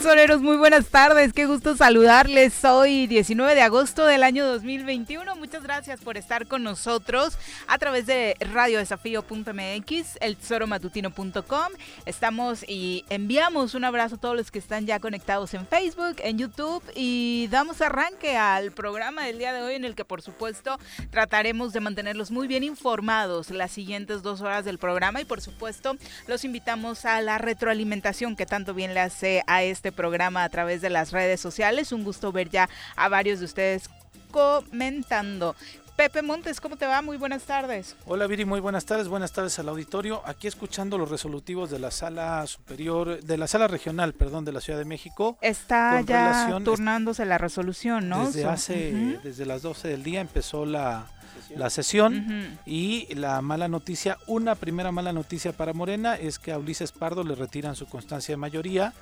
¿Cómo les va, soneros? Muy buenas tardes, qué gusto saludarles. Hoy 19 de agosto del año 2021. Muchas gracias por estar con nosotros a través de radiodesafío.mx, el tesoromatutino.com. Estamos y enviamos un abrazo a todos los que están ya conectados en Facebook, en YouTube y damos arranque al programa del día de hoy en el que por supuesto trataremos de mantenerlos muy bien informados las siguientes dos horas del programa y por supuesto los invitamos a la retroalimentación que tanto bien le hace a este programa a través de las redes sociales. Un gusto ver ya a varios de ustedes comentando. Pepe Montes, ¿cómo te va? Muy buenas tardes. Hola Viri, muy buenas tardes, buenas tardes al auditorio. Aquí escuchando los resolutivos de la sala superior, de la sala regional, perdón, de la Ciudad de México. Está ya relación- turnándose la resolución, ¿no? Desde hace, desde las 12 del día empezó la, la sesión. Y la mala noticia, una primera mala noticia para Morena es que a Ulises Pardo le retiran su constancia de mayoría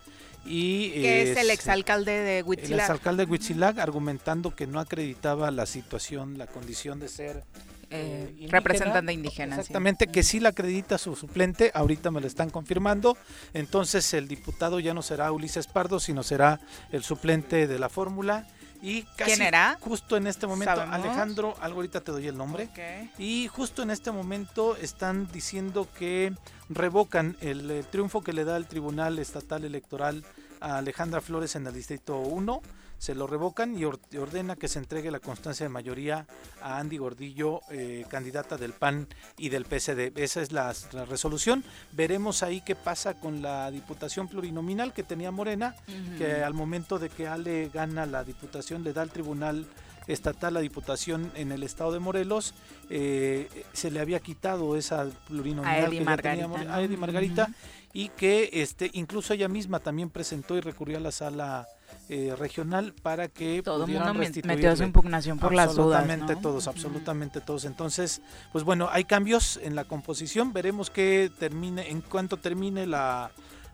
y Que es el eh, exalcalde de el Huitzilac. exalcalde de Huitzilac argumentando que no acreditaba la situación, la condición de ser eh, indígena. representante indígena. sí. Exactamente, que sí la acredita su suplente, ahorita me lo están confirmando, entonces el diputado ya no será Ulises Pardo, sino será el suplente de la fórmula y casi ¿Quién era? justo en este momento ¿Sabemos? Alejandro, algo ahorita te doy el nombre, Ok. y justo en este momento están diciendo que revocan el, eh, triunfo que le da el Tribunal Estatal Electoral a Alejandra Flores en el Distrito 1. Se lo revocan y or- y ordena que se entregue la constancia de mayoría a Andy Gordillo, eh, candidata del PAN y del PSD. Esa es la, la resolución. Veremos ahí qué pasa con la diputación plurinominal que tenía Morena, que al momento de que Ale gana la diputación le da al Tribunal Estatal la diputación en el estado de Morelos, eh, se le había quitado esa plurinominal A Eddie que Margarita, More- ¿no? a Eddie Margarita y que este incluso ella misma también presentó y recurrió a la sala eh, regional para que Todo el pudieran mundo me- metió su impugnación por las dudas. Absolutamente ¿no? todos, absolutamente todos. Entonces, pues bueno, hay cambios en la composición. Veremos que termine, en cuanto termine la,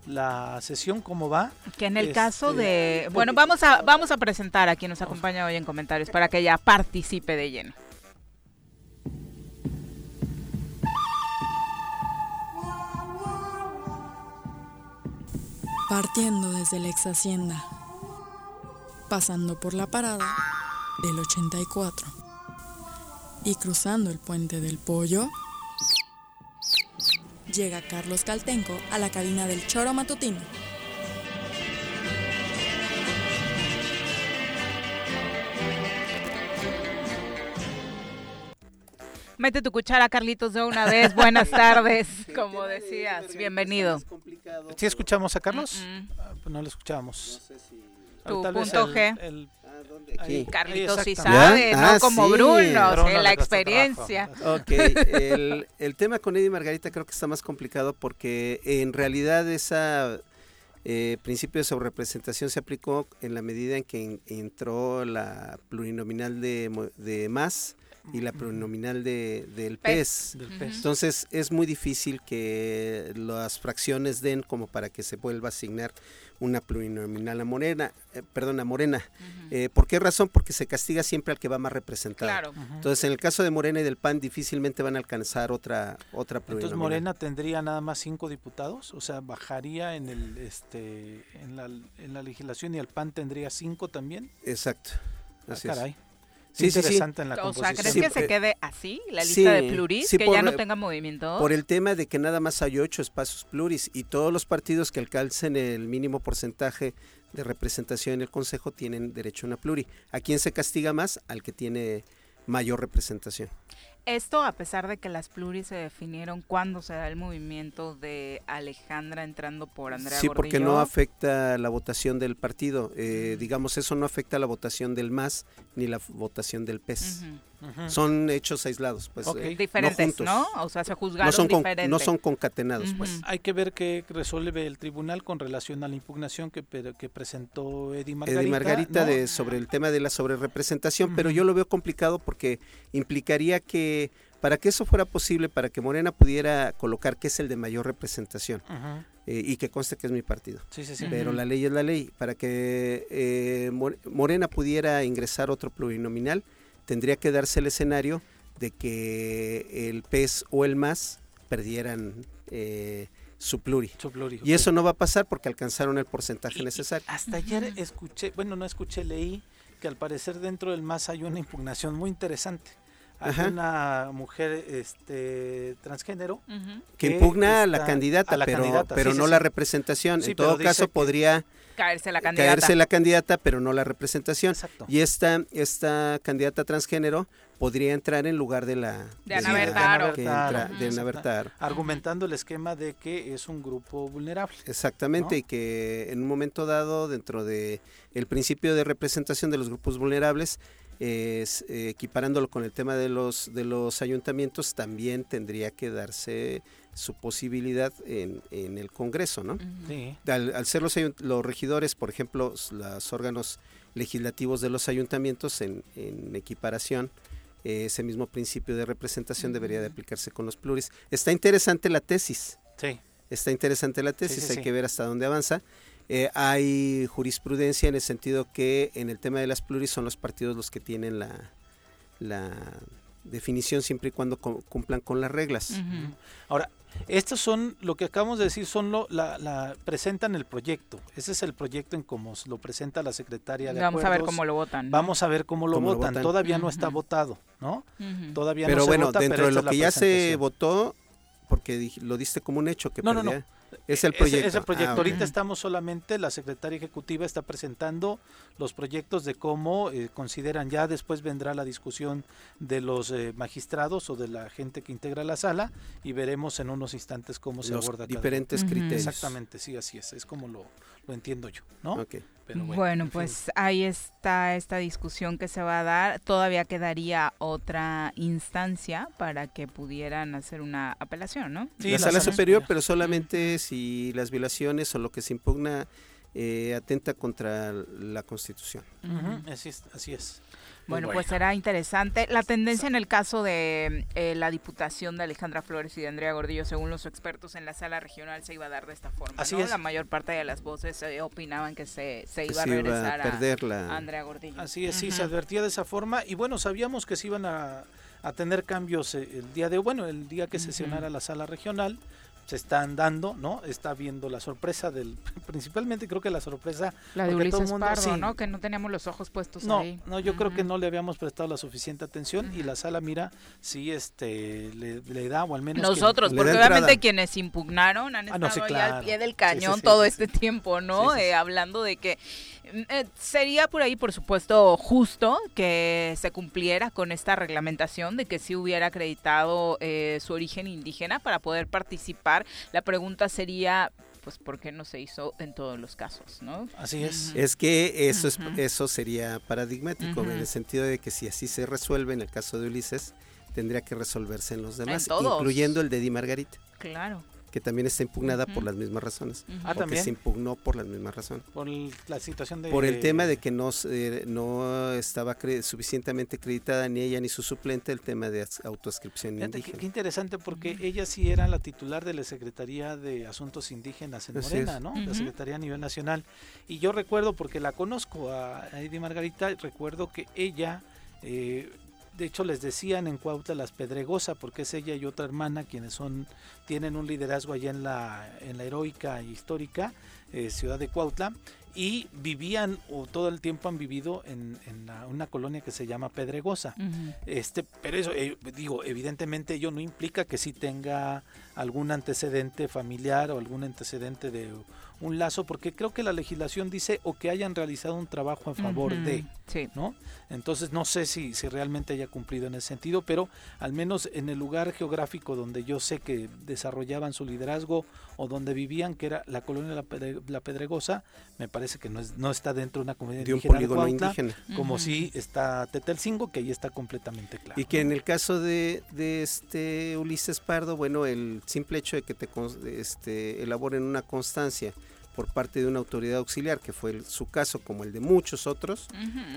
la sesión, cómo va. Que en el Este, caso de... porque- Bueno, vamos a, vamos a presentar a quien nos acompaña hoy en comentarios para que ella participe de lleno. Partiendo desde la ex hacienda, pasando por la parada del 84 y cruzando el puente del pollo, llega Carlos Caltenco a la cabina del choro matutino. Mete tu cuchara, Carlitos, de una vez. Buenas tardes, como decías. Bienvenido. ¿Sí escuchamos a Carlos? Mm, Ah, pues no lo escuchamos. Tu Tal punto el- G. el- ahí, Carlitos sí sabe, ¿Ya? no Ah, como sí. Bruno, o sea, la experiencia. trabajo. Ok, el, el tema con Eddie Margarita creo que está más complicado porque en realidad esa eh, principio de sobrerepresentación se aplicó en la medida en que en- entró la plurinominal de, Mo- de MAS y la plurinominal de, del. PES. Entonces es muy difícil que las fracciones den como para que se vuelva a asignar una plurinominal a Morena, eh, perdón, a Morena. Eh, ¿Por qué razón? Porque se castiga siempre al que va más representado. Claro. Entonces, en el caso de Morena y del PAN, difícilmente van a alcanzar otra otra Entonces plurinominal. Morena tendría nada más cinco diputados, o sea, bajaría en el este en la, en la legislación y el PAN tendría cinco también. Exacto. Ah, Así es. Sí, sí, sí. interesante en la O sea. ¿crees Sí, que se eh, quede así, la lista sí, de pluris, sí, que por- ya no tenga movimiento? Por el tema de que nada más hay ocho espacios pluris y todos los partidos que alcancen el mínimo porcentaje de representación en el Consejo tienen derecho a una pluri. ¿A quién se castiga más? Al que tiene mayor representación. Esto a pesar de que las pluris se definieron cuando se da el movimiento de Alejandra entrando por Andrea sí, porque no afecta la votación del partido. Eh, digamos, eso no afecta la votación del MAS ni la votación del PES. Son hechos aislados, pues. Ok. eh, Diferentes. ¿no? O sea, se juzgaron no son, con- no son concatenados, pues. Hay que ver qué resuelve el tribunal con relación a la impugnación que, que presentó Eddie Margarita. Eddie Margarita ¿no? de, sobre el tema de la sobrerepresentación, pero yo lo veo complicado porque implicaría que para que eso fuera posible, para que Morena pudiera colocar que es el de mayor representación, eh, y que conste que es mi partido, Sí, sí, sí. pero la ley es la ley, para que eh, More- Morena pudiera ingresar otro plurinominal, tendría que darse el escenario de que el PES o el MAS perdieran eh, su pluri. Su pluri, Y eso no va a pasar porque alcanzaron el porcentaje necesario. Hasta ayer escuché, bueno, no escuché, leí que al parecer dentro del MAS hay una impugnación muy interesante. Hay Ajá. una mujer este, transgénero que que impugna a la candidata, a la pero, candidata, pero sí, sí, no sí. la representación. Sí, en todo caso, podría Caerse la candidata. caerse la candidata, pero no la representación. Exacto. Y esta, esta candidata transgénero podría entrar en lugar de la De Ana la- Bertaro. que entra- Ujú. de Ana Bertaro. Argumentando el esquema de que es un grupo vulnerable. Exactamente, ¿no? y que en un momento dado, dentro de el principio de representación de los grupos vulnerables, es, eh, equiparándolo con el tema de los de los ayuntamientos, también tendría que darse su posibilidad en, en el Congreso, ¿no? Sí. al, al ser los, ayunt- los regidores, por ejemplo, los órganos legislativos de los ayuntamientos en, en equiparación, eh, ese mismo principio de representación debería de aplicarse con los pluris. Está interesante la tesis, Sí. está interesante la tesis, sí, hay sí. que ver hasta dónde avanza. Eh, hay jurisprudencia en el sentido que en el tema de las pluris son los partidos los que tienen la, la definición siempre y cuando cu- cumplan con las reglas. Ahora, estos son, lo que acabamos de decir, son lo, la, la, presentan el proyecto. Ese es el proyecto en cómo lo presenta la secretaria de Vamos a ver cómo lo votan. ¿no? Vamos a ver cómo lo Cómo lo votan. Todavía no está votado, ¿no? Ujú. Todavía pero no se bueno, vota, dentro pero de lo que ya se votó, porque lo diste como un hecho que No, no, no. Es el proyecto. proyecto. Ah, ok. Ahorita estamos solamente, la secretaria ejecutiva está presentando los proyectos de cómo eh, consideran ya, después vendrá la discusión de los eh, magistrados o de la gente que integra la sala y veremos en unos instantes cómo se aborda diferentes criterios. Exactamente, sí, así es, es como lo, lo entiendo yo, ¿no? Pero bueno, pues ahí está esta discusión que se va a dar. Todavía quedaría otra instancia para que pudieran hacer una apelación, ¿no? Sí, la, sala sala superior, superior. pero solamente si las violaciones o lo que se impugna eh, atenta contra la Constitución. Así es. Así es. Bueno, pues será interesante. La tendencia en el caso de eh, la diputación de Alejandra Flores y de Andrea Gordillo, según los expertos en la sala regional, se iba a dar de esta forma. Así ¿no? es. La mayor parte de las voces eh, opinaban que se, se Que iba a iba regresar a perder la... Andrea Gordillo. Así es, sí, se advertía de esa forma y bueno, sabíamos que se iban a, a tener cambios eh, el día de, bueno, el día que sesionara la sala regional, se están dando, ¿no? Está viendo la sorpresa del, principalmente creo que la sorpresa, La de porque todo el Ulises mundo- Pardo, sí. ¿no? Que no teníamos los ojos puestos no, ahí. no, yo creo que no le habíamos prestado la suficiente atención y la sala mira si este le, le da o al menos Nosotros, porque obviamente entrada. quienes impugnaron han Ah, no, estado sí, ahí al pie del Sí, sí, cañón sí, todo sí, este tiempo, ¿no? Sí, sí, sí. Eh, hablando de que eh, sería por ahí, por supuesto, justo que se cumpliera con esta reglamentación de que sí hubiera acreditado eh, su origen indígena para poder participar. La pregunta sería, pues, ¿por qué no se hizo en todos los casos, no? Así es. Es que eso, es, eso sería paradigmático, en el sentido de que si así se resuelve en el caso de Ulises, tendría que resolverse en los demás, todos. incluyendo el de Di Margarita, Claro. Que también está impugnada por las mismas razones. Ujú. Ah, o que también. se impugnó por las mismas razones. Por la situación de Por el tema de que no, se- no estaba suficientemente acreditada ni ella ni su suplente el tema de as- autoascripción Fíjate, qué, indígena. qué interesante porque ella sí era la titular de la Secretaría de Asuntos Indígenas en Así Morena, es. ¿no? La Secretaría a nivel nacional. Y yo recuerdo, porque la conozco a a Eddie Margarita, recuerdo que ella, eh, de hecho les decían en Cuautla las Pedregosa, porque es ella y otra hermana quienes son tienen un liderazgo allá en la, en la heroica e histórica eh, ciudad de Cuautla y vivían o todo el tiempo han vivido en, en la- una colonia que se llama Pedregosa. Este, pero eso, eh, digo, evidentemente ello no implica que sí tenga algún antecedente familiar o algún antecedente de un lazo, porque creo que la legislación dice o que hayan realizado un trabajo a favor de, Sí. ¿no? Entonces no sé si, si realmente haya cumplido en ese sentido, pero al menos en el lugar geográfico donde yo sé que desarrollaban su liderazgo o donde vivían, que era la colonia La, Pedre- La Pedregosa, me parece que no, es, no está dentro de una comunidad de un indígena de polígono Cuautla, indígena. como Ujú. si está Tetelcingo, que ahí está completamente claro. Y que en el caso de, de este Ulises Pardo, bueno, el simple hecho de que te este, elaboren una constancia por parte de una autoridad auxiliar, que fue el- su caso como el de muchos otros,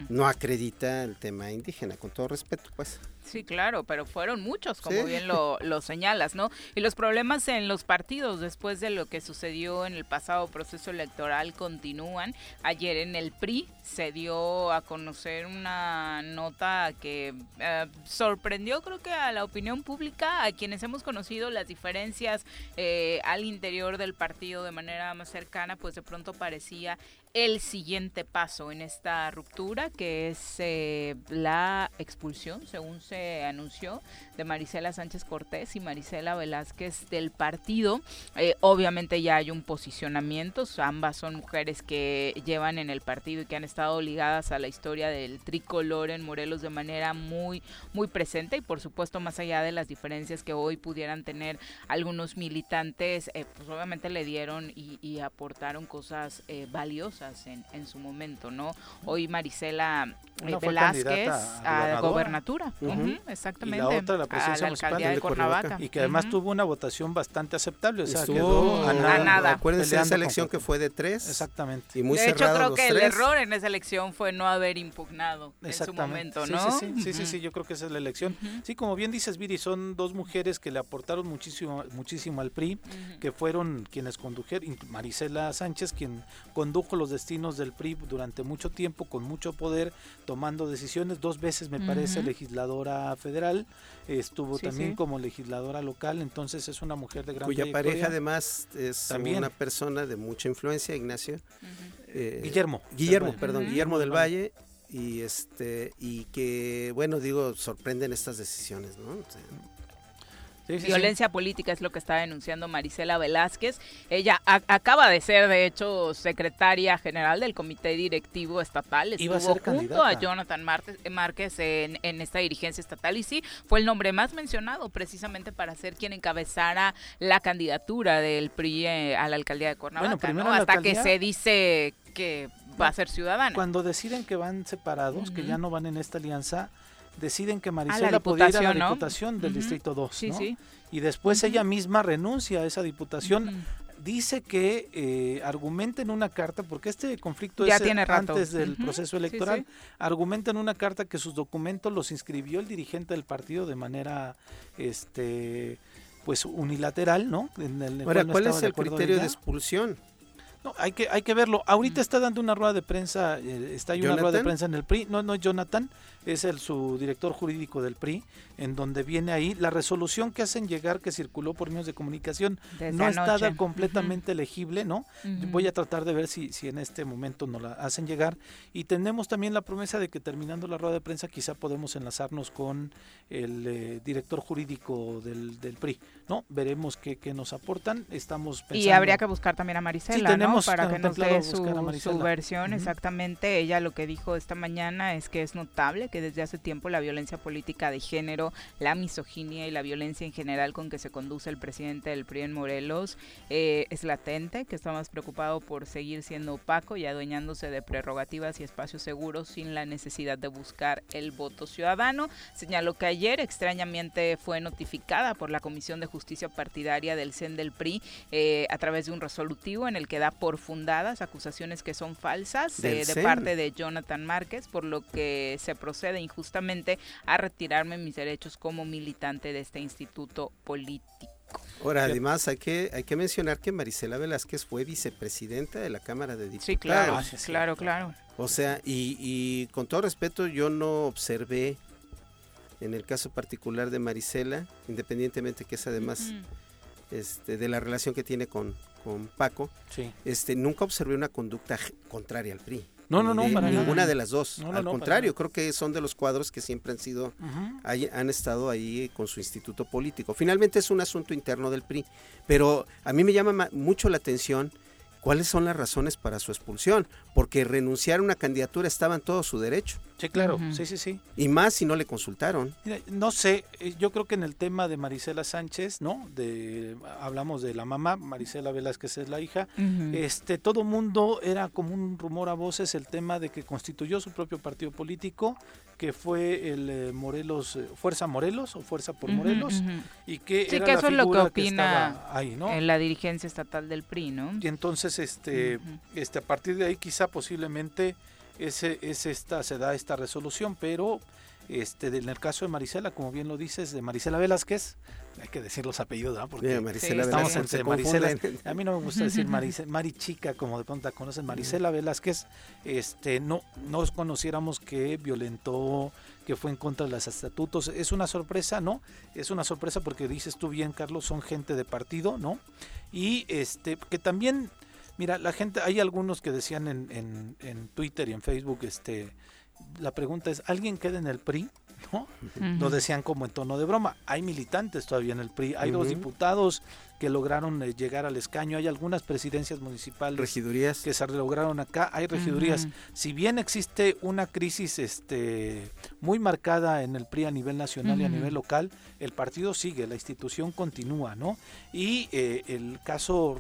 no acredita el tema indígena, con todo respeto, pues. Sí, claro, pero fueron muchos, como Sí. bien lo, lo señalas, ¿no? Y los problemas en los partidos después de lo que sucedió en el pasado proceso electoral continúan. Ayer en el PRI se dio a conocer una nota que eh, sorprendió creo que a la opinión pública, a quienes hemos conocido las diferencias eh, al interior del partido de manera más cercana, pues de pronto parecía el siguiente paso en esta ruptura, que es eh, la expulsión, según se anunció, de Marisela Sánchez Cortés y Marisela Velázquez del partido. Eh, obviamente ya hay un posicionamiento, ambas son mujeres que llevan en el partido y que han estado ligadas a la historia del tricolor en Morelos de manera muy, muy presente y por supuesto más allá de las diferencias que hoy pudieran tener algunos militantes, eh, pues obviamente le dieron y, y aportaron cosas eh, en, en su momento, ¿no? Hoy Marisela eh, Una Velázquez a a, gobernatura, ujú, Y exactamente, la otra, la a presidencia la municipal alcaldía de de Cuernavaca. Cuernavaca. Y que además tuvo una votación bastante aceptable, o sea, Estuvo quedó a nada. a nada. Acuérdense de esa elección que fue de tres. Exactamente. Y muy de hecho, creo los que el error en esa elección fue no haber impugnado en su Exactamente. momento, Sí, ¿no? Sí, sí, sí, sí, sí, yo creo que esa es la elección. Sí, como bien dices, Viri, son dos mujeres que le aportaron muchísimo, muchísimo al PRI, que fueron quienes condujeron, Marisela Sánchez, quien condujo los destinos del PRI durante mucho tiempo, con mucho poder, tomando decisiones, dos veces me parece legisladora federal, estuvo Sí, también sí. como legisladora local, entonces es una mujer de gran Cuya trayectoria. pareja además es También. una persona de mucha influencia, Ignacio. Eh, Guillermo. Guillermo, perdón. Guillermo del Valle. Y este y que bueno digo sorprenden estas decisiones, ¿no? O sea, Sí, sí, sí. Violencia política es lo que está denunciando Marisela Velázquez. Ella a- acaba de ser, de hecho, secretaria general del Comité Directivo Estatal. Iba a Estuvo ser junto a. Jonathan Márquez, Márquez en, en esta dirigencia estatal y sí, fue el nombre más mencionado precisamente para ser quien encabezara la candidatura del PRI eh, a la alcaldía de Cuernavaca, Bueno, primero ¿no? hasta que se dice que va a ser ciudadana. Cuando deciden que van separados, que ya no van en esta alianza, deciden que la Marisela podía ir a la diputación, ¿no? diputación del. Distrito 2, Sí, ¿no? sí. Y después ella misma renuncia a esa diputación. Dice que eh, argumenta en una carta, porque este conflicto Ya es tiene rato. antes del proceso electoral, sí. argumenta en una carta que sus documentos los inscribió el dirigente del partido de manera este pues unilateral, ¿no? En el Ahora, cual no ¿cuál estaba es de el acuerdo criterio de expulsión? No, hay que, hay que verlo. Ahorita está dando una rueda de prensa, eh, está ahí una rueda de prensa en el PRI. No, no es Jonathan, es el su director jurídico del PRI, en donde viene ahí la resolución que hacen llegar que circuló por medios de comunicación. Desde no está completamente legible, ¿no? Voy a tratar de ver si, si en este momento nos la hacen llegar. Y tenemos también la promesa de que terminando la rueda de prensa quizá podemos enlazarnos con el eh, director jurídico del, del PRI, ¿no? Veremos qué, qué nos aportan. Estamos pensando... Y habría que buscar también a Marisela, ¿no? tenemos Para que nos dé su, su versión, exactamente. Ella lo que dijo esta mañana es que es notable que desde hace tiempo la violencia política de género, la misoginia y la violencia en general con que se conduce el presidente del PRI en Morelos eh, es latente, que está más preocupado por seguir siendo opaco y adueñándose de prerrogativas y espacios seguros sin la necesidad de buscar el voto ciudadano. Señaló que ayer extrañamente fue notificada por la Comisión de Justicia Partidaria del CEN del PRI eh, a través de un resolutivo en el que da por fundadas acusaciones que son falsas eh, de CEN. parte de Jonathan Márquez, por lo que se procede injustamente a retirarme mis derechos como militante de este instituto político. Ahora, además hay que hay que mencionar que Marisela Velázquez fue vicepresidenta de la Cámara de Diputados. Sí, claro, Ah, sí, sí. claro, claro. O sea, y, y con todo respeto, yo no observé en el caso particular de Marisela, independientemente que es además este, de la relación que tiene con, con Paco, Sí. este, nunca observé una conducta contraria al PRI. No, no, no, de para nada. ninguna de las dos. No, no, al no, contrario, creo que son de los cuadros que siempre han sido hay- han estado ahí con su instituto político. Finalmente es un asunto interno del PRI, pero a mí me llama ma- mucho la atención ¿cuáles son las razones para su expulsión? Porque renunciar a una candidatura estaba en todo su derecho. Sí, claro, sí, sí, sí. Y más si no le consultaron. Mira, no sé, eh, yo creo que en el tema de Marisela Sánchez, ¿no? De hablamos de la mamá, Marisela Velázquez es la hija. Este, todo mundo era como un rumor a voces el tema de que constituyó su propio partido político, que fue el eh, Morelos, eh, Fuerza Morelos o Fuerza por Morelos, y que Sí, era que la eso es lo que opina ahí, ¿no? En la dirigencia estatal del PRI, ¿no? Y entonces, este, este, a partir de ahí quizá posiblemente ese, es esta, se da esta resolución, pero este, en el caso de Marisela, como bien lo dices, de Marisela Velázquez, hay que decir los apellidos, ¿verdad? Porque Mira, Marisela Sí, estamos entre Marisela. A mí no me gusta decir Marice- Mari Chica, como de pronto la conocen, Marisela Velázquez, este, no, no conociéramos que violentó, que fue en contra de los estatutos. Es una sorpresa, ¿no? Es una sorpresa porque dices tú bien, Carlos, son gente de partido, ¿no? Y este, que también, mira, la gente, hay algunos que decían en, en, en Twitter y en Facebook, este, la pregunta es, ¿alguien queda en el PRI? ¿No? Lo decían como en tono de broma. Hay militantes todavía en el PRI, hay dos diputados que lograron eh, llegar al escaño, hay algunas presidencias municipales Regidurías. que se lograron acá, hay regidurías. Si bien existe una crisis este muy marcada en el PRI a nivel nacional y a nivel local, el partido sigue, la institución continúa, ¿no? Y eh, el caso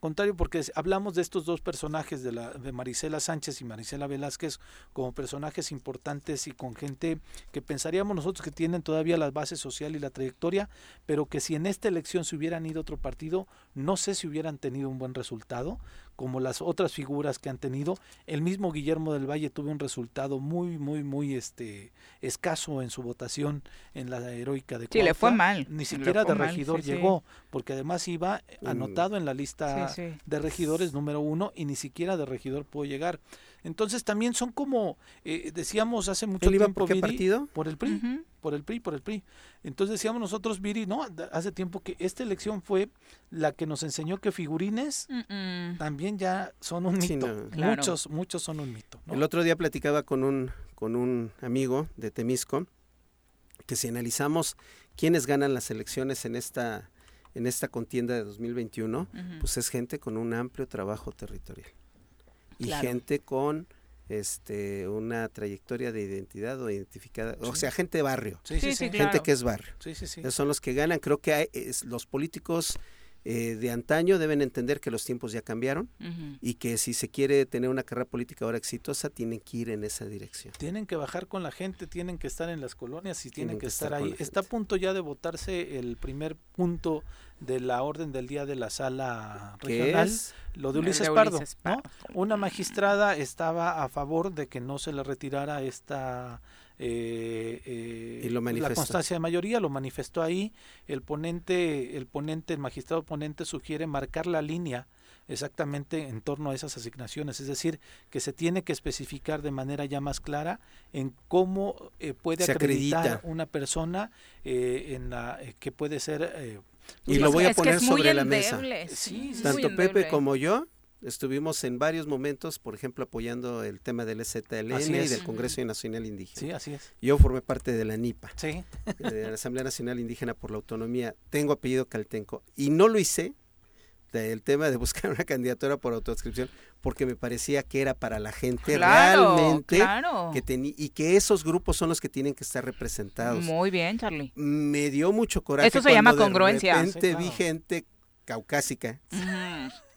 contrario, porque hablamos de estos dos personajes, de, la, de Marisela Sánchez y Marisela Velázquez, como personajes importantes y con gente que pensaríamos nosotros que tienen todavía la base social y la trayectoria, pero que si en esta elección se hubieran ido a otro partido, no sé si hubieran tenido un buen resultado, como las otras figuras que han tenido. El mismo Guillermo del Valle tuvo un resultado muy, muy, muy este escaso en su votación en la heroica de Sí, le fue Cuautla. mal. Ni siquiera de regidor sí. llegó, porque además iba Mm. anotado en la lista Sí, sí. de regidores número uno y ni siquiera de regidor pudo llegar. Entonces también son como, eh, decíamos hace mucho ¿Él iba tiempo, por qué Viri, partido? por el PRI, por el PRI, por el PRI. Entonces decíamos nosotros, Viri, no, hace tiempo que esta elección fue la que nos enseñó que figurines también ya son un Sí, mito. no. Claro. Muchos, muchos son un mito. ¿no? El otro día platicaba con un, con un amigo de Temisco que si analizamos quiénes ganan las elecciones en esta, en esta contienda de 2021, Ujú. pues es gente con un amplio trabajo territorial y Claro. gente con este una trayectoria de identidad o identificada, o sea, gente de barrio, sí, sí, Sí, sí. sí, gente Claro. que es barrio. Sí, sí, sí. Esos son los que ganan. Creo que hay- es- los políticos eh, de antaño deben entender que los tiempos ya cambiaron y que si se quiere tener una carrera política ahora exitosa, tienen que ir en esa dirección. Tienen que bajar con la gente, tienen que estar en las colonias y tienen, que, estar, ahí. Está a punto ya de votarse el primer punto de la orden del día de la sala ¿Qué regional, es? lo de Ulises de Pardo. ¿no? Pardo. Una magistrada estaba a favor de que no se le retirara esta eh, eh, Y lo la constancia de mayoría, lo manifestó ahí. El ponente, el ponente, el magistrado ponente sugiere marcar la línea exactamente en torno a esas asignaciones, es decir, que se tiene que especificar de manera ya más clara en cómo eh, puede Se acreditar acredita. una persona eh, en la eh, que puede ser eh, Y lo voy a es que poner sobre la mesa. endeble, Sí, sí, sí, muy Tanto Pepe endeble. como yo estuvimos en varios momentos, por ejemplo, apoyando el tema del Así y del Congreso Nacional Indígena. sí, así es. Yo formé parte de la NIPA, Sí, de la Asamblea Nacional Indígena por la Autonomía. Tengo apellido Caltenco y no lo hice del tema de buscar una candidatura por autoscripción porque me parecía que era para la gente Claro, realmente claro. que teni- y que esos grupos son los que tienen que estar representados. Muy bien, Charlie. Me dio mucho coraje. Eso se llama de congruencia. repente Sí, claro. vi gente caucásica Ujú.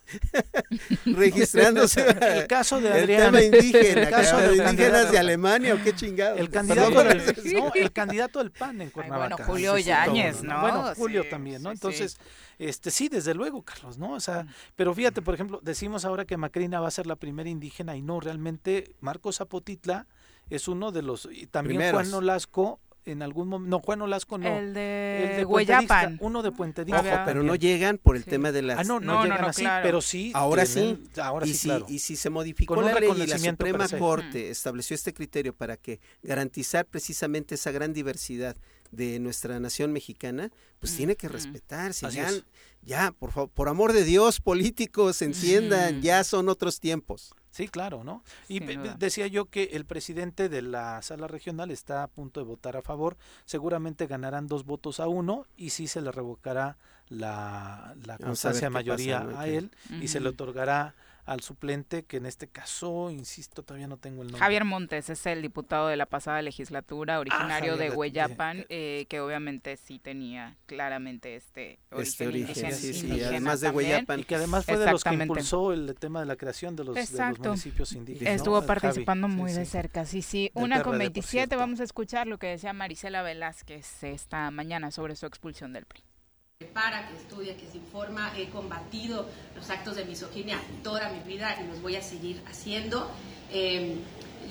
registrándose el caso de el Adrián. tema indígena, El caso de indígenas candidato. de Alemania o qué chingados. El candidato, del, no, el candidato del PAN en Cuernavaca. bueno, Julio Sí, sí, Yáñez, ¿no? Bueno, Julio Sí, también, ¿no? sí, Entonces, este sí, desde luego, Carlos, ¿no? O sea, pero fíjate, por ejemplo, decimos ahora que Macrina va a ser la primera indígena y no, realmente Marcos Zapotitla es uno de los y también Primeros. Juan Olasco en algún momento, no, Juan Olasco no. El de, el de Hueyapan. Uno de Puente Ojo, pero no llegan por el Sí. tema de las Ah, no, no, No, llegan no, así, claro. pero sí. Ahora tienen- Ahora y sí, claro. y si se modificó Con la ley y la Suprema. Corte estableció este criterio para que garantizar precisamente esa gran diversidad de nuestra nación mexicana, pues Mm, tiene que respetarse. Ya, ya, por favor, por amor de Dios, políticos, enciendan, Ujú. ya son otros tiempos. Sí, claro, ¿no? Y decía yo que el presidente de la sala regional está a punto de votar a favor. Seguramente ganarán dos votos a uno y sí se le revocará la, la constancia mayoría pasa, ¿no? a él y se le otorgará al suplente, que en este caso, insisto, todavía no tengo el nombre. Javier Montes es el diputado de la pasada legislatura, originario Javier, de Hueyapan, de- eh, que obviamente sí tenía claramente este origen, Este origen, indígena- sí, sí, indígena además de. Hueyapan. Y que además fue de los que impulsó el tema de la creación de los, de los municipios indígenas. ¿no? Estuvo Javi. participando Sí, muy de cerca, sí, sí. Del Una con PRD, por 27, cierto. vamos a escuchar lo que decía Marisela Velázquez esta mañana sobre su expulsión del PRI. Prepara, que estudia, que se informa. He combatido los actos de misoginia toda mi vida y los voy a seguir haciendo. Eh,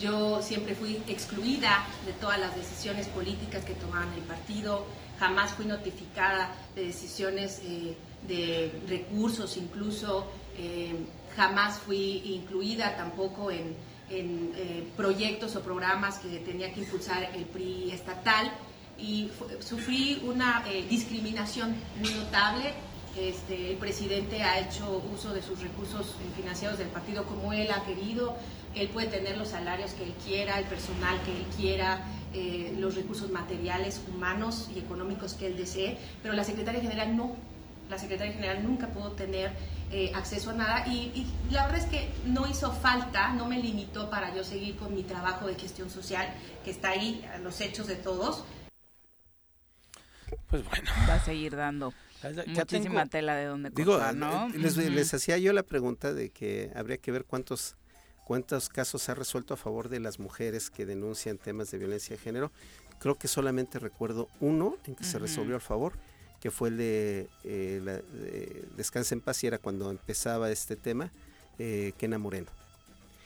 yo siempre fui excluida de todas las decisiones políticas que tomaban el partido. Jamás fui notificada de decisiones eh, de recursos, incluso. Eh, jamás fui incluida tampoco en, en, eh, proyectos o programas que tenía que impulsar el PRI estatal y sufrí una eh, discriminación muy notable. Este, el presidente ha hecho uso de sus recursos eh, financieros del partido como él ha querido. Él puede tener los salarios que él quiera, el personal que él quiera, eh, los recursos materiales, humanos y económicos que él desee, pero la secretaria general no. La secretaria general nunca pudo tener eh, acceso a nada y, y la verdad es que no hizo falta, no me limitó para yo seguir con mi trabajo de gestión social, que está ahí, a los hechos de todos. Pues bueno. Va a seguir dando muchísima tengo- tela de donde Digo, cortar, ¿no? eh, les, hacía yo la pregunta de que habría que ver cuántos cuántos casos se ha resuelto a favor de las mujeres que denuncian temas de violencia de género. Creo que solamente recuerdo uno en que se resolvió a favor, que fue el de, eh, la- de Descansa en Paz y era cuando empezaba este tema, eh, Kena Moreno.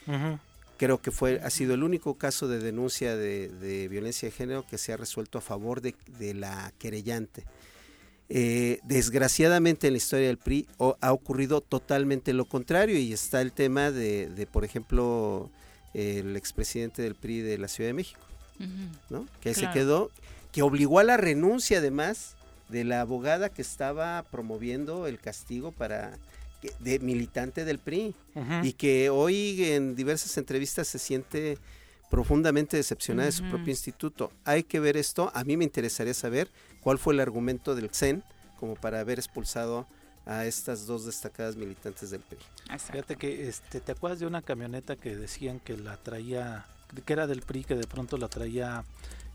Ujú. Creo que fue ha sido el único caso de denuncia de, de violencia de género que se ha resuelto a favor de, de la querellante. Eh, desgraciadamente en la historia del PRI o- ha ocurrido totalmente lo contrario y está el tema de, de, por ejemplo, el expresidente del PRI de la Ciudad de México. ¿no? que Claro. se quedó, que obligó a la renuncia además de la abogada que estaba promoviendo el castigo para de militante del PRI y que hoy en diversas entrevistas se siente profundamente decepcionada de su propio instituto. Hay que ver esto. A mí me interesaría saber cuál fue el argumento del CEN como para haber expulsado a estas dos destacadas militantes del PRI. Exacto. Fíjate que este, ¿te acuerdas de una camioneta que decían que la traía, que era del PRI, que de pronto la traía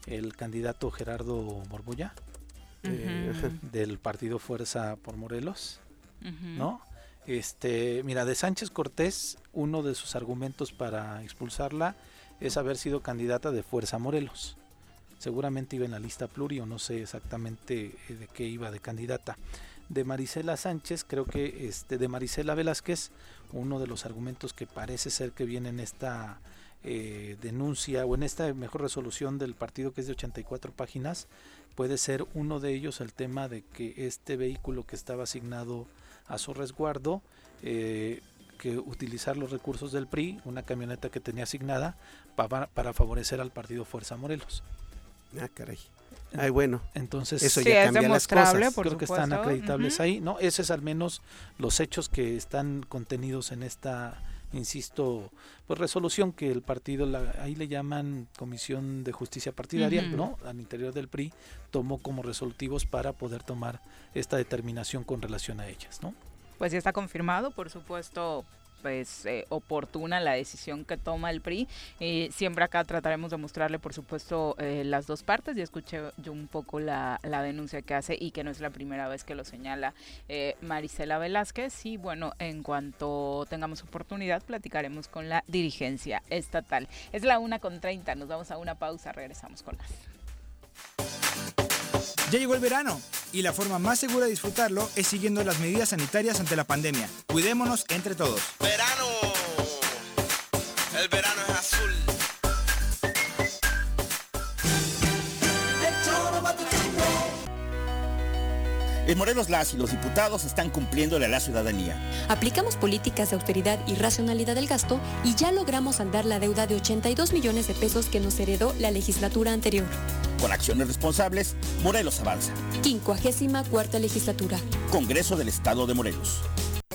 el candidato Gerardo Morbulla, eh, del partido Fuerza por Morelos? ¿no? Este, mira, de Sánchez Cortés, uno de sus argumentos para expulsarla es haber sido candidata de Fuerza Morelos. Seguramente iba en la lista pluri o no sé exactamente eh, de qué iba de candidata. De Marisela Sánchez, creo que este, de Marisela Velázquez, uno de los argumentos que parece ser que viene en esta eh, denuncia o en esta mejor resolución del partido que es de 84 páginas, puede ser uno de ellos el tema de que este vehículo que estaba asignado a su resguardo, eh, que utilizar los recursos del PRI, una camioneta que tenía asignada, para, para favorecer al partido Fuerza Morelos. Ah, caray. Ay, bueno, Entonces, Eso Sí, ya es cambia las cosas. por creo que están acreditables ahí, ¿no? Ese es al menos los hechos que están contenidos en esta, insisto, pues resolución que el partido, la- ahí le llaman Comisión de Justicia Partidaria. ¿no? Al interior del PRI tomó como resolutivos para poder tomar esta determinación con relación a ellas, ¿no? Pues ya está confirmado, por supuesto, pues eh, oportuna la decisión que toma el PRI. Siempre acá trataremos de mostrarle, por supuesto, eh, las dos partes. Ya escuché yo un poco la, la denuncia que hace y que no es la primera vez que lo señala eh, Marisela Velázquez. Y bueno, en cuanto tengamos oportunidad, platicaremos con la dirigencia estatal. Es la una con 30, nos vamos a una pausa, regresamos con más. Ya llegó el verano y la forma más segura de disfrutarlo es siguiendo las medidas sanitarias ante la pandemia. Cuidémonos entre todos. Verano. El verano es azul. En Morelos las y los diputados están cumpliéndole a la ciudadanía. Aplicamos políticas de austeridad y racionalidad del gasto y ya logramos saldar la deuda de 82 millones de pesos que nos heredó la legislatura anterior. Con acciones responsables, Morelos avanza. 54 legislatura. Congreso del Estado de Morelos.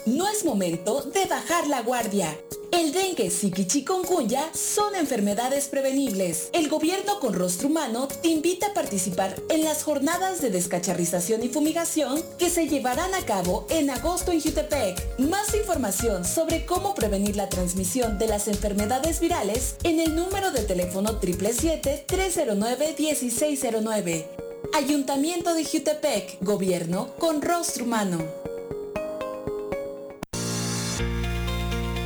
No es momento de bajar la guardia. El dengue, zika y chikungunya son enfermedades prevenibles. El gobierno con rostro humano te invita a participar en las jornadas de descacharrización y fumigación que se llevarán a cabo en agosto en Jutepec. Más información sobre cómo prevenir la transmisión de las enfermedades virales en el número de teléfono 777-309-1609. Ayuntamiento de Jutepec, gobierno con rostro humano.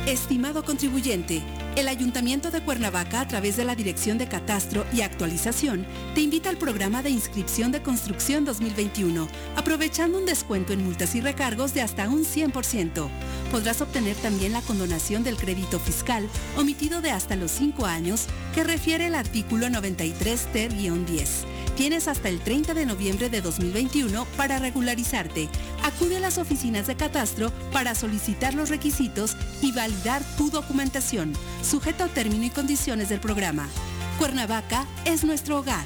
Estimado contribuyente, el Ayuntamiento de Cuernavaca, a través de la Dirección de Catastro y Actualización, te invita al programa de inscripción de construcción 2021, aprovechando un descuento en multas y recargos de hasta un 100%. Podrás obtener también la condonación del crédito fiscal omitido de hasta los 5 años que refiere el artículo 93 ter-10. Tienes hasta el 30 de noviembre de 2021 para regularizarte. Acude a las oficinas de catastro para solicitar los requisitos y validar tu documentación, sujeto a término y condiciones del programa. Cuernavaca es nuestro hogar.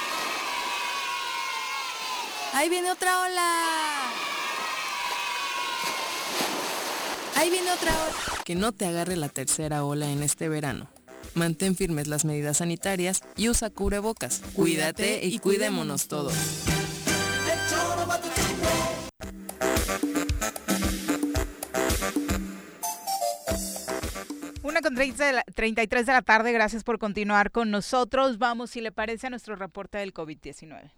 Ahí viene otra ola. Ahí viene otra ola. Que no te agarre la tercera ola en este verano. Mantén firmes las medidas sanitarias y usa cubrebocas. Cuídate y cuidémonos todos. Una con 30 de la- 33 de la tarde, gracias por continuar con nosotros. Vamos, si le parece, a nuestro reporte del COVID-19.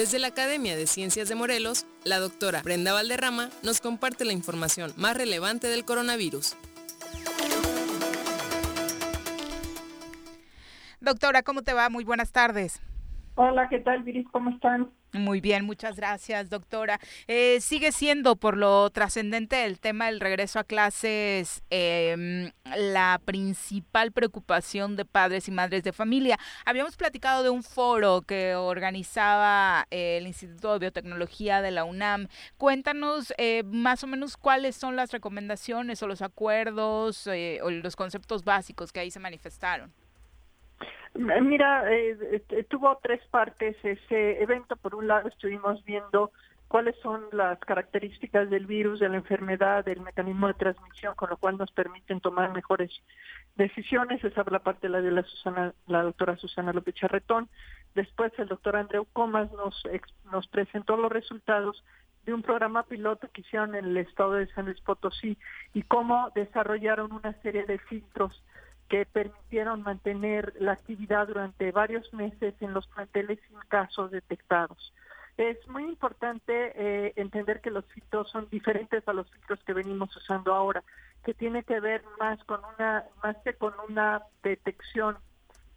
Desde la Academia de Ciencias de Morelos, la doctora Brenda Valderrama nos comparte la información más relevante del coronavirus. Doctora, ¿cómo te va? Muy buenas tardes. Hola, ¿qué tal, Viris? ¿Cómo están? Muy bien, muchas gracias, doctora. Eh, sigue siendo, por lo trascendente del tema del regreso a clases, em, la principal preocupación de padres y madres de familia. Habíamos platicado de un foro que organizaba eh, el Instituto de Biotecnología de la UNAM. Cuéntanos eh, más o menos cuáles son las recomendaciones o los acuerdos eh, o los conceptos básicos que ahí se manifestaron. Mira, eh, tuvo tres partes ese evento. Por un lado, estuvimos viendo cuáles son las características del virus, de la enfermedad, del mecanismo de transmisión, con lo cual nos permiten tomar mejores decisiones. Esa es la parte la de la, Susana, la doctora Susana López Charretón. Después, el doctor Andreu Comas nos, nos presentó los resultados de un programa piloto que hicieron en el estado de San Luis Potosí y cómo desarrollaron una serie de filtros que permitieron mantener la actividad durante varios meses en los planteles sin casos detectados. Es muy importante eh, entender que los filtros son diferentes a los filtros que venimos usando ahora, que tiene que ver más con una, más que con una detección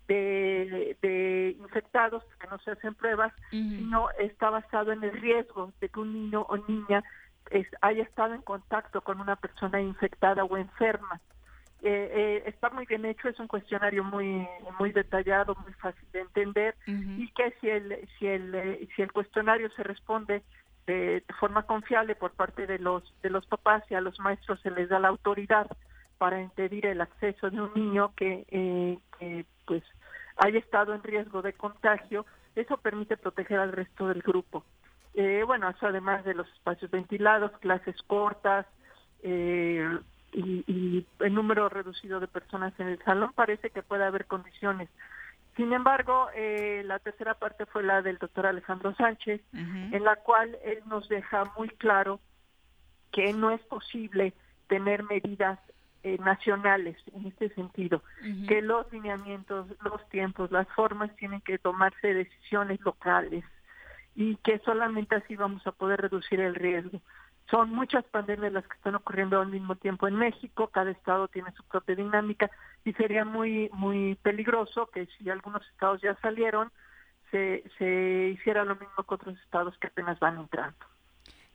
de, de infectados que no se hacen pruebas, sino está basado en el riesgo de que un niño o niña es- haya estado en contacto con una persona infectada o enferma. Eh, eh, está muy bien hecho, es un cuestionario muy muy detallado, muy fácil de entender y que si el si el eh, si el cuestionario se responde de, de forma confiable por parte de los de los papás y a los maestros se les da la autoridad para impedir el acceso de un niño que, eh, que pues haya estado en riesgo de contagio, eso permite proteger al resto del grupo. Eh, bueno, eso además de los espacios ventilados, clases cortas, eh, y, y el número reducido de personas en el salón, parece que puede haber condiciones. Sin embargo, eh, la tercera parte fue la del doctor Alejandro Sánchez, en la cual él nos deja muy claro que no es posible tener medidas eh, nacionales en este sentido, que los lineamientos, los tiempos, las formas tienen que tomarse decisiones locales y que solamente así vamos a poder reducir el riesgo. Son muchas pandemias las que están ocurriendo al mismo tiempo en México, cada estado tiene su propia dinámica y sería muy muy peligroso que si algunos estados ya salieron, se, se hiciera lo mismo que otros estados que apenas van entrando.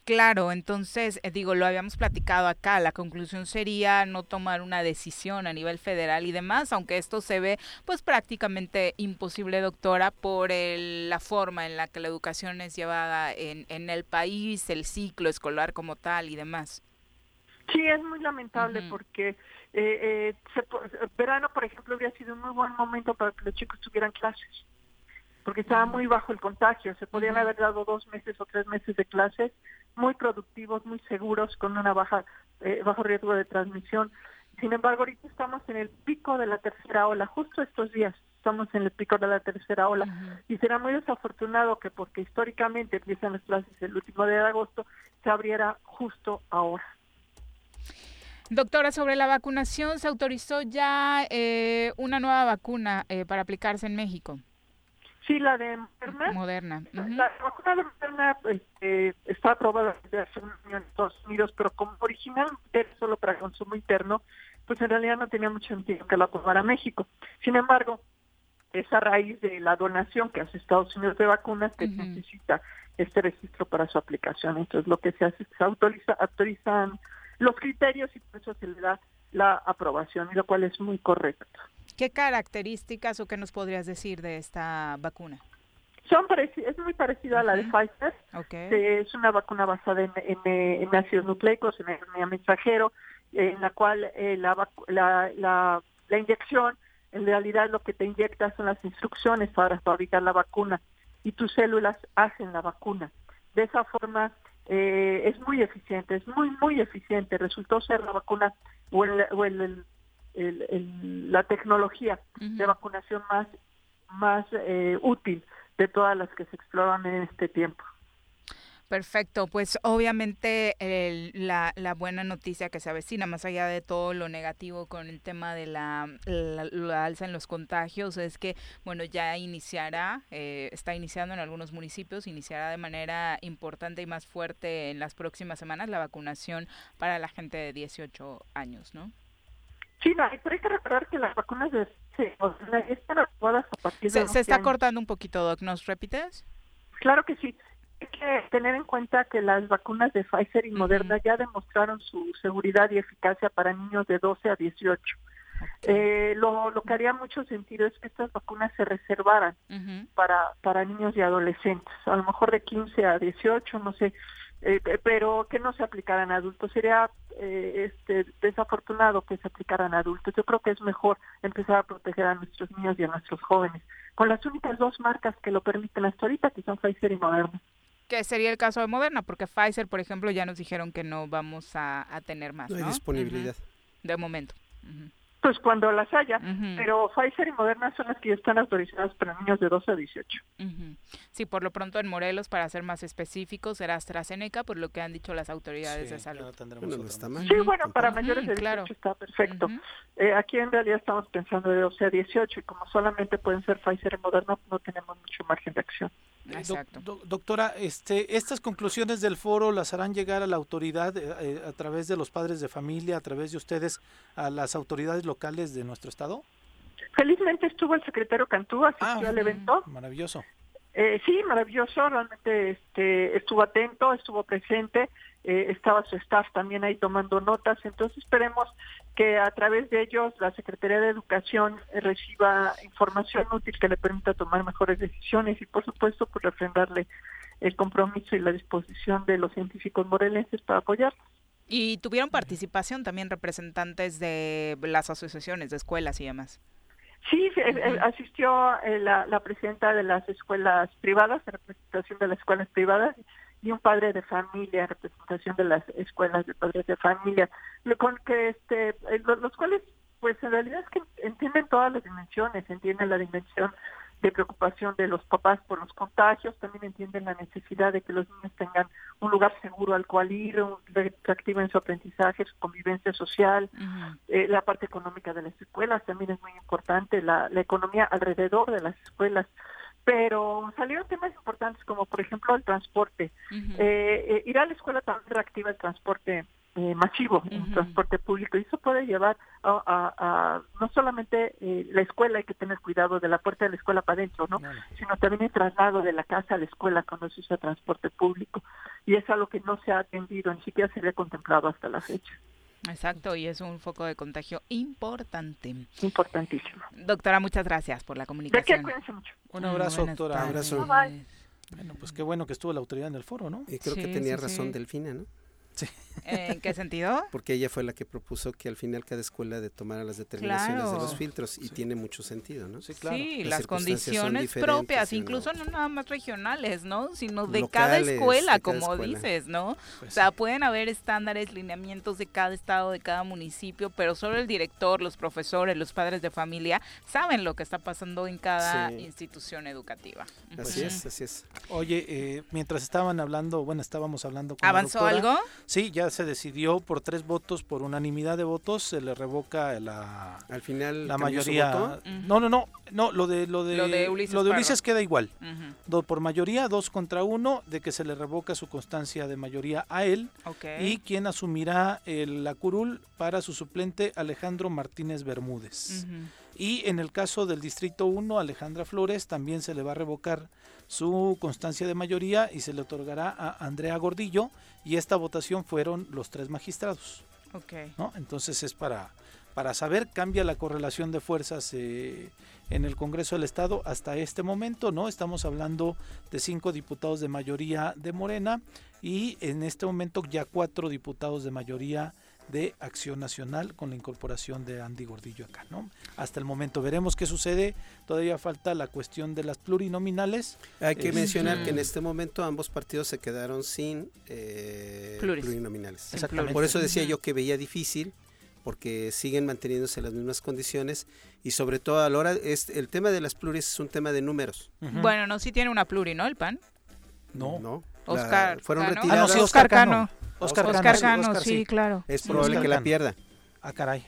Claro, entonces, eh, digo, lo habíamos platicado acá, la conclusión sería no tomar una decisión a nivel federal y demás, aunque esto se ve pues prácticamente imposible, doctora, por el- la forma en la que la educación es llevada en, en el país, el ciclo escolar como tal y demás. Sí, es muy lamentable porque eh, eh, se po- verano, por ejemplo, hubiera sido un muy buen momento para que los chicos tuvieran clases, porque estaba muy bajo el contagio. Se podían haber dado dos meses o tres meses de clases muy productivos, muy seguros, con una baja eh, bajo riesgo de transmisión. Sin embargo, ahorita estamos en el pico de la tercera ola, justo estos días estamos en el pico de la tercera ola y será muy desafortunado que porque históricamente empiezan las clases el último día de agosto, se abriera justo ahora. Doctora, sobre la vacunación, se autorizó ya eh, una nueva vacuna eh, para aplicarse en México. Sí, la de Moderna. Moderna. La vacuna de Moderna este, está aprobada desde hace un año en Estados Unidos, pero como originalmente era solo para consumo interno, pues en realidad no tenía mucho sentido que la aprobara México. Sin embargo, es a raíz de la donación que hace Estados Unidos de vacunas que necesita este registro para su aplicación. Entonces, lo que se hace es que se autoriza, autorizan los criterios y por eso se le da la aprobación, y lo cual es muy correcto. ¿Qué características o qué nos podrías decir de esta vacuna? Son es muy parecida a la de Pfizer. Ok. Eh, Es una vacuna basada en, en, en ácidos nucleicos, en RNA mensajero, en la cual eh, la, la, la, la inyección, en realidad lo que te inyecta son las instrucciones para fabricar la vacuna y tus células hacen la vacuna. De esa forma eh, es muy eficiente, es muy, muy eficiente. Resultó ser la vacuna o, el, o el- el- el- el- la tecnología de vacunación más, más eh, útil de todas las que se exploran en este tiempo. Perfecto, pues obviamente el- la, la buena noticia que se avecina, más allá de todo lo negativo con el tema de la, la- la alza en los contagios, es que, bueno, ya iniciará, eh, está iniciando en algunos municipios, iniciará de manera importante y más fuerte en las próximas semanas la vacunación para la gente de 18 años, ¿no? Sí, no, pero hay que recordar que las vacunas de sí, o sea, están aprobadas a partir de Se, 11 se está años. cortando un poquito, Doc, ¿nos repites? Claro que sí. Hay que tener en cuenta que las vacunas de Pfizer y Moderna ya demostraron su seguridad y eficacia para niños de 12 a 18. Eh, lo, lo que haría mucho sentido es que estas vacunas se reservaran para, para niños y adolescentes, a lo mejor de 15 a 18, no sé, eh, pero que no se aplicaran a adultos. Sería eh, este, desafortunado que se aplicaran a adultos. Yo creo que es mejor empezar a proteger a nuestros niños y a nuestros jóvenes con las únicas dos marcas que lo permiten hasta ahorita, que son Pfizer y Moderna. Que sería el caso de Moderna, porque Pfizer, por ejemplo, ya nos dijeron que no vamos a, a tener más, No ¿no? hay disponibilidad. De momento. Pues cuando las haya, Ujú. pero Pfizer y Moderna son las que ya están autorizadas para niños de 12 a 18. Ujú. Sí, por lo pronto en Morelos, para ser más específicos, será AstraZeneca, por lo que han dicho las autoridades de salud. Bueno, no está mal. Sí, bueno, para mayores de 18 claro. está perfecto. Eh, aquí en realidad estamos pensando de 12 a 18 y como solamente pueden ser Pfizer y Moderna, no tenemos mucho margen de acción. Doc- doctora, este, estas conclusiones del foro las harán llegar a la autoridad eh, eh, a través de los padres de familia, a través de ustedes, a las autoridades locales de nuestro estado. Felizmente estuvo el secretario Cantú, asistió Ah, al evento. Maravilloso. Eh, sí, maravilloso, realmente este, estuvo atento, estuvo presente, eh, estaba su staff también ahí tomando notas, entonces esperemos que a través de ellos la Secretaría de Educación eh, reciba información útil que le permita tomar mejores decisiones y por supuesto pues refrendarle el compromiso y la disposición de los científicos morelenses para apoyar. Y tuvieron participación también representantes de las asociaciones de escuelas y demás. Sí, eh, eh, asistió la, la presidenta de las escuelas privadas, en representación de las escuelas privadas, y un padre de familia, en representación de las escuelas de padres de familia, con que este, eh, los, los cuales, pues en realidad es que entienden todas las dimensiones, entienden la dimensión de preocupación de los papás por los contagios, también entienden la necesidad de que los niños tengan un lugar seguro al cual ir, un, que activen su aprendizaje, su convivencia social, eh, la parte económica de las escuelas también es muy importante, la, la economía alrededor de las escuelas. Pero salieron temas importantes como, por ejemplo, el transporte. Eh, eh, ir a la escuela también reactiva el transporte eh, masivo en transporte público y eso puede llevar a, a- a- no solamente eh, la escuela hay que tener cuidado de la puerta de la escuela para adentro no sino también el traslado de la casa a la escuela cuando se usa transporte público y es algo que no se ha atendido ni siquiera se había contemplado hasta la fecha Exacto, y es un foco de contagio importante. Importantísimo. Doctora, muchas gracias por la comunicación. cuídense mucho. Un abrazo, Buenas doctora. Un abrazo. Bueno, pues qué bueno que estuvo la autoridad en el foro, ¿no? Y creo que tenía sí, razón sí. Delfina, ¿no? ¿En qué sentido? Porque ella fue la que propuso que al final cada escuela de tomara las determinaciones de Claro. los filtros y tiene mucho sentido, ¿no? Sí, Sí, Las condiciones propias, incluso no nada más regionales, ¿no? Sino de cada escuela, de cada como escuela. dices, ¿no? Pues o sea, pueden haber estándares, lineamientos de cada estado, de cada municipio, pero solo el director, los profesores, los padres de familia saben lo que está pasando en cada Sí. institución educativa. Así Ujú. es, así es. Oye, eh, mientras estaban hablando, bueno, estábamos hablando con la ¿Avanzó doctora. algo? Sí, ya se decidió por tres votos, por unanimidad de votos, se le revoca la, Al final la su mayoría. No, no, no, no, lo de lo de, Lo de Ulises lo de Parra. Ulises queda igual. Ujú. Do- por mayoría, dos contra uno, de que se le revoca su constancia de mayoría a él. Ok. Y quien asumirá el, la curul para su suplente Alejandro Martínez Bermúdez. Y en el caso del Distrito 1, Alejandra Flores, también se le va a revocar su constancia de mayoría y se le otorgará a Andrea Gordillo. Y esta votación fueron los tres magistrados. Ok. ¿no? Entonces es para, para saber, cambia la correlación de fuerzas eh, en el Congreso del Estado hasta este momento, ¿no? Estamos hablando de cinco diputados de mayoría de Morena y en este momento ya cuatro diputados de mayoría de Acción Nacional con la incorporación de Andy Gordillo acá, ¿no? Hasta el momento veremos qué sucede, todavía falta la cuestión de las plurinominales. Hay que Este, mencionar que en este momento ambos partidos se quedaron sin eh, plurinominales. Exactamente. Por eso decía yo que veía difícil, porque siguen manteniéndose las mismas condiciones y sobre todo a la hora, es, el tema de las pluris es un tema de números. Bueno, no, sí tiene una pluri, ¿no? El PAN. No. No. Oscar La- fueron Cano. retiradas. Ah, no, sí, Oscar Oscar Cano. Oscar Cano, Oscar sí, Cano, Oscar, sí, sí. claro. Es Sí, probable Oscar que la pierda. Ah, caray.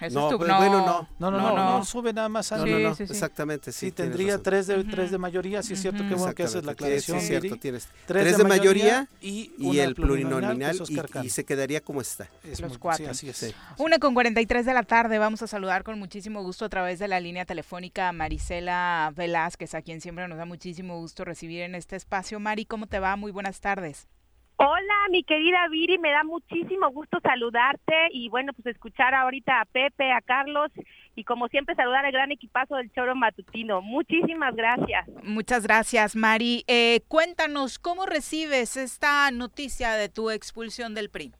Eso No, es tu- pues, no. bueno, no. No, no, No, no, no. no, sube nada más No, Andy. no, no, sí, sí. exactamente, sí. Sí, tendría razón. tres de, tres de mayoría, sí es cierto, qué bueno que haces la sí, aclaración. sí, es cierto, tienes Tres tres, de de mayoría y, el plurinominal, que y, se quedaría como está. Es Los muy- cuatro. Sí, así es. Sí. Una con 43 de la tarde, vamos a saludar con muchísimo gusto a través de la línea telefónica a Marisela Velázquez, a quien siempre nos da muchísimo gusto recibir en este espacio. Mari, ¿cómo te va? Muy buenas tardes. Hola, mi querida Viri, me da muchísimo gusto saludarte y bueno, pues escuchar ahorita a Pepe, a Carlos y como siempre saludar al gran equipazo del Choro Matutino. Muchísimas gracias. Muchas gracias, Mari. Eh, cuéntanos, ¿cómo recibes esta noticia de tu expulsión del PRI?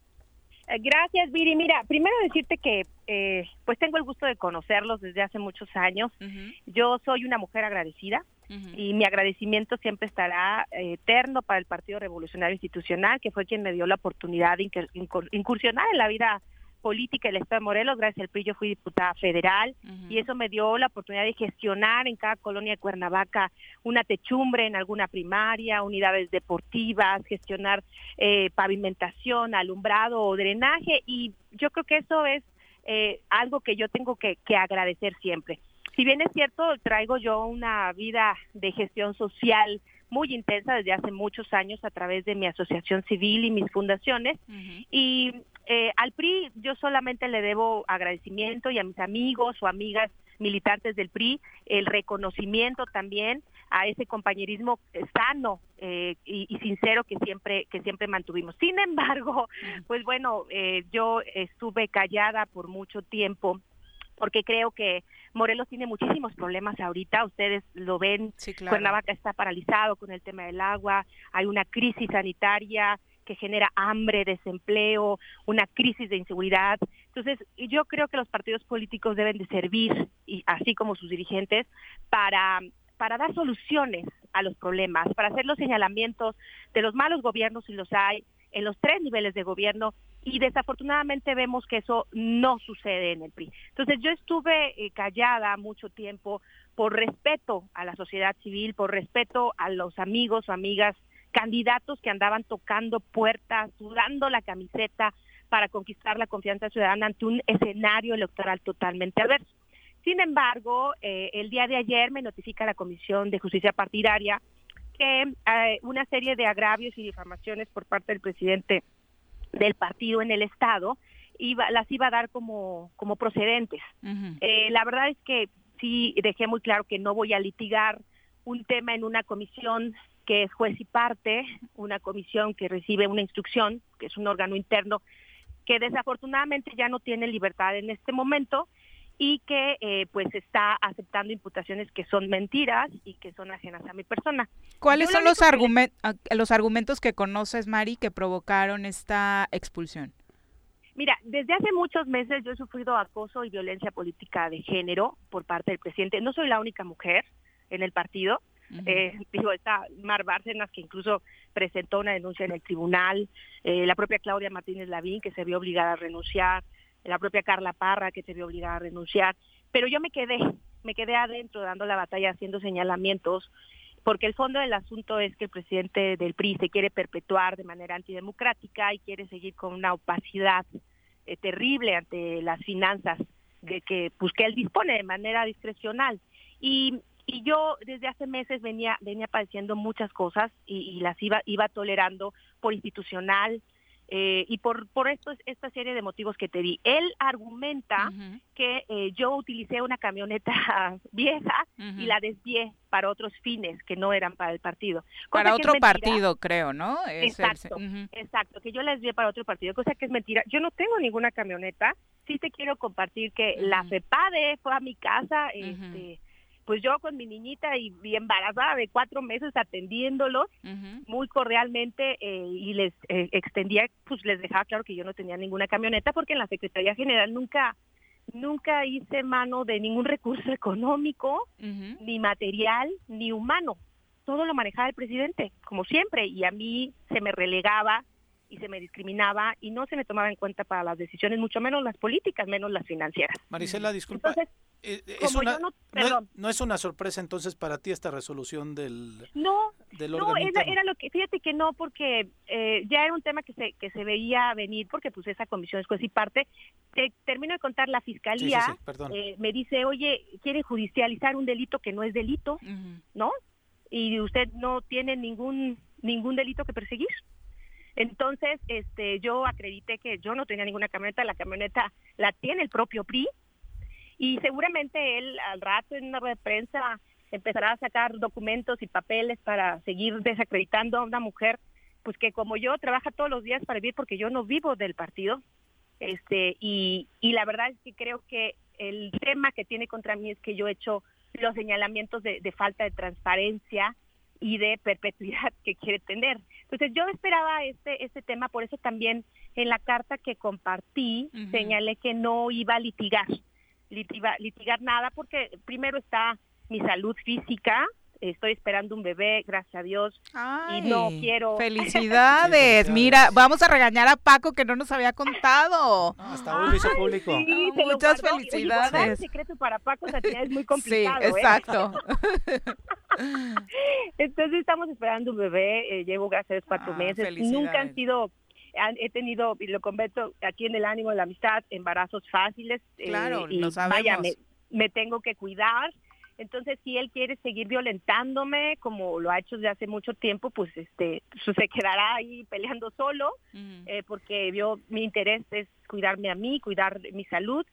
Eh, Gracias, Viri. Mira, primero decirte que eh, pues tengo el gusto de conocerlos desde hace muchos años. Yo soy una mujer agradecida y mi agradecimiento siempre estará eh, eterno para el Partido Revolucionario Institucional, que fue quien me dio la oportunidad de incur- incur- incursionar en la vida política del Estado de Morelos. Gracias al PRI yo fui diputada federal y eso me dio la oportunidad de gestionar en cada colonia de Cuernavaca una techumbre en alguna primaria, unidades deportivas, gestionar eh, pavimentación, alumbrado o drenaje y yo creo que eso es eh, algo que yo tengo que, que agradecer siempre. Si bien es cierto, traigo yo una vida de gestión social muy intensa desde hace muchos años a través de mi asociación civil y mis fundaciones. Y eh, al PRI yo solamente le debo agradecimiento y a mis amigos o amigas militantes del PRI el reconocimiento también a ese compañerismo sano eh, y, y sincero que siempre que siempre mantuvimos. Sin embargo, pues bueno, eh, yo estuve callada por mucho tiempo porque creo que Morelos tiene muchísimos problemas ahorita, ustedes lo ven, claro. Cuernavaca está paralizado con el tema del agua, hay una crisis sanitaria que genera hambre, desempleo, una crisis de inseguridad. Entonces, yo creo que los partidos políticos deben de servir, y así como sus dirigentes, para para dar soluciones a los problemas, para hacer los señalamientos de los malos gobiernos si los hay en los tres niveles de gobierno y desafortunadamente vemos que eso no sucede en el PRI. Entonces yo estuve eh, callada mucho tiempo por respeto a la sociedad civil, por respeto a los amigos o amigas candidatos que andaban tocando puertas, sudando la camiseta para conquistar la confianza ciudadana ante un escenario electoral totalmente adverso. Sin embargo, eh, el día de ayer me notifica la Comisión de Justicia Partidaria que eh, una serie de agravios y difamaciones por parte del presidente del partido en el estado, iba, las iba a dar como, como procedentes. Eh, la verdad es que sí dejé muy claro que no voy a litigar un tema en una comisión que es juez y parte, una comisión que recibe una instrucción, que es un órgano interno, que desafortunadamente ya no tiene libertad en este momento y que eh, pues está aceptando imputaciones que son mentiras y que son ajenas a mi persona. ¿Cuáles Yo son lo los, que los argumentos que conoces, Mari, que provocaron esta expulsión? Mira, desde hace muchos meses yo he sufrido acoso y violencia política de género por parte del presidente. No soy la única mujer en el partido. Eh, digo, está Mar Bárcenas, que incluso presentó una denuncia en el tribunal, eh, la propia Claudia Martínez Lavín, que se vio obligada a renunciar, la propia Carla Parra, que se vio obligada a renunciar. Pero yo me quedé, me quedé adentro dando la batalla, haciendo señalamientos, porque el fondo del asunto es que el presidente del PRI se quiere perpetuar de manera antidemocrática y quiere seguir con una opacidad eh, terrible ante las finanzas de que, pues, que él dispone de manera discrecional. Y, y yo desde hace meses venía, venía padeciendo muchas cosas y, y las iba, iba tolerando por institucional eh, y por, por estos, esta serie de motivos que te di. Él argumenta que eh, yo utilicé una camioneta vieja y la desvié para otros fines que no eran para el partido. Cosa Para otro partido, creo, ¿no? Es el- Exacto, exacto, que yo la desvié para otro partido, cosa que es mentira. Yo no tengo ninguna camioneta. Sí te quiero compartir que la FEPADE fue a mi casa, este, pues yo con mi niñita y, y embarazada de cuatro meses atendiéndolos muy cordialmente eh, y les eh, extendía, pues les dejaba claro que yo no tenía ninguna camioneta porque en la Secretaría General nunca nunca hice mano de ningún recurso económico, ni material, ni humano. Todo lo manejaba el presidente, como siempre, y a mí se me relegaba y se me discriminaba y no se me tomaba en cuenta para las decisiones, mucho menos las políticas, menos las financieras. Marisela, disculpa. Entonces, eh, eh, es una- no- no, no es una sorpresa entonces para ti esta resolución del, No, del no, era, era lo que, fíjate que no, porque eh, ya era un tema que se, que se veía venir, porque pues esa comisión es juez y parte. Te termino de contar, la fiscalía Sí, sí, sí, perdón. eh, me dice, oye, quiere judicializar un delito que no es delito, ¿no? Y usted no tiene ningún, ningún delito que perseguir. Entonces, este, yo acredité que yo no tenía ninguna camioneta, la camioneta la tiene el propio PRI, y seguramente él al rato en una rueda de prensa empezará a sacar documentos y papeles para seguir desacreditando a una mujer pues que como yo trabaja todos los días para vivir porque yo no vivo del partido este y, y la verdad es que creo que el tema que tiene contra mí es que yo he hecho los señalamientos de, de falta de transparencia y de perpetuidad que quiere tener. Entonces yo esperaba este, este tema, por eso también en la carta que compartí señalé que no iba a litigar, litiga- litigar nada, porque primero está mi salud física, estoy esperando un bebé, gracias a Dios, y no quiero... Felicidades. Mira, vamos a regañar a Paco que no nos había contado. hasta hoy lo hizo público. Sí, lo Muchas guardó. Oye, felicidades. secreto para Paco es muy Sí, complicado. ¿eh? exacto. Entonces estamos esperando un bebé, eh, llevo gracias a Dios cuatro Ah, meses. felicidades. Nunca han sido, han- he tenido, y lo converto aquí en el ánimo de la amistad, embarazos fáciles. eh, Claro, y lo vaya, sabemos. me, me tengo que cuidar. Entonces, si él quiere seguir violentándome, como lo ha hecho desde hace mucho tiempo, pues este pues, se quedará ahí peleando solo, eh, porque yo mi interés es cuidarme a mí, cuidar mi salud.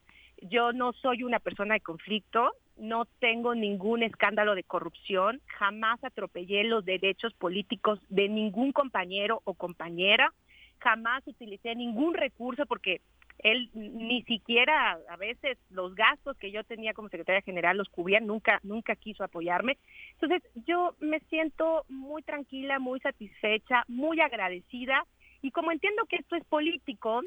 Yo no soy una persona de conflicto, no tengo ningún escándalo de corrupción, jamás atropellé los derechos políticos de ningún compañero o compañera, jamás utilicé ningún recurso porque él ni siquiera a veces los gastos que yo tenía como secretaria general los cubría, nunca nunca quiso apoyarme. Entonces, yo me siento muy tranquila, muy satisfecha, muy agradecida. Y como entiendo que esto es político,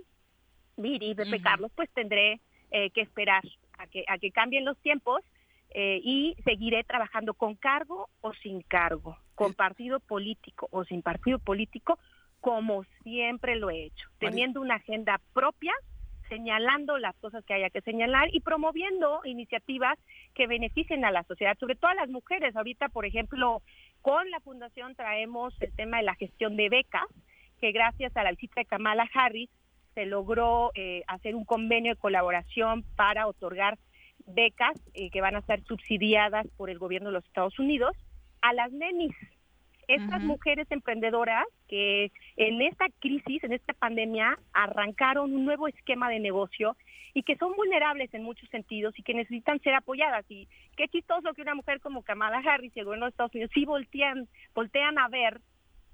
Viri, Pepe Carlos, pues tendré eh, que esperar a que, a que cambien los tiempos eh, y seguiré trabajando con cargo o sin cargo, con partido político o sin partido político, como siempre lo he hecho, teniendo una agenda propia, señalando las cosas que haya que señalar y promoviendo iniciativas que beneficien a la sociedad, sobre todo a las mujeres. Ahorita, por ejemplo, con la fundación traemos el tema de la gestión de becas, que gracias a la visita de Kamala Harris se logró eh, hacer un convenio de colaboración para otorgar becas eh, que van a ser subsidiadas por el gobierno de los Estados Unidos a las nenis. Estas mujeres emprendedoras que en esta crisis, en esta pandemia, arrancaron un nuevo esquema de negocio y que son vulnerables en muchos sentidos y que necesitan ser apoyadas. Y qué chistoso que una mujer como Kamala Harris y el gobierno de Estados Unidos sí voltean, voltean a ver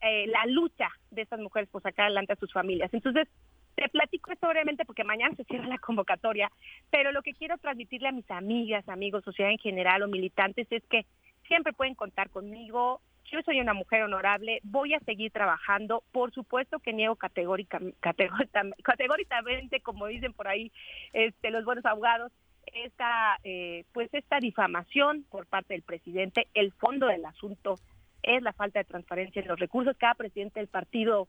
eh, la lucha de estas mujeres por sacar adelante a sus familias. Entonces, te platico esto brevemente porque mañana se cierra la convocatoria, pero lo que quiero transmitirle a mis amigas, amigos, sociedad en general o militantes es que siempre pueden contar conmigo. Yo soy una mujer honorable, voy a seguir trabajando. Por supuesto que niego categórica, categóricam- categóricamente, como dicen por ahí este, los buenos abogados, esta, eh, pues esta difamación por parte del presidente. El fondo del asunto es la falta de transparencia en los recursos. Cada presidente del partido,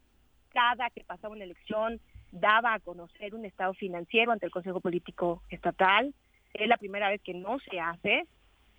cada que pasaba una elección, daba a conocer un estado financiero ante el Consejo Político Estatal. Es la primera vez que no se hace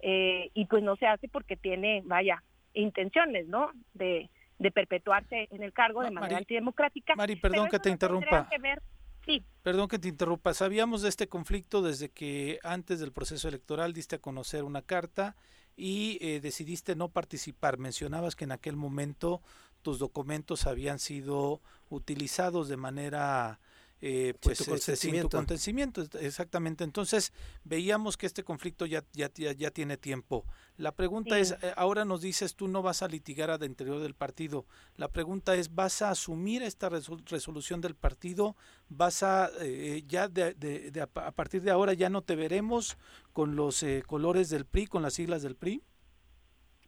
eh, y pues no se hace porque tiene, vaya, intenciones, ¿no? De, de perpetuarse en el cargo de manera Mari- antidemocrática. Mari, perdón que te no interrumpa. que ver- Sí, Perdón que te interrumpa. Sabíamos de este conflicto desde que antes del proceso electoral diste a conocer una carta y eh, decidiste no participar. Mencionabas que en aquel momento tus documentos habían sido utilizados de manera eh, pues tu este, sin tu est- exactamente. Entonces veíamos que este conflicto ya, ya, ya, ya tiene tiempo. La pregunta Sí. es, eh, ahora nos dices tú no vas a litigar al interior del partido. La pregunta es, ¿vas a asumir esta resol- resolución del partido? ¿Vas a, eh, ya de, de- de a pa- a partir de ahora ya no te veremos con los eh, colores del PRI, con las siglas del PRI?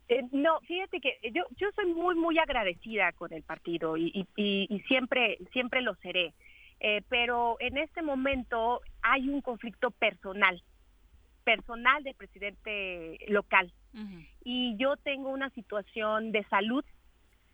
Eh, no, fíjate que yo yo soy muy muy agradecida con el partido y, y- y- y siempre siempre lo seré. Eh, pero en este momento hay un conflicto personal, personal del presidente local. Y yo tengo una situación de salud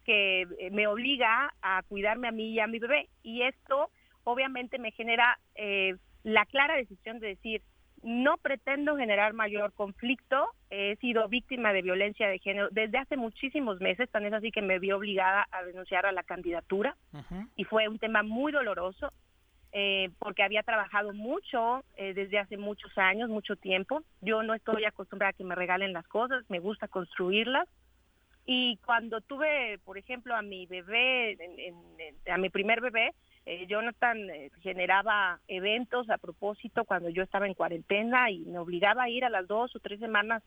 que eh, me obliga a cuidarme a mí y a mi bebé. Y esto obviamente me genera eh, la clara decisión de decir, no pretendo generar mayor conflicto, he sido víctima de violencia de género desde hace muchísimos meses, tan es así que me vi obligada a renunciar a la candidatura y fue un tema muy doloroso eh, porque había trabajado mucho eh, desde hace muchos años, mucho tiempo. Yo no estoy acostumbrada a que me regalen las cosas, me gusta construirlas. Y cuando tuve, por ejemplo, a mi bebé, en- en- en- a mi primer bebé, eh, Jonathan eh, generaba eventos a propósito cuando yo estaba en cuarentena y me obligaba a ir a las dos o tres semanas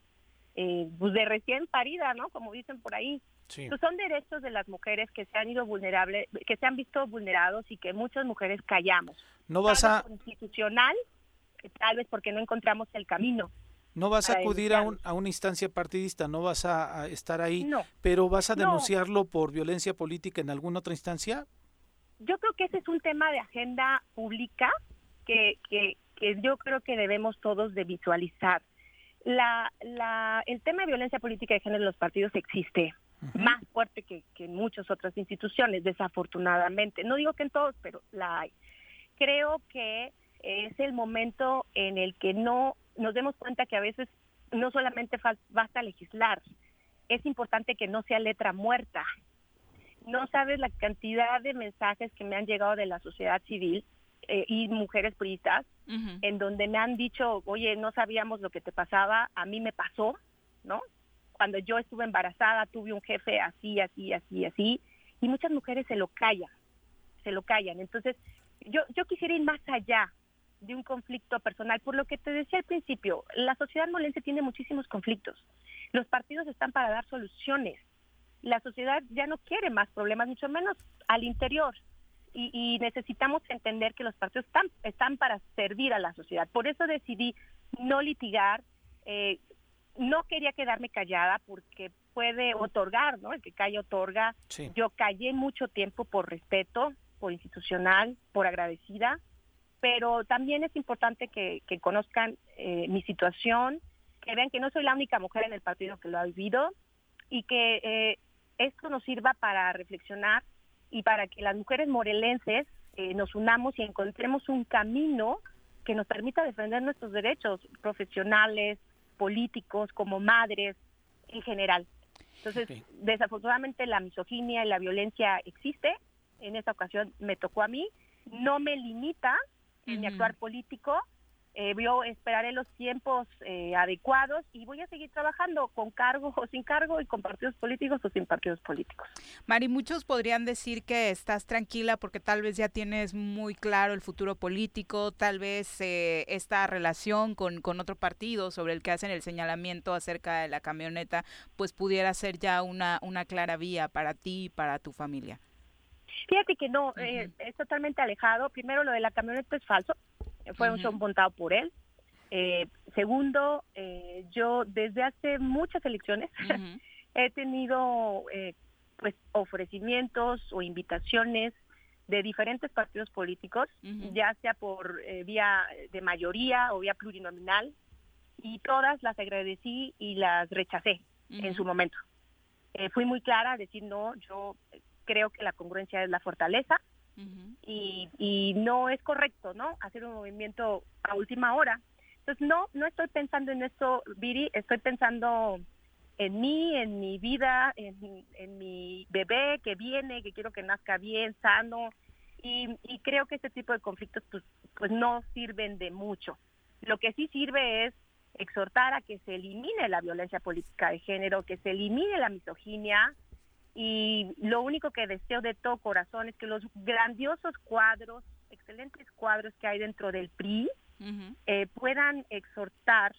eh, pues de recién parida, ¿no? Como dicen por ahí. Sí. Pues son derechos de las mujeres que se han ido vulnerables, que se han visto vulnerados y que muchas mujeres callamos. No vas a, por institucional, eh, tal vez porque no encontramos el camino. no vas a acudir a, un- a una instancia partidista, no vas a, a estar ahí, No. pero vas a No. denunciarlo por violencia política en alguna otra instancia. Yo creo que ese es un tema de agenda pública que, que, que yo creo que debemos todos de visualizar. La, la, el tema de violencia política de género en los partidos existe, más fuerte que, que en muchas otras instituciones, desafortunadamente. No digo que en todos, pero la hay. Creo que es el momento en el que no nos demos cuenta que a veces no solamente basta legislar, es importante que no sea letra muerta. No sabes la cantidad de mensajes que me han llegado de la sociedad civil eh, y mujeres priistas en donde me han dicho, oye, no sabíamos lo que te pasaba, a mí me pasó, ¿no? Cuando yo estuve embarazada tuve un jefe así, así, así, así, y muchas mujeres se lo callan, se lo callan. Entonces, yo, yo quisiera ir más allá de un conflicto personal, por lo que te decía al principio, la sociedad molense tiene muchísimos conflictos. Los partidos están para dar soluciones. La sociedad ya no quiere más problemas, mucho menos al interior y, y necesitamos entender que los partidos están, están para servir a la sociedad. Por eso decidí no litigar, eh, no quería quedarme callada porque puede otorgar, ¿no? El que calla otorga. Sí. Yo callé mucho tiempo por respeto, por institucional, por agradecida, pero también es importante que, que conozcan eh, mi situación, que vean que no soy la única mujer en el partido que lo ha vivido y que eh, esto nos sirva para reflexionar y para que las mujeres morelenses eh, nos unamos y encontremos un camino que nos permita defender nuestros derechos profesionales, políticos, como madres, en general. Entonces, desafortunadamente la misoginia y la violencia existe. En esta ocasión me tocó a mí. No me limita en mi actuar político, eh, yo esperaré los tiempos eh, adecuados y voy a seguir trabajando con cargo o sin cargo y con partidos políticos o sin partidos políticos. Mari, muchos podrían decir que estás tranquila porque tal vez ya tienes muy claro el futuro político, tal vez eh, esta relación con, con otro partido sobre el que hacen el señalamiento acerca de la camioneta, pues pudiera ser ya una, una clara vía para ti y para tu familia. Fíjate que no, eh, es totalmente alejado. Primero, lo de la camioneta es falso. Fue un show montado por él. Eh, segundo, eh, yo desde hace muchas elecciones he tenido eh, pues ofrecimientos o invitaciones de diferentes partidos políticos, ya sea por eh, vía de mayoría o vía plurinominal, y todas las agradecí y las rechacé en su momento. Eh, fui muy clara a decir no, yo creo que la congruencia es la fortaleza y, y no es correcto, ¿no? Hacer un movimiento a última hora. Entonces, no, no estoy pensando en esto, Viri, estoy pensando en mí, en mi vida, en, en mi bebé que viene, que quiero que nazca bien, sano, y, y creo que este tipo de conflictos pues, pues no sirven de mucho. Lo que sí sirve es exhortar a que se elimine la violencia política de género, que se elimine la misoginia, y lo único que deseo de todo corazón es que los grandiosos cuadros, excelentes cuadros que hay dentro del PRI, eh, puedan exhortar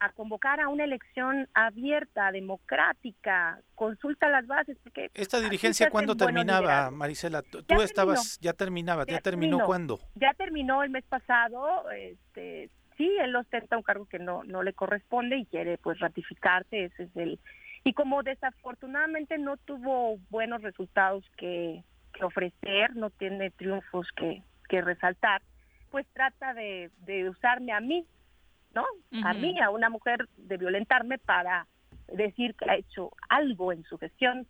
a convocar a una elección abierta, democrática, consulta las bases. Porque ¿Esta dirigencia cuándo terminaba. Marisela? Tú Ya tú estabas, terminó. ya terminaba, ¿ya Ya terminó terminó. cuándo? Ya terminó el mes pasado, este, sí, él ostenta un cargo que no, no le corresponde y quiere pues ratificarse, ese es el... Y como desafortunadamente no tuvo buenos resultados que, que ofrecer, no tiene triunfos que, que resaltar, pues trata de, de usarme a mí, ¿no? A mí, a una mujer, de violentarme para decir que ha hecho algo en su gestión.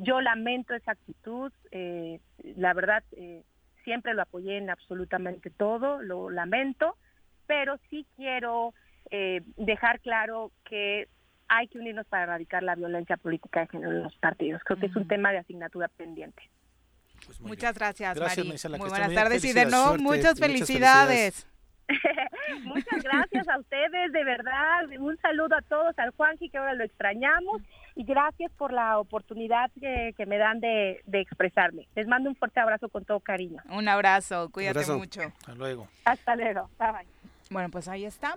Yo lamento esa actitud, eh, la verdad, eh, siempre lo apoyé en absolutamente todo, lo lamento, pero sí quiero eh, dejar claro que hay que unirnos para erradicar la violencia política de género en los partidos. Creo que es un tema de asignatura pendiente. Muchas gracias, Gracias. Marisela, Muy buenas bien. tardes y de nuevo Suerte, muchas muchas felicidades. Muchas gracias a ustedes, de verdad. Un saludo a todos, al Juanji, que ahora lo extrañamos. Y gracias por la oportunidad que, que me dan de, de expresarme. Les mando un fuerte abrazo con todo cariño. Un abrazo, cuídate Abrazo. mucho. Hasta luego. Hasta luego. Bye bye. Bueno, pues ahí está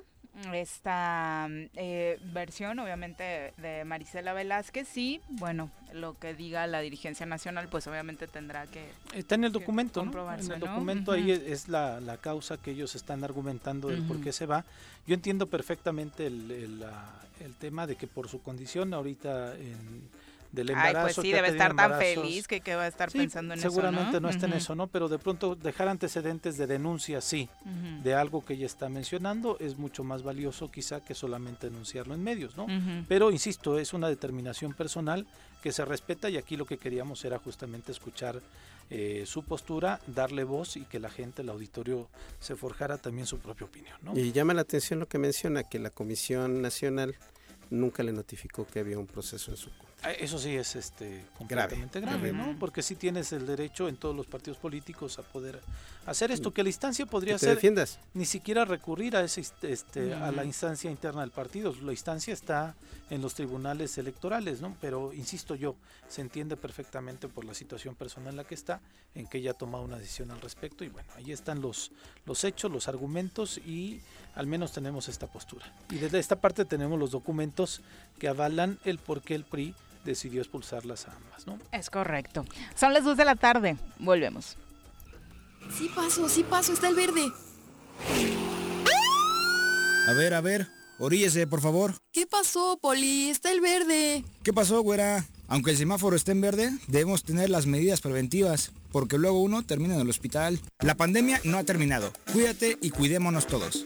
esta eh, versión, obviamente, de Marisela Velázquez. Sí, bueno, lo que diga la dirigencia nacional, pues obviamente tendrá que... Está en el documento, ¿no? En el documento ahí es, es la, la causa que ellos están argumentando del por qué se va. Yo entiendo perfectamente el, el, la- el tema de que por su condición ahorita en- del Ay, embarazo... pues sí, debe estar tan feliz que, que va a estar Sí, pensando en eso, seguramente ¿no? no, está en eso, ¿no? Pero de pronto dejar antecedentes de denuncia, sí, de algo que ella está mencionando es mucho más valioso quizá que solamente denunciarlo en medios, ¿no? Pero insisto, es una determinación personal que se respeta y aquí lo que queríamos era justamente escuchar eh, su postura, darle voz y que la gente, el auditorio, se forjara también su propia opinión, ¿no? Y llama la atención lo que menciona, que la Comisión Nacional nunca le notificó que había un proceso en su contra. Ah, Eso sí es este completamente grave, grave. ¿no? Porque sí tienes el derecho en todos los partidos políticos a poder hacer esto, que la instancia podría ser defiendas. ni siquiera recurrir a ese este a la Mm. instancia interna del partido. La instancia está en los tribunales electorales, ¿no? Pero insisto yo, se entiende perfectamente por la situación personal en la que está, en que ella ha tomado una decisión al respecto y bueno, ahí están los los hechos, los argumentos y al menos tenemos esta postura. Y desde esta parte tenemos los documentos que avalan el por qué el PRI decidió expulsarlas a ambas, ¿no? Es correcto. Son las 2 de la tarde. Volvemos. Sí paso, sí paso, está el verde. A ver, a ver, oríllese, por favor. ¿Qué pasó, Poli? Está el verde. ¿Qué pasó, güera? Aunque el semáforo esté en verde, debemos tener las medidas preventivas, porque luego uno termina en el hospital. La pandemia no ha terminado. Cuídate y cuidémonos todos.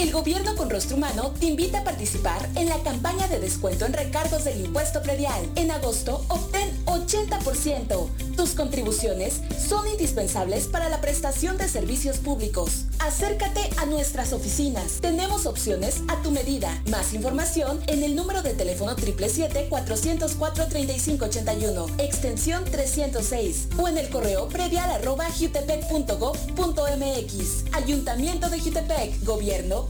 El gobierno con rostro humano te invita a participar en la campaña de descuento en recargos del impuesto predial. En agosto obtén 80%. Tus contribuciones son indispensables para la prestación de servicios públicos. Acércate a nuestras oficinas. Tenemos opciones a tu medida. Más información en el número de teléfono 777-404-3581, extensión 306 o en el correo predial. Ayuntamiento de Jutepec, Gobierno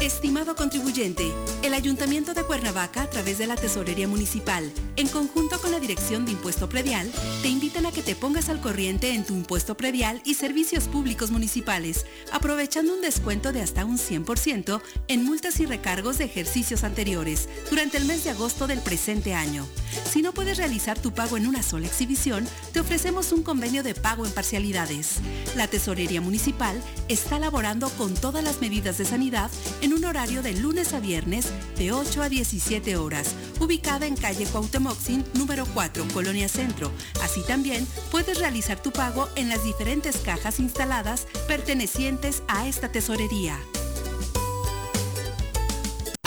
Estimado contribuyente, el Ayuntamiento de Cuernavaca, a través de la Tesorería Municipal, en conjunto con la Dirección de Impuesto Predial, te invitan a que te pongas al corriente en tu impuesto predial y servicios públicos municipales, aprovechando un descuento de hasta un 100% en multas y recargos de ejercicios anteriores durante el mes de agosto del presente año. Si no puedes realizar tu pago en una sola exhibición, te ofrecemos un convenio de pago en parcialidades. La Tesorería Municipal está laborando con todas las medidas de sanidad en un horario de lunes a viernes de 8 a 17 horas, ubicada en calle Cuauhtémoc-Sin, número 4, Colonia Centro. Así también puedes realizar tu pago en las diferentes cajas instaladas pertenecientes a esta tesorería.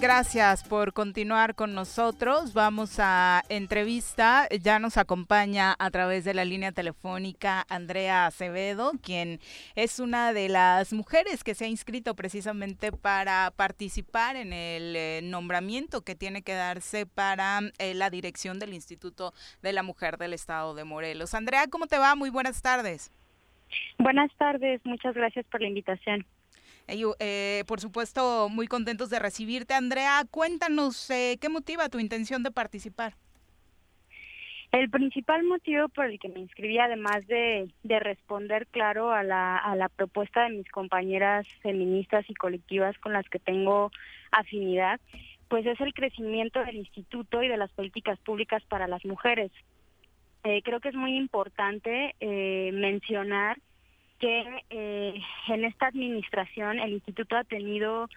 Gracias, por continuar con nosotros. Vamos a entrevista. Ya nos acompaña a través de la línea telefónica Andrea Acevedo, quien es una de las mujeres que se ha inscrito precisamente para participar en el eh, nombramiento que tiene que darse para eh, la dirección del Instituto de la Mujer del Estado de Morelos. Andrea, ¿cómo te va? Muy buenas tardes. Buenas tardes, muchas gracias por la invitación. Eh, eh, por supuesto, muy contentos de recibirte. Andrea, cuéntanos eh, qué motiva tu intención de participar. El principal motivo por el que me inscribí, además de, de responder, claro, a la, a la propuesta de mis compañeras feministas y colectivas con las que tengo afinidad, pues es el crecimiento del instituto y de las políticas públicas para las mujeres. creo que es muy importante mencionar que eh, en esta administración el instituto ha tenido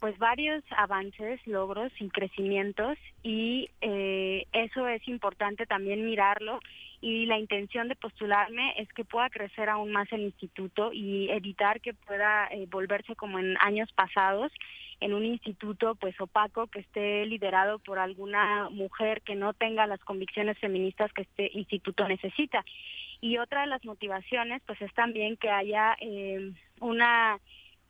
pues varios avances, logros y crecimientos y eh, eso es importante también mirarlo y la intención de postularme es que pueda crecer aún más el instituto y evitar que pueda eh, volverse como en años pasados en un instituto pues opaco que esté liderado por alguna mujer que no tenga las convicciones feministas que este instituto necesita. Y otra de las motivaciones pues es también que haya eh, una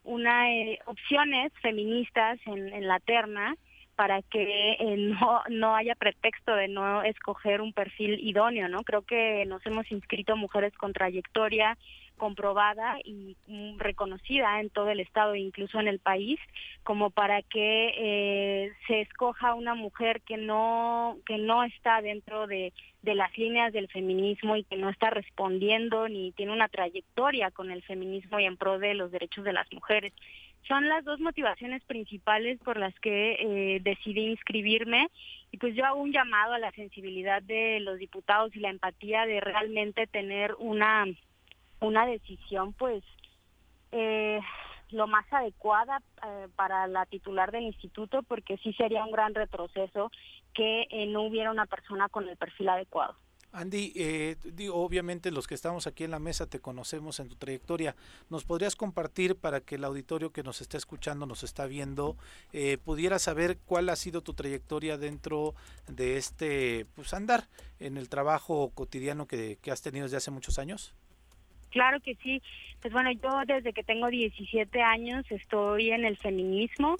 una eh, opciones feministas en, en la terna para que eh, no, no haya pretexto de no escoger un perfil idóneo, ¿no? Creo que nos hemos inscrito mujeres con trayectoria comprobada y mm, reconocida en todo el estado e incluso en el país como para que eh, se escoja una mujer que no que no está dentro de, de las líneas del feminismo y que no está respondiendo ni tiene una trayectoria con el feminismo y en pro de los derechos de las mujeres. Son las dos motivaciones principales por las que eh, decidí inscribirme y pues yo hago un llamado a la sensibilidad de los diputados y la empatía de realmente tener una una decisión pues eh, lo más adecuada eh, para la titular del instituto porque sí sería un gran retroceso que no hubiera una persona con el perfil adecuado. Andy, eh, digo, obviamente los que estamos aquí en la mesa te conocemos en tu trayectoria. ¿Nos podrías compartir para que el auditorio que nos está escuchando, nos está viendo, eh, pudiera saber cuál ha sido tu trayectoria dentro de este pues, andar en el trabajo cotidiano que, que has tenido desde hace muchos años? Claro que sí. Pues bueno, yo desde que tengo 17 años estoy en el feminismo.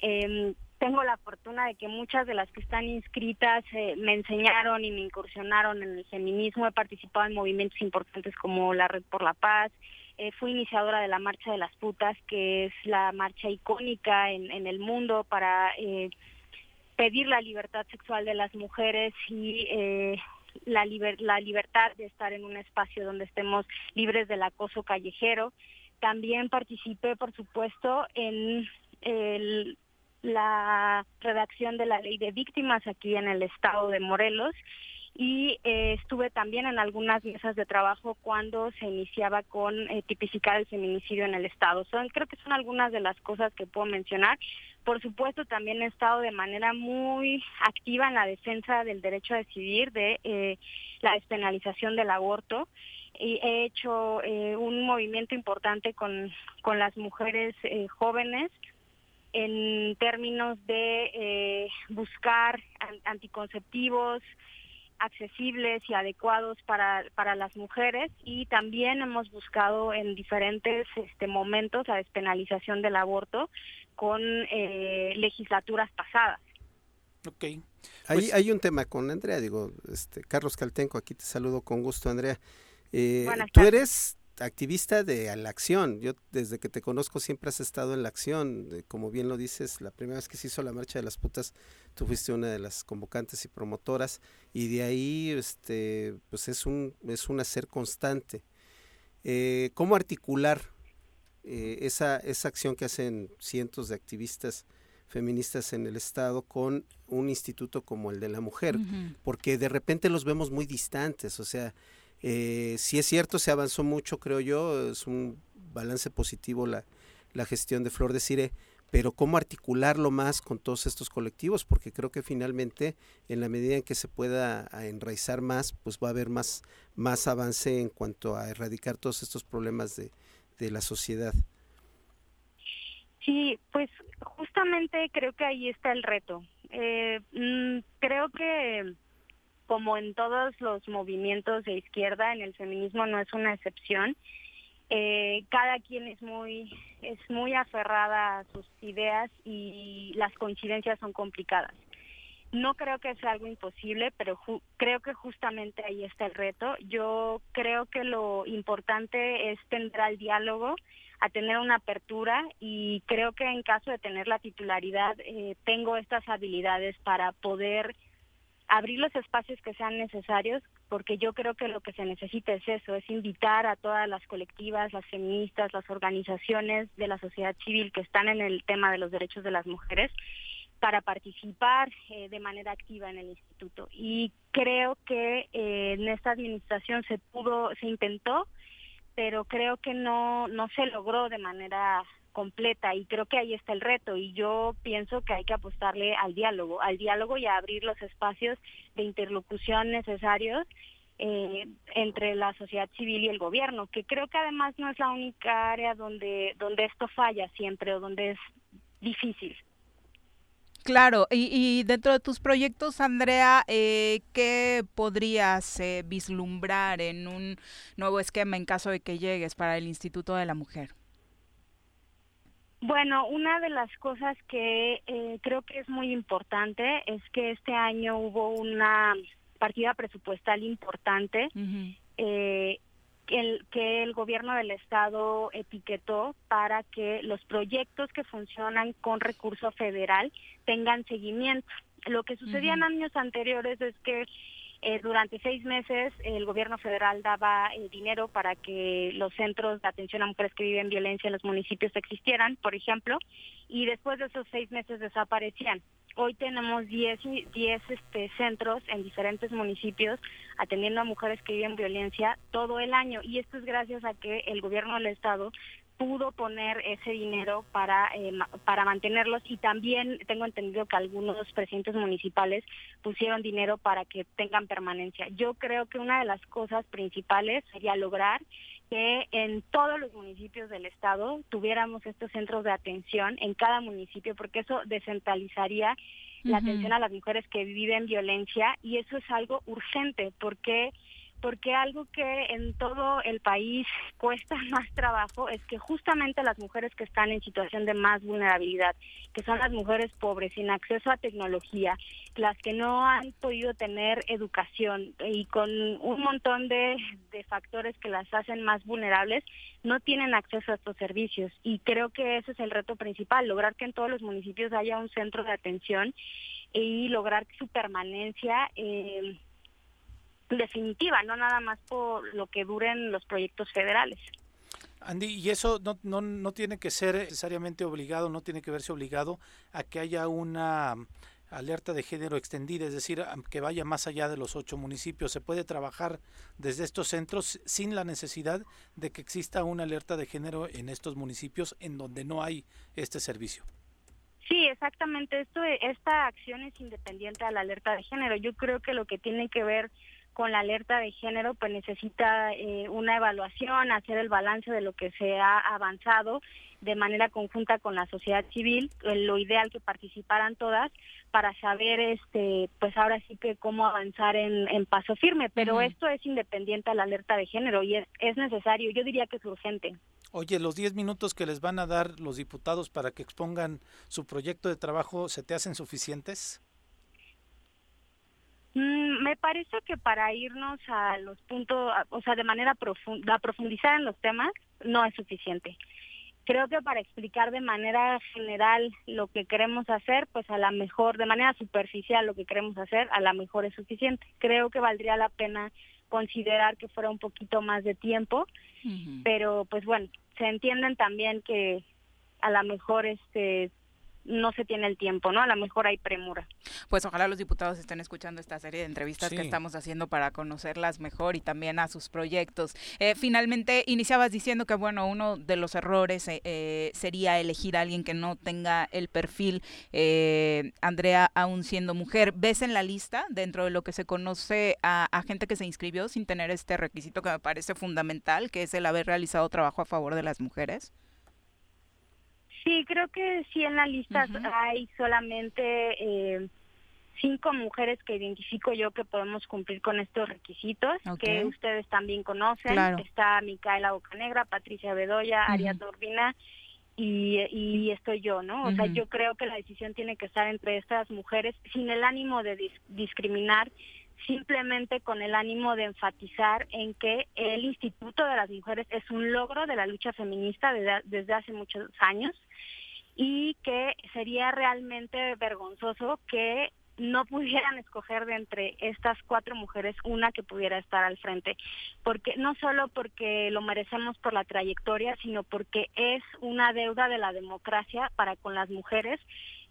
Eh, tengo la fortuna de que muchas de las que están inscritas eh, me enseñaron y me incursionaron en el feminismo. He participado en movimientos importantes como la Red por la Paz. Eh, fui iniciadora de la Marcha de las Putas, que es la marcha icónica en, en el mundo para eh, pedir la libertad sexual de las mujeres y eh, la, liber la libertad de estar en un espacio donde estemos libres del acoso callejero. También participé, por supuesto, en el la redacción de la ley de víctimas aquí en el estado de Morelos y eh, estuve también en algunas mesas de trabajo cuando se iniciaba con eh, tipificar el feminicidio en el estado. Son, creo que son algunas de las cosas que puedo mencionar. Por supuesto, también he estado de manera muy activa en la defensa del derecho a decidir, de eh, la despenalización del aborto. Y he hecho un movimiento importante con, con las mujeres jóvenes en términos de eh, buscar anticonceptivos accesibles y adecuados para, para las mujeres y también hemos buscado en diferentes este, momentos la despenalización del aborto con eh, legislaturas pasadas. Ok. hay, pues hay un tema con Andrea, digo, este, Carlos Caltenco, aquí te saludo con gusto, Andrea. Eh, tú eres activista de la acción. Yo desde que te conozco siempre has estado en la acción. Como bien lo dices, la primera vez que se hizo la marcha de las putas, tú fuiste una de las convocantes y promotoras y de ahí, este, pues es un es un hacer constante. Eh, ¿Cómo articular eh, esa esa acción que hacen cientos de activistas? feministas en el estado con un instituto como el de la mujer, porque de repente los vemos muy distantes, o sea, eh, si es cierto, se avanzó mucho, creo yo, es un balance positivo la, la gestión de Flor de Cire, pero cómo articularlo más con todos estos colectivos, porque creo que finalmente en la medida en que se pueda enraizar más, pues va a haber más, más avance en cuanto a erradicar todos estos problemas de, de la sociedad. Sí, pues justamente creo que ahí está el reto. Eh, mm, creo que como en todos los movimientos de izquierda, en el feminismo no es una excepción. Eh, cada quien es muy es muy aferrada a sus ideas y las coincidencias son complicadas. No creo que sea algo imposible, pero creo que justamente ahí está el reto. Yo creo que lo importante es tender al diálogo, a tener una apertura y creo que en caso de tener la titularidad eh, tengo estas habilidades para poder abrir los espacios que sean necesarios, porque yo creo que lo que se necesita es eso, es invitar a todas las colectivas, las feministas, las organizaciones de la sociedad civil que están en el tema de los derechos de las mujeres para participar eh, de manera activa en el instituto. Y creo que eh, en esta administración se pudo, se intentó, pero creo que no, no se logró de manera completa y creo que ahí está el reto y yo pienso que hay que apostarle al diálogo, al diálogo y a abrir los espacios de interlocución necesarios eh, entre la sociedad civil y el gobierno, que creo que además no es la única área donde, donde esto falla siempre o donde es difícil. Claro, y, dentro de tus proyectos, Andrea, eh, ¿qué podrías eh, vislumbrar en un nuevo esquema en caso de que llegues para el Instituto de la Mujer? Bueno, una de las cosas que eh, creo que es muy importante es que este año hubo una partida presupuestal importante eh, el, que el gobierno del estado etiquetó para que los proyectos que funcionan con recurso federal tengan seguimiento. Lo que sucedía en años anteriores es que eh, durante seis meses el gobierno federal daba eh, dinero para que los centros de atención a mujeres que viven violencia en los municipios existieran, por ejemplo, y después de esos seis meses desaparecían. Hoy tenemos 10 diez, este, centros en diferentes municipios atendiendo a mujeres que viven violencia todo el año y esto es gracias a que el gobierno del estado pudo poner ese dinero para, eh, para mantenerlos y también tengo entendido que algunos presidentes municipales pusieron dinero para que tengan permanencia. Yo creo que una de las cosas principales sería lograr que en todos los municipios del estado tuviéramos estos centros de atención en cada municipio porque eso descentralizaría la atención a las mujeres que viven violencia y eso es algo urgente porque porque algo que en todo el país cuesta más trabajo es que justamente las mujeres que están en situación de más vulnerabilidad, que son las mujeres pobres, sin acceso a tecnología, las que no han podido tener educación y con un montón de, factores que las hacen más vulnerables, no tienen acceso a estos servicios. Y creo que ese es el reto principal, lograr que en todos los municipios haya un centro de atención y lograr su permanencia. Eh, definitiva, no nada más por lo que duren los proyectos federales. Andy, y eso no, no, no tiene que ser necesariamente obligado, no tiene que verse obligado a que haya una alerta de género extendida, es decir, que vaya más allá de los ocho municipios. Se puede trabajar desde estos centros sin la necesidad de que exista una alerta de género en estos municipios en donde no hay este servicio. Sí, exactamente. Esto, esta acción es independiente a la alerta de género. Yo creo que lo que tiene que ver con la alerta de género, pues necesita eh, una evaluación, hacer el balance de lo que se ha avanzado de manera conjunta con la sociedad civil, eh, lo ideal que participaran todas para saber, este, pues ahora sí que cómo avanzar en, paso firme, pero esto es independiente a la alerta de género y es, es necesario, yo diría que es urgente. Oye, los 10 minutos que les van a dar los diputados para que expongan su proyecto de trabajo, ¿se te hacen suficientes? Mm, me parece que para irnos a los puntos, o sea, de manera profunda, profundizar en los temas, no es suficiente. Creo que para explicar de manera general lo que queremos hacer, pues a la mejor, de manera superficial lo que queremos hacer, a la mejor es suficiente. Creo que valdría la pena considerar que fuera un poquito más de tiempo, pero pues bueno, se entienden también que a lo mejor este no se tiene el tiempo, ¿no? A lo mejor hay premura. Pues ojalá los diputados estén escuchando esta serie de entrevistas que estamos haciendo para conocerlas mejor y también a sus proyectos. Eh, finalmente, iniciabas diciendo que, bueno, uno de los errores eh, eh, sería elegir a alguien que no tenga el perfil, Andrea, aún siendo mujer. ¿Ves en la lista, dentro de lo que se conoce, a, a gente que se inscribió sin tener este requisito que me parece fundamental, que es el haber realizado trabajo a favor de las mujeres? Sí, creo que sí en la lista hay solamente eh, cinco mujeres que identifico yo que podemos cumplir con estos requisitos, que ustedes también conocen. Está Micaela Bocanegra, Patricia Bedoya, Ariadna Urbina y, y estoy yo, ¿no? O sea, yo creo que la decisión tiene que estar entre estas mujeres sin el ánimo de discriminar, simplemente con el ánimo de enfatizar en que el Instituto de las Mujeres es un logro de la lucha feminista desde, hace muchos años y que sería realmente vergonzoso que no pudieran escoger de entre estas cuatro mujeres una que pudiera estar al frente, porque no solo porque lo merecemos por la trayectoria, sino porque es una deuda de la democracia para con las mujeres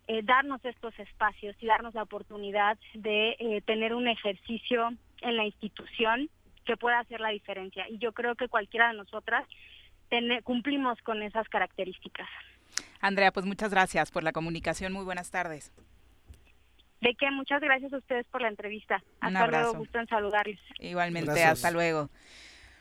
eh, darnos estos espacios y darnos la oportunidad de eh, tener un ejercicio en la institución que pueda hacer la diferencia. Y yo creo que cualquiera de nosotras cumplimos con esas características. Andrea, pues muchas gracias por la comunicación. Muy buenas tardes. De qué? muchas gracias a ustedes por la entrevista. Hasta luego, gusto en saludarles. Igualmente, hasta luego.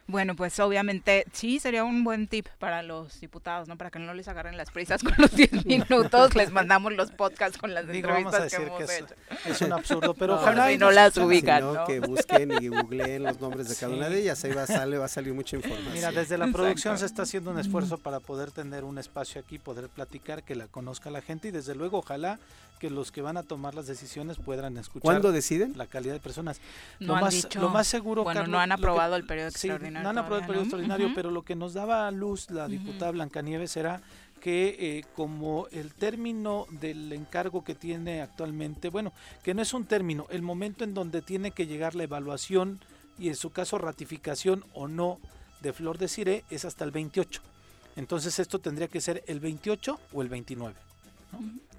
Bueno, pues obviamente sí sería un buen tip para los diputados, ¿no? Para que no les agarren las prisas con los 10 minutos, les mandamos los podcasts con las Digo, entrevistas que, hemos hecho. Es, un absurdo, pero ojalá y no las ubican, ¿no? Que busquen y googleen los nombres de cada una de ellas, ahí va, sale, va a salir mucha información. Mira, desde la producción se está haciendo un esfuerzo para poder tener un espacio aquí, poder platicar, que la conozca la gente y desde luego ojalá que los que van a tomar las decisiones puedan escuchar. ¿Cuándo deciden? La calidad de personas. No lo, más, lo más seguro, Bueno, no han aprobado el periodo extraordinario. No han aprobado el periodo extraordinario, pero lo que nos daba a luz la diputada Blancanieves era que eh, como el término del encargo que tiene actualmente, bueno, que no es un término, el momento en donde tiene que llegar la evaluación y en su caso ratificación o no de Flor de Cire es hasta el 28. Entonces esto tendría que ser el 28 o el 29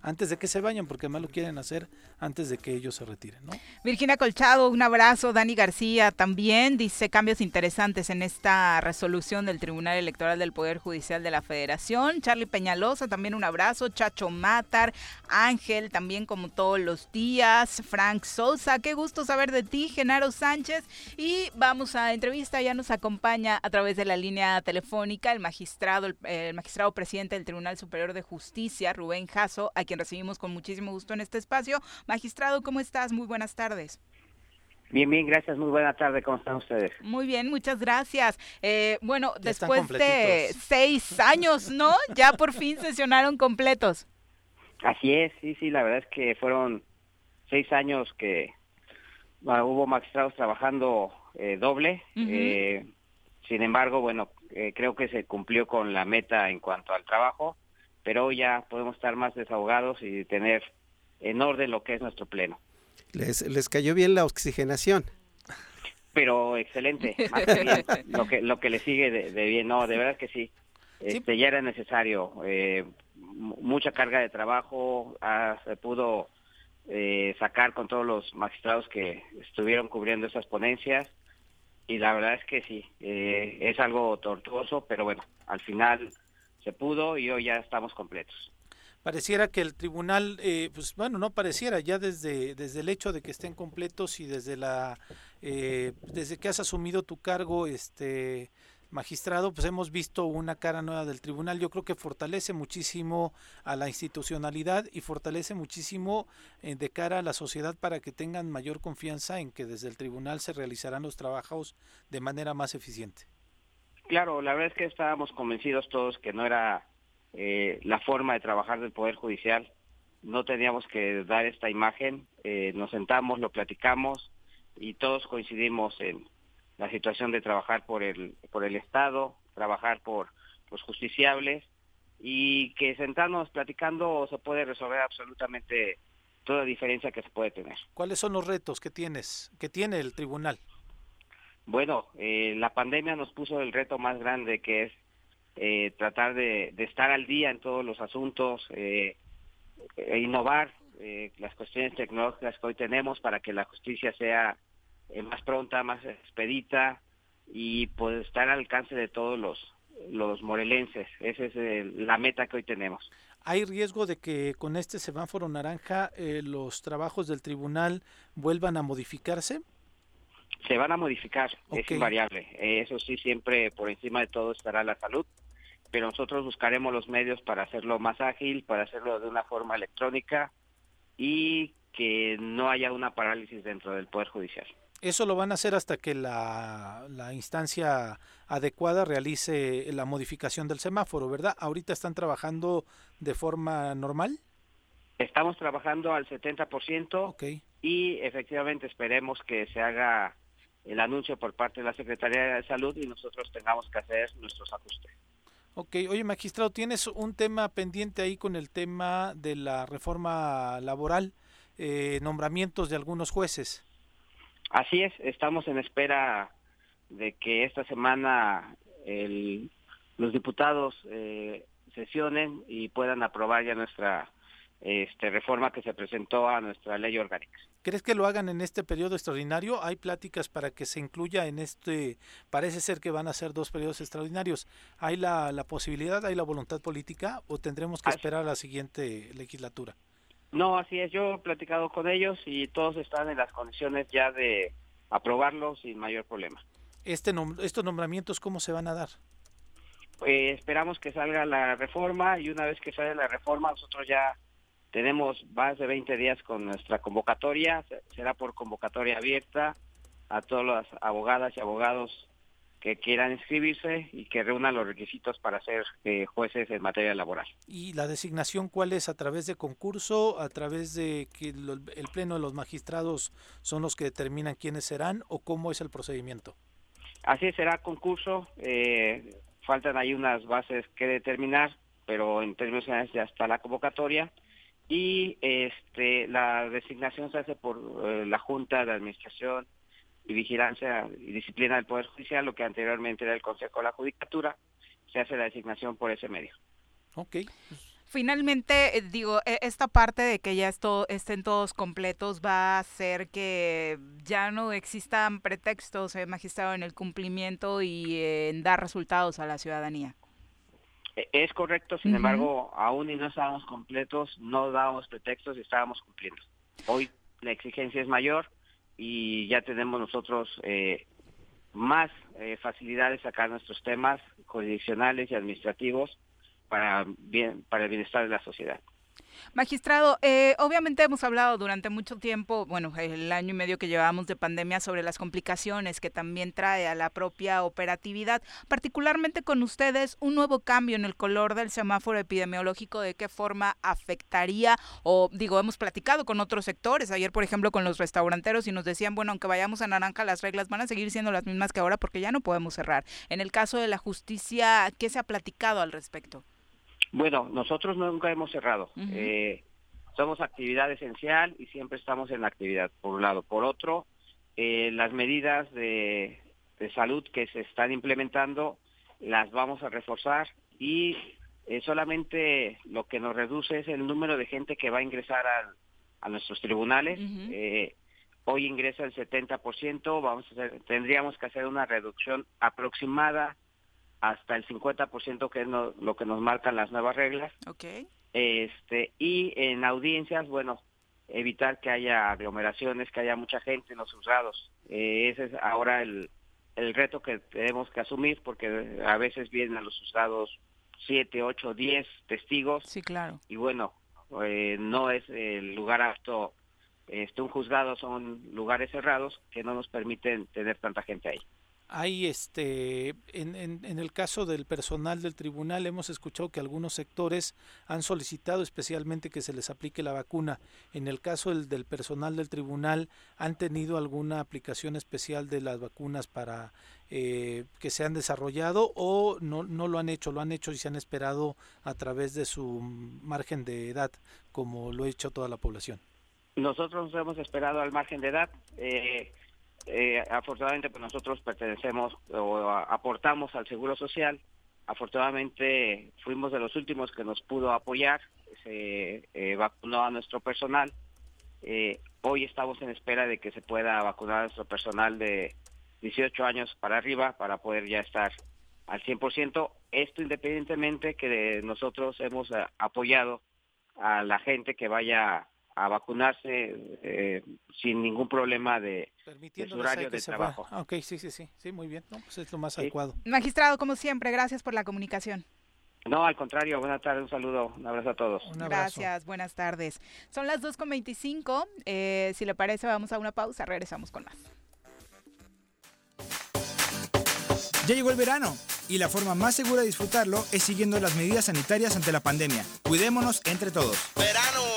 antes de que se vayan, porque más lo quieren hacer antes de que ellos se retiren. ¿no? Virginia Colchado, un abrazo. Dani García también dice cambios interesantes en esta resolución del Tribunal Electoral del Poder Judicial de la Federación. Charlie Peñalosa, también un abrazo. Chacho Matar, Ángel, también como todos los días. Frank Sosa, qué gusto saber de ti. Genaro Sánchez. Y vamos a entrevista, ya nos acompaña a través de la línea telefónica el magistrado, el, magistrado presidente del Tribunal Superior de Justicia, Rubén Jasso, a quien recibimos con muchísimo gusto en este espacio. Magistrado, ¿cómo estás? Muy buenas tardes. Bien, bien, gracias. Muy buena tarde. ¿Cómo están ustedes? Muy bien, muchas gracias. Eh, bueno, después de seis años, ¿no? Ya por fin sesionaron completos. Así es, sí, sí, la verdad es que fueron seis años que ah, hubo magistrados trabajando eh, doble. Eh, sin embargo, bueno, creo que se cumplió con la meta en cuanto al trabajo pero hoy ya podemos estar más desahogados y tener en orden lo que es nuestro pleno. Les, les cayó bien la oxigenación. Pero excelente, más que bien, lo que lo que le sigue de, bien, no, de verdad que sí. Este, ya era necesario eh, mucha carga de trabajo, ah, se pudo eh, sacar con todos los magistrados que estuvieron cubriendo esas ponencias y la verdad es que sí, eh, es algo tortuoso, pero bueno, al final se pudo y hoy ya estamos completos. Pareciera que el tribunal, eh, pues bueno, no pareciera, ya desde, desde el hecho de que estén completos y desde la eh, desde que has asumido tu cargo, este magistrado, pues hemos visto una cara nueva del tribunal. Yo creo que fortalece muchísimo a la institucionalidad y fortalece muchísimo eh, de cara a la sociedad para que tengan mayor confianza en que desde el tribunal se realizarán los trabajos de manera más eficiente. Claro, la verdad es que estábamos convencidos todos que no era eh, la forma de trabajar del Poder Judicial. No teníamos que dar esta imagen. Eh, nos sentamos, lo platicamos y todos coincidimos en la situación de trabajar por el, por el Estado, trabajar por los justiciables y que sentarnos platicando se puede resolver absolutamente toda diferencia que se puede tener. ¿Cuáles son los retos que tienes, que tiene el tribunal? Bueno, eh, la pandemia nos puso el reto más grande que es eh, tratar de, estar al día en todos los asuntos, eh, e innovar las cuestiones tecnológicas que hoy tenemos para que la justicia sea más pronta, más expedita y pues estar al alcance de todos los, los morelenses. Esa es la meta que hoy tenemos. ¿Hay riesgo de que con este semáforo naranja los trabajos del tribunal vuelvan a modificarse? Se van a modificar, es invariable. Eso sí, siempre por encima de todo estará la salud, pero nosotros buscaremos los medios para hacerlo más ágil, para hacerlo de una forma electrónica y que no haya una parálisis dentro del Poder Judicial. Eso lo van a hacer hasta que la, la instancia adecuada realice la modificación del semáforo, ¿verdad? Ahorita están trabajando de forma normal. Estamos trabajando al 70% okay. y efectivamente esperemos que se haga el anuncio por parte de la Secretaría de Salud y nosotros tengamos que hacer nuestros ajustes. Ok, oye magistrado, tienes un tema pendiente ahí con el tema de la reforma laboral, eh, nombramientos de algunos jueces. Así es, estamos en espera de que esta semana el, los diputados eh, sesionen y puedan aprobar ya nuestra este, reforma que se presentó a nuestra ley orgánica. ¿Crees que lo hagan en este periodo extraordinario? Hay pláticas para que se incluya en este, parece ser que van a ser dos periodos extraordinarios. ¿Hay la, la posibilidad, hay la voluntad política o tendremos que esperar a la siguiente legislatura? No, así es, yo he platicado con ellos y todos están en las condiciones ya de aprobarlo sin mayor problema. Este nom- ¿Estos nombramientos cómo se van a dar? Eh, esperamos que salga la reforma y una vez que salga la reforma nosotros ya tenemos más de 20 días con nuestra convocatoria, se- será por convocatoria abierta a todas las abogadas y abogados que quieran inscribirse y que reúnan los requisitos para ser eh, jueces en materia laboral. ¿Y la designación cuál es? ¿A través de concurso? ¿A través de que lo- el pleno de los magistrados son los que determinan quiénes serán? ¿O cómo es el procedimiento? Así será concurso, eh, faltan ahí unas bases que determinar, pero en términos generales ya está la convocatoria y este la designación se hace por eh, la Junta de Administración y Vigilancia y Disciplina del Poder Judicial, lo que anteriormente era el Consejo de la Judicatura, se hace la designación por ese medio. Ok. Finalmente, eh, digo, e- esta parte de que ya esto, estén todos completos va a hacer que ya no existan pretextos, eh, magistrado, en el cumplimiento y eh, en dar resultados a la ciudadanía. Eh, Es correcto, sin embargo, aún y no estábamos completos, no dábamos pretextos y estábamos cumpliendo. Hoy la exigencia es mayor y ya tenemos nosotros eh, más eh, facilidades de sacar nuestros temas jurisdiccionales y administrativos para, bien, para el bienestar de la sociedad. Magistrado, eh, obviamente hemos hablado durante mucho tiempo, bueno, el año y medio que llevamos de pandemia sobre las complicaciones que también trae a la propia operatividad, particularmente con ustedes, un nuevo cambio en el color del semáforo epidemiológico, de qué forma afectaría, o digo, hemos platicado con otros sectores, ayer por ejemplo con los restauranteros y nos decían, bueno, aunque vayamos a naranja, las reglas van a seguir siendo las mismas que ahora porque ya no podemos cerrar. En el caso de la justicia, ¿qué se ha platicado al respecto? Bueno, nosotros nunca hemos cerrado. Eh, somos actividad esencial y siempre estamos en la actividad, por un lado. Por otro, eh, las medidas de, de salud que se están implementando las vamos a reforzar y eh, solamente lo que nos reduce es el número de gente que va a ingresar al- a nuestros tribunales. Eh, hoy ingresa el 70%, vamos a hacer, tendríamos que hacer una reducción aproximada hasta el 50% que es no- lo que nos marcan las nuevas reglas. Ok. Este, y en audiencias, bueno, evitar que haya aglomeraciones, que haya mucha gente en los juzgados. Eh, ese es ahora el, el reto que tenemos que asumir porque a veces vienen a los juzgados siete, ocho, diez testigos. Sí, claro. Y bueno, eh, no es el lugar apto. Este, un juzgado son lugares cerrados que no nos permiten tener tanta gente ahí. Hay este en, en, en el caso del personal del tribunal hemos escuchado que algunos sectores han solicitado especialmente que se les aplique la vacuna. En el caso del, del personal del tribunal han tenido alguna aplicación especial de las vacunas para eh, que se han desarrollado o no no lo han hecho, lo han hecho y se han esperado a través de su margen de edad como lo ha hecho toda la población. Nosotros nos hemos esperado al margen de edad. Eh, eh, afortunadamente, pues nosotros pertenecemos o aportamos al Seguro Social. Afortunadamente, fuimos de los últimos que nos pudo apoyar. Se eh, vacunó a nuestro personal. Eh, hoy estamos en espera de que se pueda vacunar a nuestro personal de 18 años para arriba para poder ya estar al 100%. Esto independientemente que nosotros hemos eh, apoyado a la gente que vaya a vacunarse eh, sin ningún problema de, de su horario de trabajo. Ah, ok, sí, sí, sí, sí, muy bien. No, pues es lo más adecuado. Magistrado, como siempre, gracias por la comunicación. No, al contrario, buenas tardes, un saludo, un abrazo a todos. Gracias, buenas tardes. Son las 2.25. Eh, si le parece, vamos a una pausa. Regresamos con más. Ya llegó el verano y la forma más segura de disfrutarlo es siguiendo las medidas sanitarias ante la pandemia. Cuidémonos entre todos. Verano.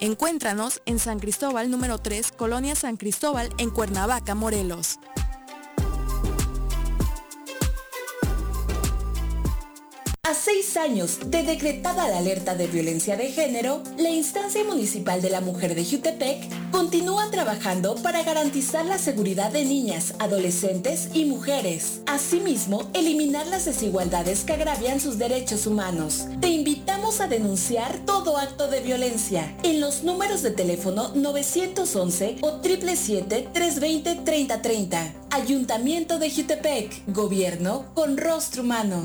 Encuéntranos en San Cristóbal número 3, Colonia San Cristóbal, en Cuernavaca, Morelos. A seis años de decretada la alerta de violencia de género, la instancia municipal de la mujer de Jutepec continúa trabajando para garantizar la seguridad de niñas, adolescentes y mujeres. Asimismo, eliminar las desigualdades que agravian sus derechos humanos. Te invitamos a denunciar todo acto de violencia en los números de teléfono 911 o 777-320-3030. Ayuntamiento de Jutepec. Gobierno con rostro humano.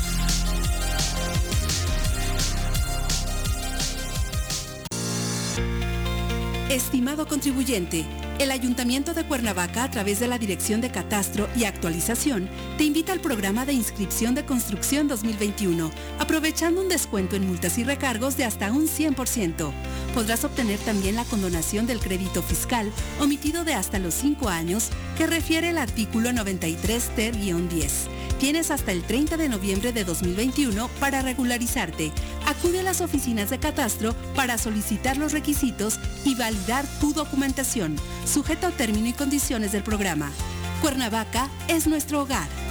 Estimado contribuyente, el Ayuntamiento de Cuernavaca, a través de la Dirección de Catastro y Actualización, te invita al programa de inscripción de construcción 2021, aprovechando un descuento en multas y recargos de hasta un 100%. Podrás obtener también la condonación del crédito fiscal omitido de hasta los 5 años que refiere el artículo 93 ter-10. Tienes hasta el 30 de noviembre de 2021 para regularizarte. Acude a las oficinas de catastro para solicitar los requisitos y validar tu documentación, sujeto a término y condiciones del programa. Cuernavaca es nuestro hogar.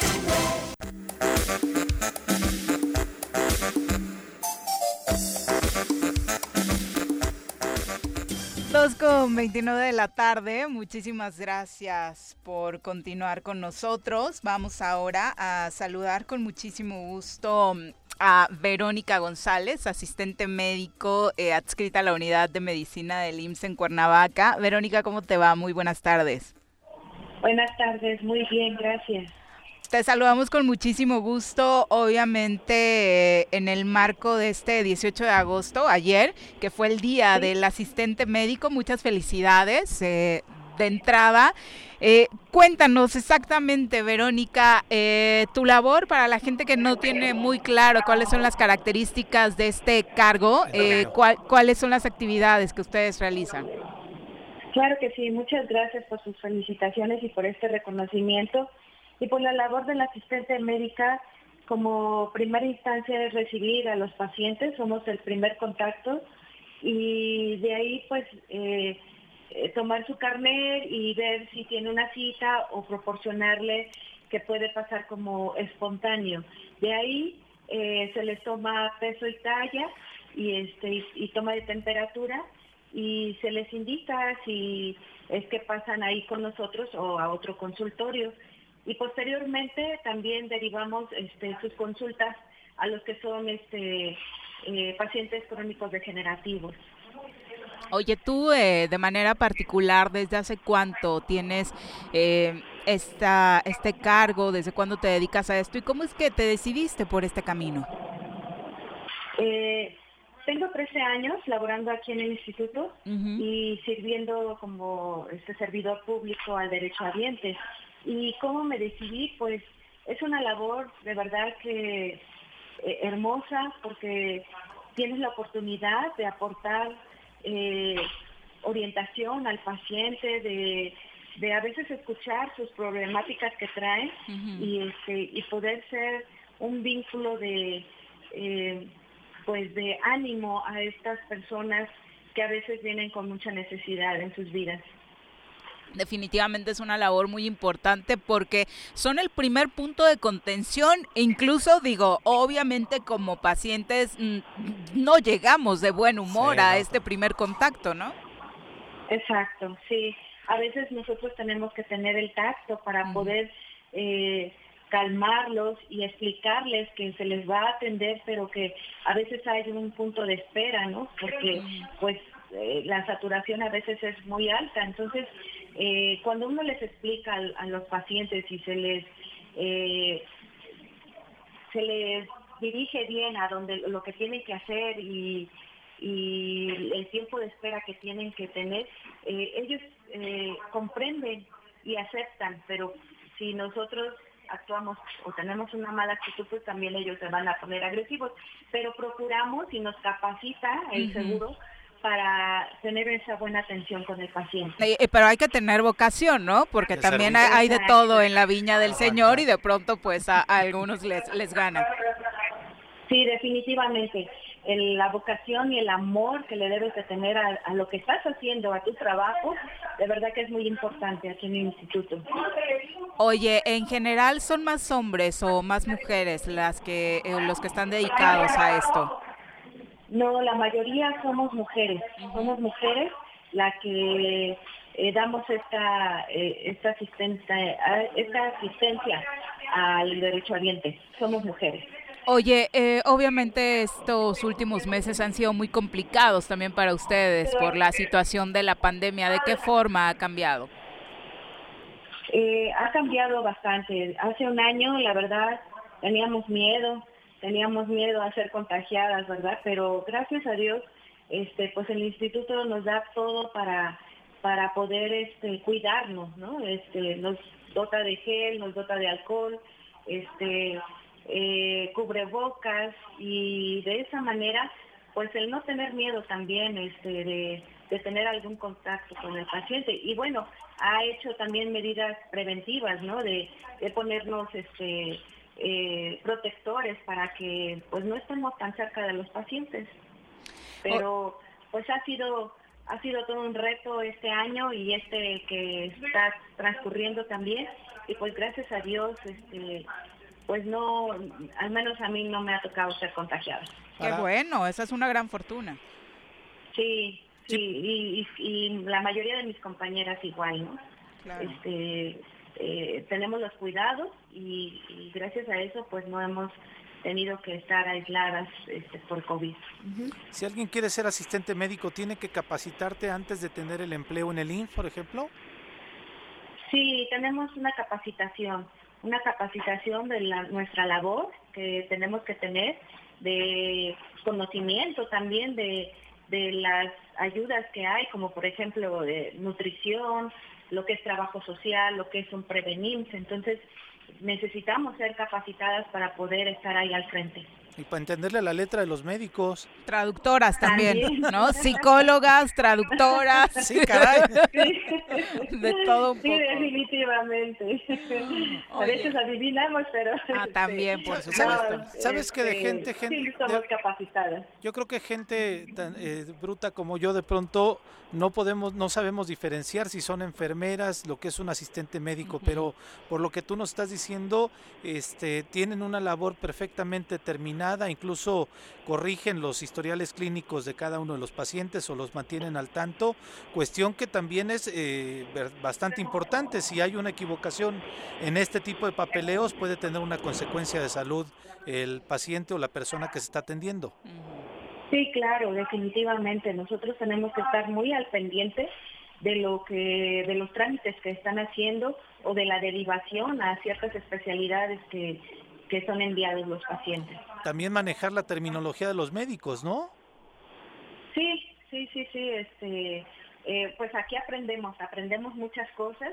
Dos con 29 de la tarde. Muchísimas gracias por continuar con nosotros. Vamos ahora a saludar con muchísimo gusto a Verónica González, asistente médico eh, adscrita a la unidad de medicina del IMSS en Cuernavaca. Verónica, ¿cómo te va? Muy buenas tardes. Buenas tardes, muy bien, gracias. Te saludamos con muchísimo gusto, obviamente eh, en el marco de este 18 de agosto, ayer, que fue el día del asistente médico. Muchas felicidades eh, de entrada. Eh, cuéntanos exactamente, Verónica, eh, tu labor para la gente que no tiene muy claro cuáles son las características de este cargo, eh, cuál- cuáles son las actividades que ustedes realizan. Claro que sí, muchas gracias por sus felicitaciones y por este reconocimiento. Y por la labor del asistente médica, como primera instancia es recibir a los pacientes, somos el primer contacto. Y de ahí pues eh, eh, tomar su carnet y ver si tiene una cita o proporcionarle que puede pasar como espontáneo. De ahí eh, se les toma peso y talla y este y toma de temperatura. Y se les indica si es que pasan ahí con nosotros o a otro consultorio y posteriormente también derivamos este, sus consultas a los que son este eh, pacientes crónicos degenerativos. Oye, tú eh, de manera particular, ¿desde hace cuánto tienes eh, esta, este cargo? ¿Desde cuándo te dedicas a esto? ¿Y cómo es que te decidiste por este camino? Eh, tengo 13 años laborando aquí en el instituto y sirviendo como este servidor público al derecho ambiente. ¿Y cómo me decidí? Pues es una labor de verdad que eh, hermosa porque tienes la oportunidad de aportar eh, orientación al paciente, de, de, a veces escuchar sus problemáticas que traen y, este, y poder ser un vínculo de, eh, pues de ánimo a estas personas que a veces vienen con mucha necesidad en sus vidas definitivamente es una labor muy importante porque son el primer punto de contención e incluso digo, obviamente como pacientes mm, no llegamos de buen humor a este primer contacto, ¿no? Exacto, sí. A veces nosotros tenemos que tener el tacto para poder eh, calmarlos y explicarles que se les va a atender, pero que a veces hay un punto de espera, ¿no? Porque pues eh, la saturación a veces es muy alta. Entonces, eh, cuando uno les explica a, los pacientes y se les eh, se les dirige bien a donde lo que tienen que hacer y, el tiempo de espera que tienen que tener, ellos comprenden y aceptan, pero si nosotros actuamos o tenemos una mala actitud, pues también ellos se van a poner agresivos. Pero procuramos y nos capacita el seguro para tener esa buena atención con el paciente. pero hay que tener vocación, ¿no? Porque también hay, de todo en la viña del Señor y de pronto pues a, algunos les, les gana. Sí, definitivamente. la vocación y el amor que le debes de tener a, a, lo que estás haciendo, a tu trabajo, de verdad que es muy importante aquí en el instituto. Oye, en general son más hombres o más mujeres las que eh, los que están dedicados a esto. No, la mayoría somos mujeres, somos mujeres la que eh, damos esta eh, esta asistencia esta asistencia al derecho ambiente. Somos mujeres. Oye, eh, obviamente estos últimos meses han sido muy complicados también para ustedes por la situación de la pandemia. ¿De qué forma ha cambiado? ha cambiado bastante. Hace un año, la verdad, teníamos miedo, teníamos miedo a ser contagiadas, ¿verdad? Pero gracias a Dios, este, pues el instituto nos da todo para, para poder este, cuidarnos, ¿no? Este, nos dota de gel, nos dota de alcohol, este, eh, cubrebocas y de esa manera, pues el no tener miedo también este, de, de tener algún contacto con el paciente. Y bueno, ha hecho también medidas preventivas, ¿no? De, de ponernos este eh, protectores para que pues no estemos tan cerca de los pacientes. Pero pues ha sido ha sido todo un reto este año y este que está transcurriendo también y pues gracias a Dios este pues no al menos a mí no me ha tocado ser contagiada. Qué bueno, esa es una gran fortuna. Sí, sí, Y, y, la mayoría de mis compañeras igual, ¿no? Este, eh, tenemos los cuidados y, gracias a eso pues no hemos tenido que estar aisladas este, por COVID. Si alguien quiere ser asistente médico, ¿tiene que capacitarte antes de tener el empleo en el INF, por ejemplo? Sí, tenemos una capacitación, una capacitación de la, nuestra labor que tenemos que tener, de conocimiento también de, de las ayudas que hay, como por ejemplo de nutrición, lo que es trabajo social, lo que es un prevenir. Entonces, necesitamos ser capacitadas para poder estar ahí al frente. Y para entenderle la letra de los médicos. Traductoras también, ¿no? Psicólogas, traductoras. Sí, caray. De todo un poco. Sí, definitivamente. A veces adivinamos, pero... Ah, también, por supuesto. ¿Sabes, que de este, gente... gente sí, somos capacitadas. Yo creo que gente tan eh, bruta como yo de pronto no podemos, no sabemos diferenciar si son enfermeras, lo que es un asistente médico, pero por lo que tú nos estás diciendo, este, tienen una labor perfectamente terminada incluso corrigen los historiales clínicos de cada uno de los pacientes o los mantienen al tanto, cuestión que también es eh, bastante importante. Si hay una equivocación en este tipo de papeleos, puede tener una consecuencia de salud el paciente o la persona que se está atendiendo. Sí, claro, definitivamente. Nosotros tenemos que estar muy al pendiente de lo que, de los trámites que están haciendo o de la derivación a ciertas especialidades que, que son enviados los pacientes. También manejar la terminología de los médicos, ¿no? Sí, sí, sí, sí. Este, eh, pues aquí aprendemos, aprendemos muchas cosas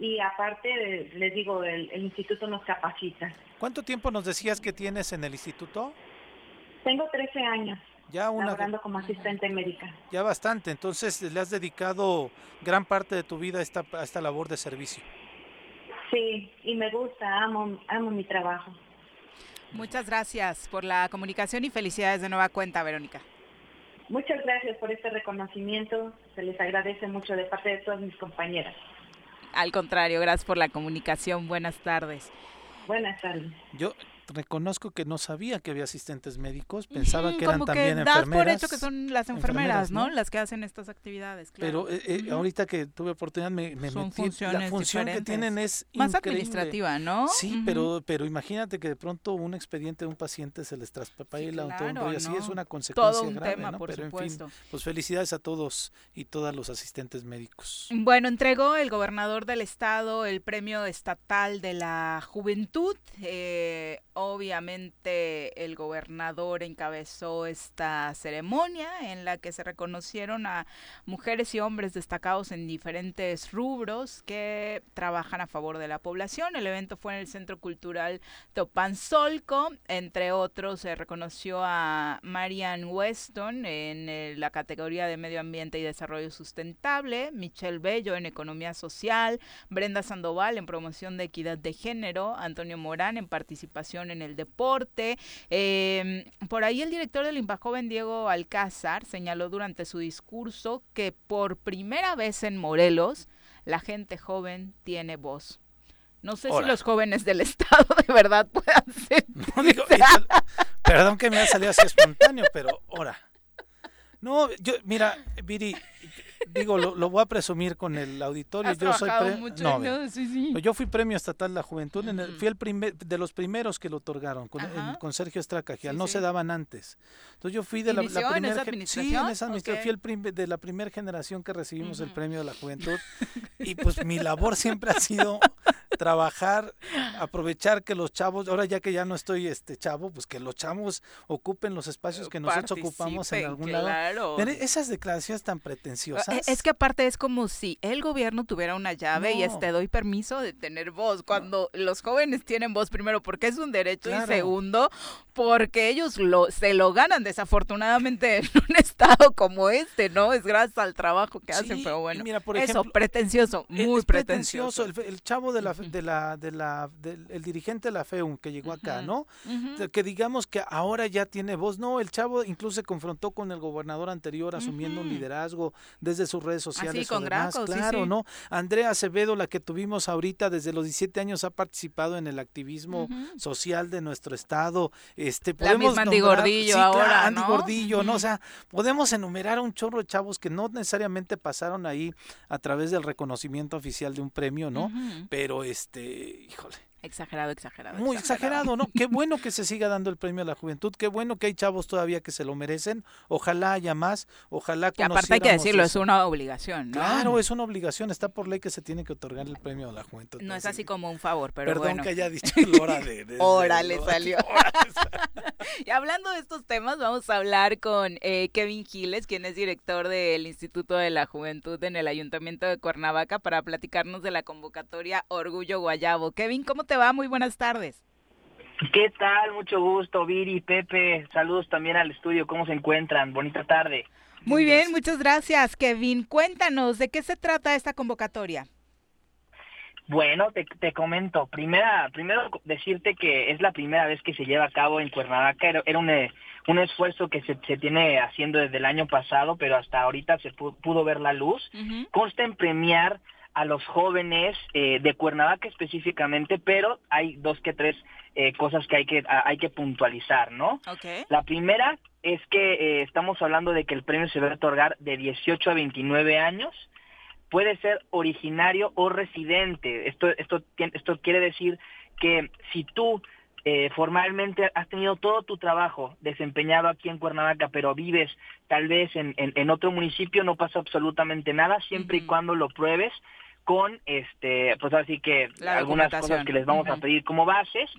y aparte, les digo, el, el instituto nos capacita. ¿Cuánto tiempo nos decías que tienes en el instituto? Tengo 13 años Ya una laborando como asistente médica. ya bastante, entonces le has dedicado gran parte de tu vida a esta, a esta labor de servicio. Sí, y me gusta, amo, amo mi trabajo. Muchas gracias por la comunicación y felicidades de nueva cuenta, Verónica. Muchas gracias por este reconocimiento. Se les agradece mucho de parte de todas mis compañeras. Al contrario, gracias por la comunicación. Buenas tardes. Buenas tardes. Yo reconozco que no sabía que había asistentes médicos, pensaba que eran como también que das por enfermeras. hecho que son las enfermeras, ¿no? Las que hacen estas actividades, claro. Pero eh, eh, ahorita que tuve oportunidad me, me Son metí, la funciones función que diferentes. tienen es Más increíble. administrativa, ¿no? Sí, pero pero imagínate que de pronto un expediente de un paciente se les traspapela o todo un claro, rollo así, es ¿no? una consecuencia Todo un grave, tema, ¿no? por pero supuesto. en fin, pues felicidades a todos y todas los asistentes médicos. Bueno, entregó el gobernador del estado el premio estatal de la juventud. Eh, obviamente el gobernador encabezó esta ceremonia en la que se reconocieron a mujeres y hombres destacados en diferentes rubros que trabajan a favor de la población. El evento fue en el Centro Cultural Topanzolco. Entre otros, se reconoció a Marian Weston en eh, la categoría de Medio Ambiente y Desarrollo Sustentable, Michelle Bello en Economía Social, Brenda Sandoval en Promoción de Equidad de Género, Antonio Morán en Participación en el Deporte. Eh, por ahí el director del Joven, Diego Alcázar, señaló durante su discurso que por primera vez en Morelos la gente joven tiene voz. No sé si los jóvenes del Estado de verdad puedan ser. No, digo, y tal- perdón que me haya salido así espontáneo, pero ahora. No, yo, mira, Viri, digo, lo, lo voy a presumir con el auditorio. Has yo soy trabajado pre- mucho, no, ¿no? ve, Sí, sí. Yo fui premio estatal de la juventud, en el- fui el primer, de los primeros que lo otorgaron, con, en- con Sergio Estracagial, Sí, no se daban antes. Entonces yo fui de la, ¿Inició en primera? Sí, en esa fui el prim- de la primera generación que recibimos el premio de la juventud. y pues mi labor siempre ha sido trabajar, aprovechar que los chavos, ahora ya que ya no estoy este chavo, pues que los chavos ocupen los espacios que nosotros ocupamos en algún claro. lado. Pero esas declaraciones tan pretenciosas. Eh, Es que aparte es como si el gobierno tuviera una llave y No. es te doy permiso de tener voz. Cuando los jóvenes tienen voz, primero, porque es un derecho Claro. y segundo, porque ellos lo, se lo ganan desafortunadamente en un estado como este, ¿no? Es gracias al trabajo que hacen, pero bueno. mira, por eso, ejemplo, pretencioso, Es- muy es pretencioso. El, el chavo de la, de la, de la, del el dirigente de la FEUM que llegó acá, ¿no? Que digamos que ahora ya tiene voz. No, el chavo incluso se confrontó con el gobernador anterior asumiendo un liderazgo desde sus redes sociales. o con demás, Graco, claro, sí. ¿no? Andrea Acevedo, la que tuvimos ahorita desde los 17 años, ha participado en el activismo social de nuestro estado. Este, La podemos misma Andy nombrar- Gordillo sí, claro, ahora, Andy ¿no? Gordillo, ¿no? O sea, podemos enumerar a un chorro de chavos que no necesariamente pasaron ahí a través del reconocimiento oficial de un premio, ¿no? Pero este, híjole. Exagerado, exagerado. Muy exagerado, ¿no? Qué bueno que se siga dando el premio a la juventud, qué bueno que hay chavos todavía que se lo merecen, ojalá haya más, ojalá Que aparte hay que decirlo, es una obligación, ¿no? Claro, es una obligación, está por ley que se tiene que otorgar el premio a la juventud. No es así como un favor, pero Perdón bueno. que haya dicho el hora de- de- Hora de- le de- salió. y hablando de estos temas, vamos a hablar con eh, Kevin Giles, quien es director del Instituto de la Juventud en el Ayuntamiento de Cuernavaca, para platicarnos de la convocatoria Orgullo Guayabo. Kevin, ¿cómo te va? Muy buenas tardes. ¿Qué tal? Mucho gusto, Viri, Pepe. Saludos también al estudio. ¿Cómo se encuentran? Bonita tarde. Muy bien, muchas gracias, Kevin. Cuéntanos, ¿de qué se trata esta convocatoria? Bueno, te, te comento. Primera, primero decirte que es la primera vez que se lleva a cabo en Cuernavaca. Era, era un, eh, un esfuerzo que se, se tiene haciendo desde el año pasado, pero hasta ahorita se pu- pudo ver la luz. Consta en premiar a los jóvenes eh, de Cuernavaca específicamente, pero hay dos que tres eh, cosas que hay que hay que puntualizar, ¿no? La primera es que eh, estamos hablando de que el premio se va a otorgar de 18 a 29 años, puede ser originario o residente. Esto esto esto quiere decir que si tú eh, formalmente has tenido todo tu trabajo desempeñado aquí en Cuernavaca, pero vives tal vez en, en, otro municipio, no pasa absolutamente nada, siempre y cuando lo pruebes con, este, pues así que algunas cosas que les vamos a pedir como bases,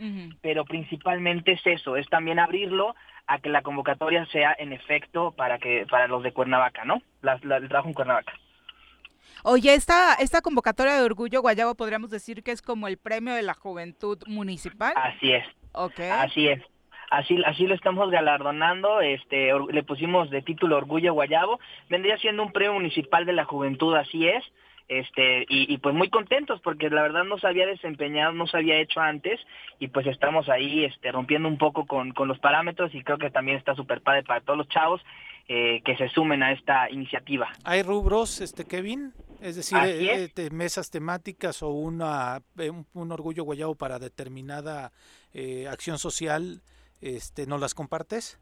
pero principalmente es eso, es también abrirlo a que la convocatoria sea en efecto para que para los de Cuernavaca, ¿no? el trabajo en Cuernavaca. Oye, esta, esta convocatoria de Orgullo Guayabo podríamos decir que es como el premio de la juventud municipal. Así es. Así es. Así, así lo estamos galardonando, este, le pusimos de título Orgullo Guayabo, vendría siendo un premio municipal de la juventud, así es, este y, pues muy contentos porque la verdad no se había desempeñado, no se había hecho antes y pues estamos ahí este rompiendo un poco con, con los parámetros y creo que también está súper padre para todos los chavos eh, que se sumen a esta iniciativa. ¿Hay rubros, este Kevin? Es decir, eh, eh, mesas temáticas o una, un, orgullo guayabo para determinada acción social, este, ¿no las compartes?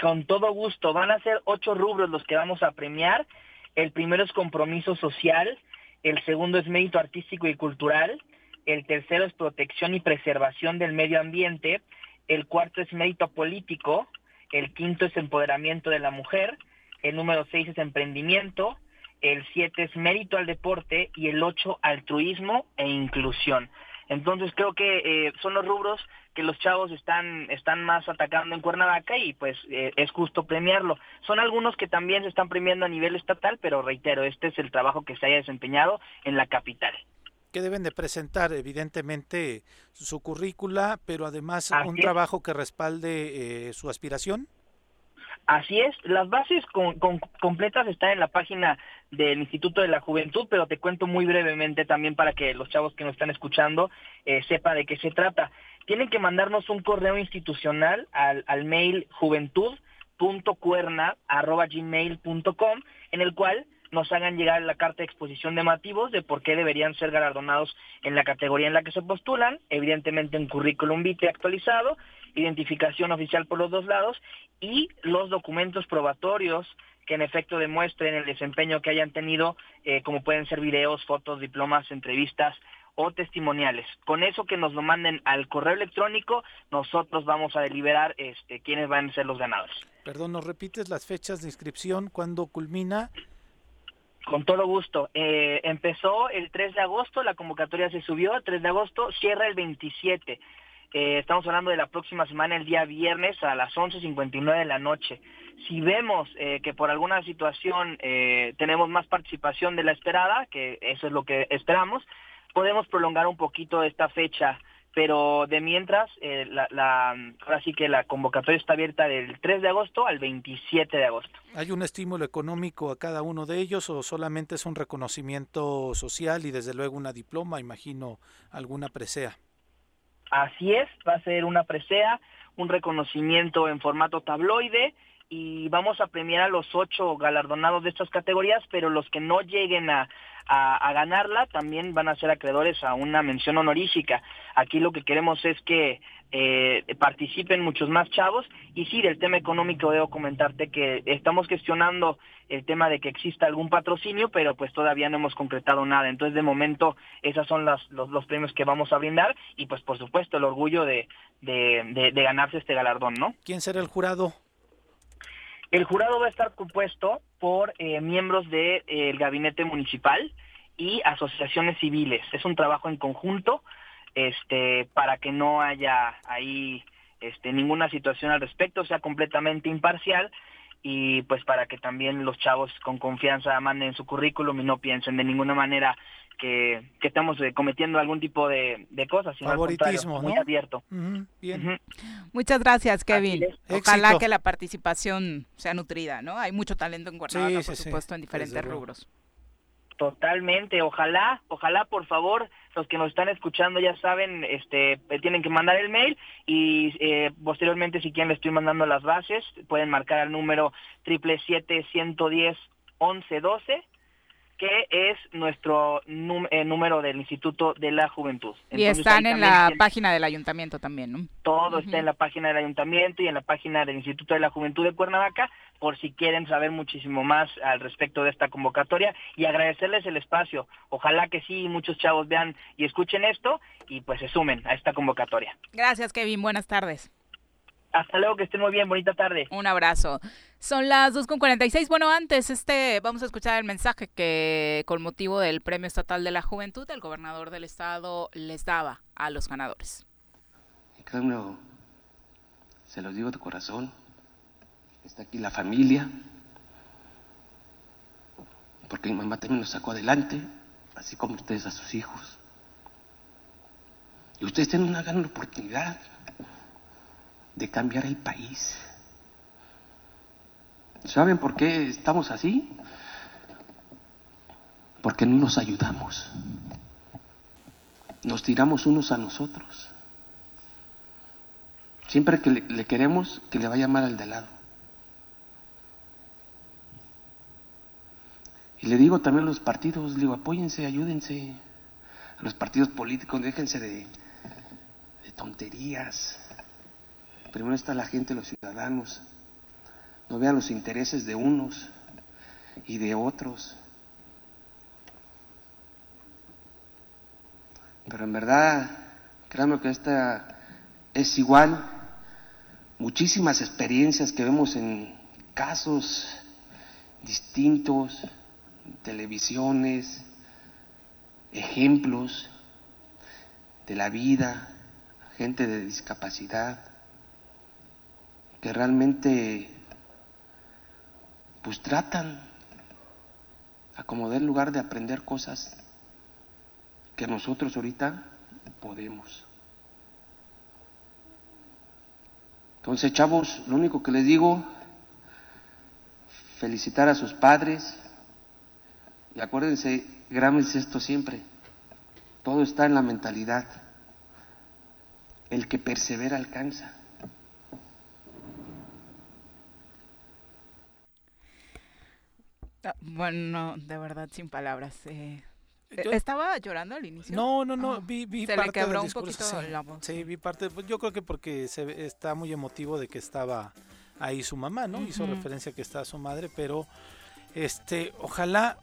Con todo gusto. Van a ser ocho rubros los que vamos a premiar. El primero es compromiso social, el segundo es mérito artístico y cultural, el tercero es protección y preservación del medio ambiente, el cuarto es mérito político, el quinto es empoderamiento de la mujer, el número seis es emprendimiento, el siete es mérito al deporte y el ocho altruismo e inclusión. Entonces creo que eh, son los rubros que los chavos están, están más atacando en Cuernavaca y pues eh, es justo premiarlo. Son algunos que también se están premiando a nivel estatal, pero reitero, este es el trabajo que se haya desempeñado en la capital que deben de presentar evidentemente su currícula, pero además un trabajo que respalde eh, su aspiración. Así es, las bases completas están en la página del Instituto de la Juventud, pero te cuento muy brevemente también para que los chavos que nos están escuchando eh, sepan de qué se trata. Tienen que mandarnos un correo institucional al, al mail juventud.cuerna.gmail.com en el cual nos hagan llegar la carta de exposición de motivos de por qué deberían ser galardonados en la categoría en la que se postulan, evidentemente un currículum vitae actualizado, identificación oficial por los dos lados y los documentos probatorios que en efecto demuestren el desempeño que hayan tenido, eh, como pueden ser videos, fotos, diplomas, entrevistas o testimoniales. Con eso que nos lo manden al correo electrónico, nosotros vamos a deliberar este, quiénes van a ser los ganadores. Perdón, ¿nos repites las fechas de inscripción? ¿Cuándo culmina? Con todo gusto. Eh, empezó el 3 de agosto, la convocatoria se subió el 3 de agosto, cierra el 27. Eh, estamos hablando de la próxima semana, el día viernes a las 11.59 de la noche. Si vemos eh, que por alguna situación tenemos más participación de la esperada, que eso es lo que esperamos, podemos prolongar un poquito esta fecha pero de mientras, eh, la, ahora sí que la convocatoria está abierta del 3 de agosto al 27 de agosto. ¿Hay un estímulo económico a cada uno de ellos o solamente es un reconocimiento social y desde luego una diploma, imagino alguna presea? Así es, va a ser una presea, un reconocimiento en formato tabloide y vamos a premiar a los ocho galardonados de estas categorías, pero los que no lleguen a, a, ganarla también van a ser acreedores a una mención honorífica. Aquí lo que queremos es que eh, participen muchos más chavos y sí, del tema económico debo comentarte que estamos gestionando el tema de que exista algún patrocinio, pero pues todavía no hemos concretado nada. Entonces, de momento, esos son los, los, premios que vamos a brindar y pues por supuesto el orgullo de, de, de ganarse este galardón, ¿no? ¿Quién será el jurado? El jurado va a estar compuesto por eh, miembros del de, gabinete municipal y asociaciones civiles. Es un trabajo en conjunto este, para que no haya ahí este, ninguna situación al respecto, sea completamente imparcial y pues para que también los chavos con confianza manden su currículum y no piensen de ninguna manera que, estamos eh, cometiendo algún tipo de, cosas, sino Favoritismo, muy abierto. bien. Muchas gracias, Kevin. Ojalá que la participación sea nutrida, ¿no? Hay mucho talento en Cuernavaca, por supuesto, en diferentes rubros. Totalmente, ojalá, ojalá por favor, los que nos están escuchando ya saben, este, tienen que mandar el mail y eh, posteriormente si quieren les estoy mandando las bases, pueden marcar al número triple siete ciento diez once doce que es nuestro eh, número del Instituto de la Juventud. y están en la página del ayuntamiento también, ¿no? Todo está en la página del ayuntamiento y en la página del Instituto de la Juventud de Cuernavaca, por si quieren saber muchísimo más al respecto de esta convocatoria y agradecerles el espacio. Ojalá que sí, muchos chavos vean y escuchen esto y pues se sumen a esta convocatoria. Gracias, Kevin. Buenas tardes. Hasta luego, que estén muy bien, bonita tarde. Un abrazo. Son las 2.46. Bueno, antes este vamos a escuchar el mensaje que con motivo del Premio Estatal de la Juventud el gobernador del estado les daba a los ganadores. cada uno se los digo de corazón. Está aquí la familia. Porque mi mamá también los sacó adelante, así como ustedes a sus hijos. Y ustedes tienen una gran oportunidad de cambiar el país. ¿Saben por qué estamos así? Porque no nos ayudamos. Nos tiramos unos a nosotros. Siempre que le, queremos que le vaya mal al de lado. Y le digo también a los partidos, digo, apóyense, ayúdense. A los partidos políticos, déjense de, de tonterías. Primero está la gente, los ciudadanos. No vean los intereses de unos y de otros. Pero en verdad, créanme que esta es igual. Muchísimas experiencias que vemos en casos distintos, televisiones, ejemplos de la vida, gente de discapacidad que realmente pues tratan a como del lugar de aprender cosas que nosotros ahorita podemos. Entonces, chavos, lo único que les digo, felicitar a sus padres y acuérdense, grámense esto siempre, todo está en la mentalidad. El que persevera alcanza. Bueno, de verdad, sin palabras. Eh, eh, ¿Estaba llorando al inicio? No, no, no, ah, vi, vi se parte le quebró del un poquito sí, la voz. Sí, vi parte, pues, yo creo que porque se está muy emotivo de que estaba ahí su mamá, ¿no? Hizo referencia a que está su madre, pero este, ojalá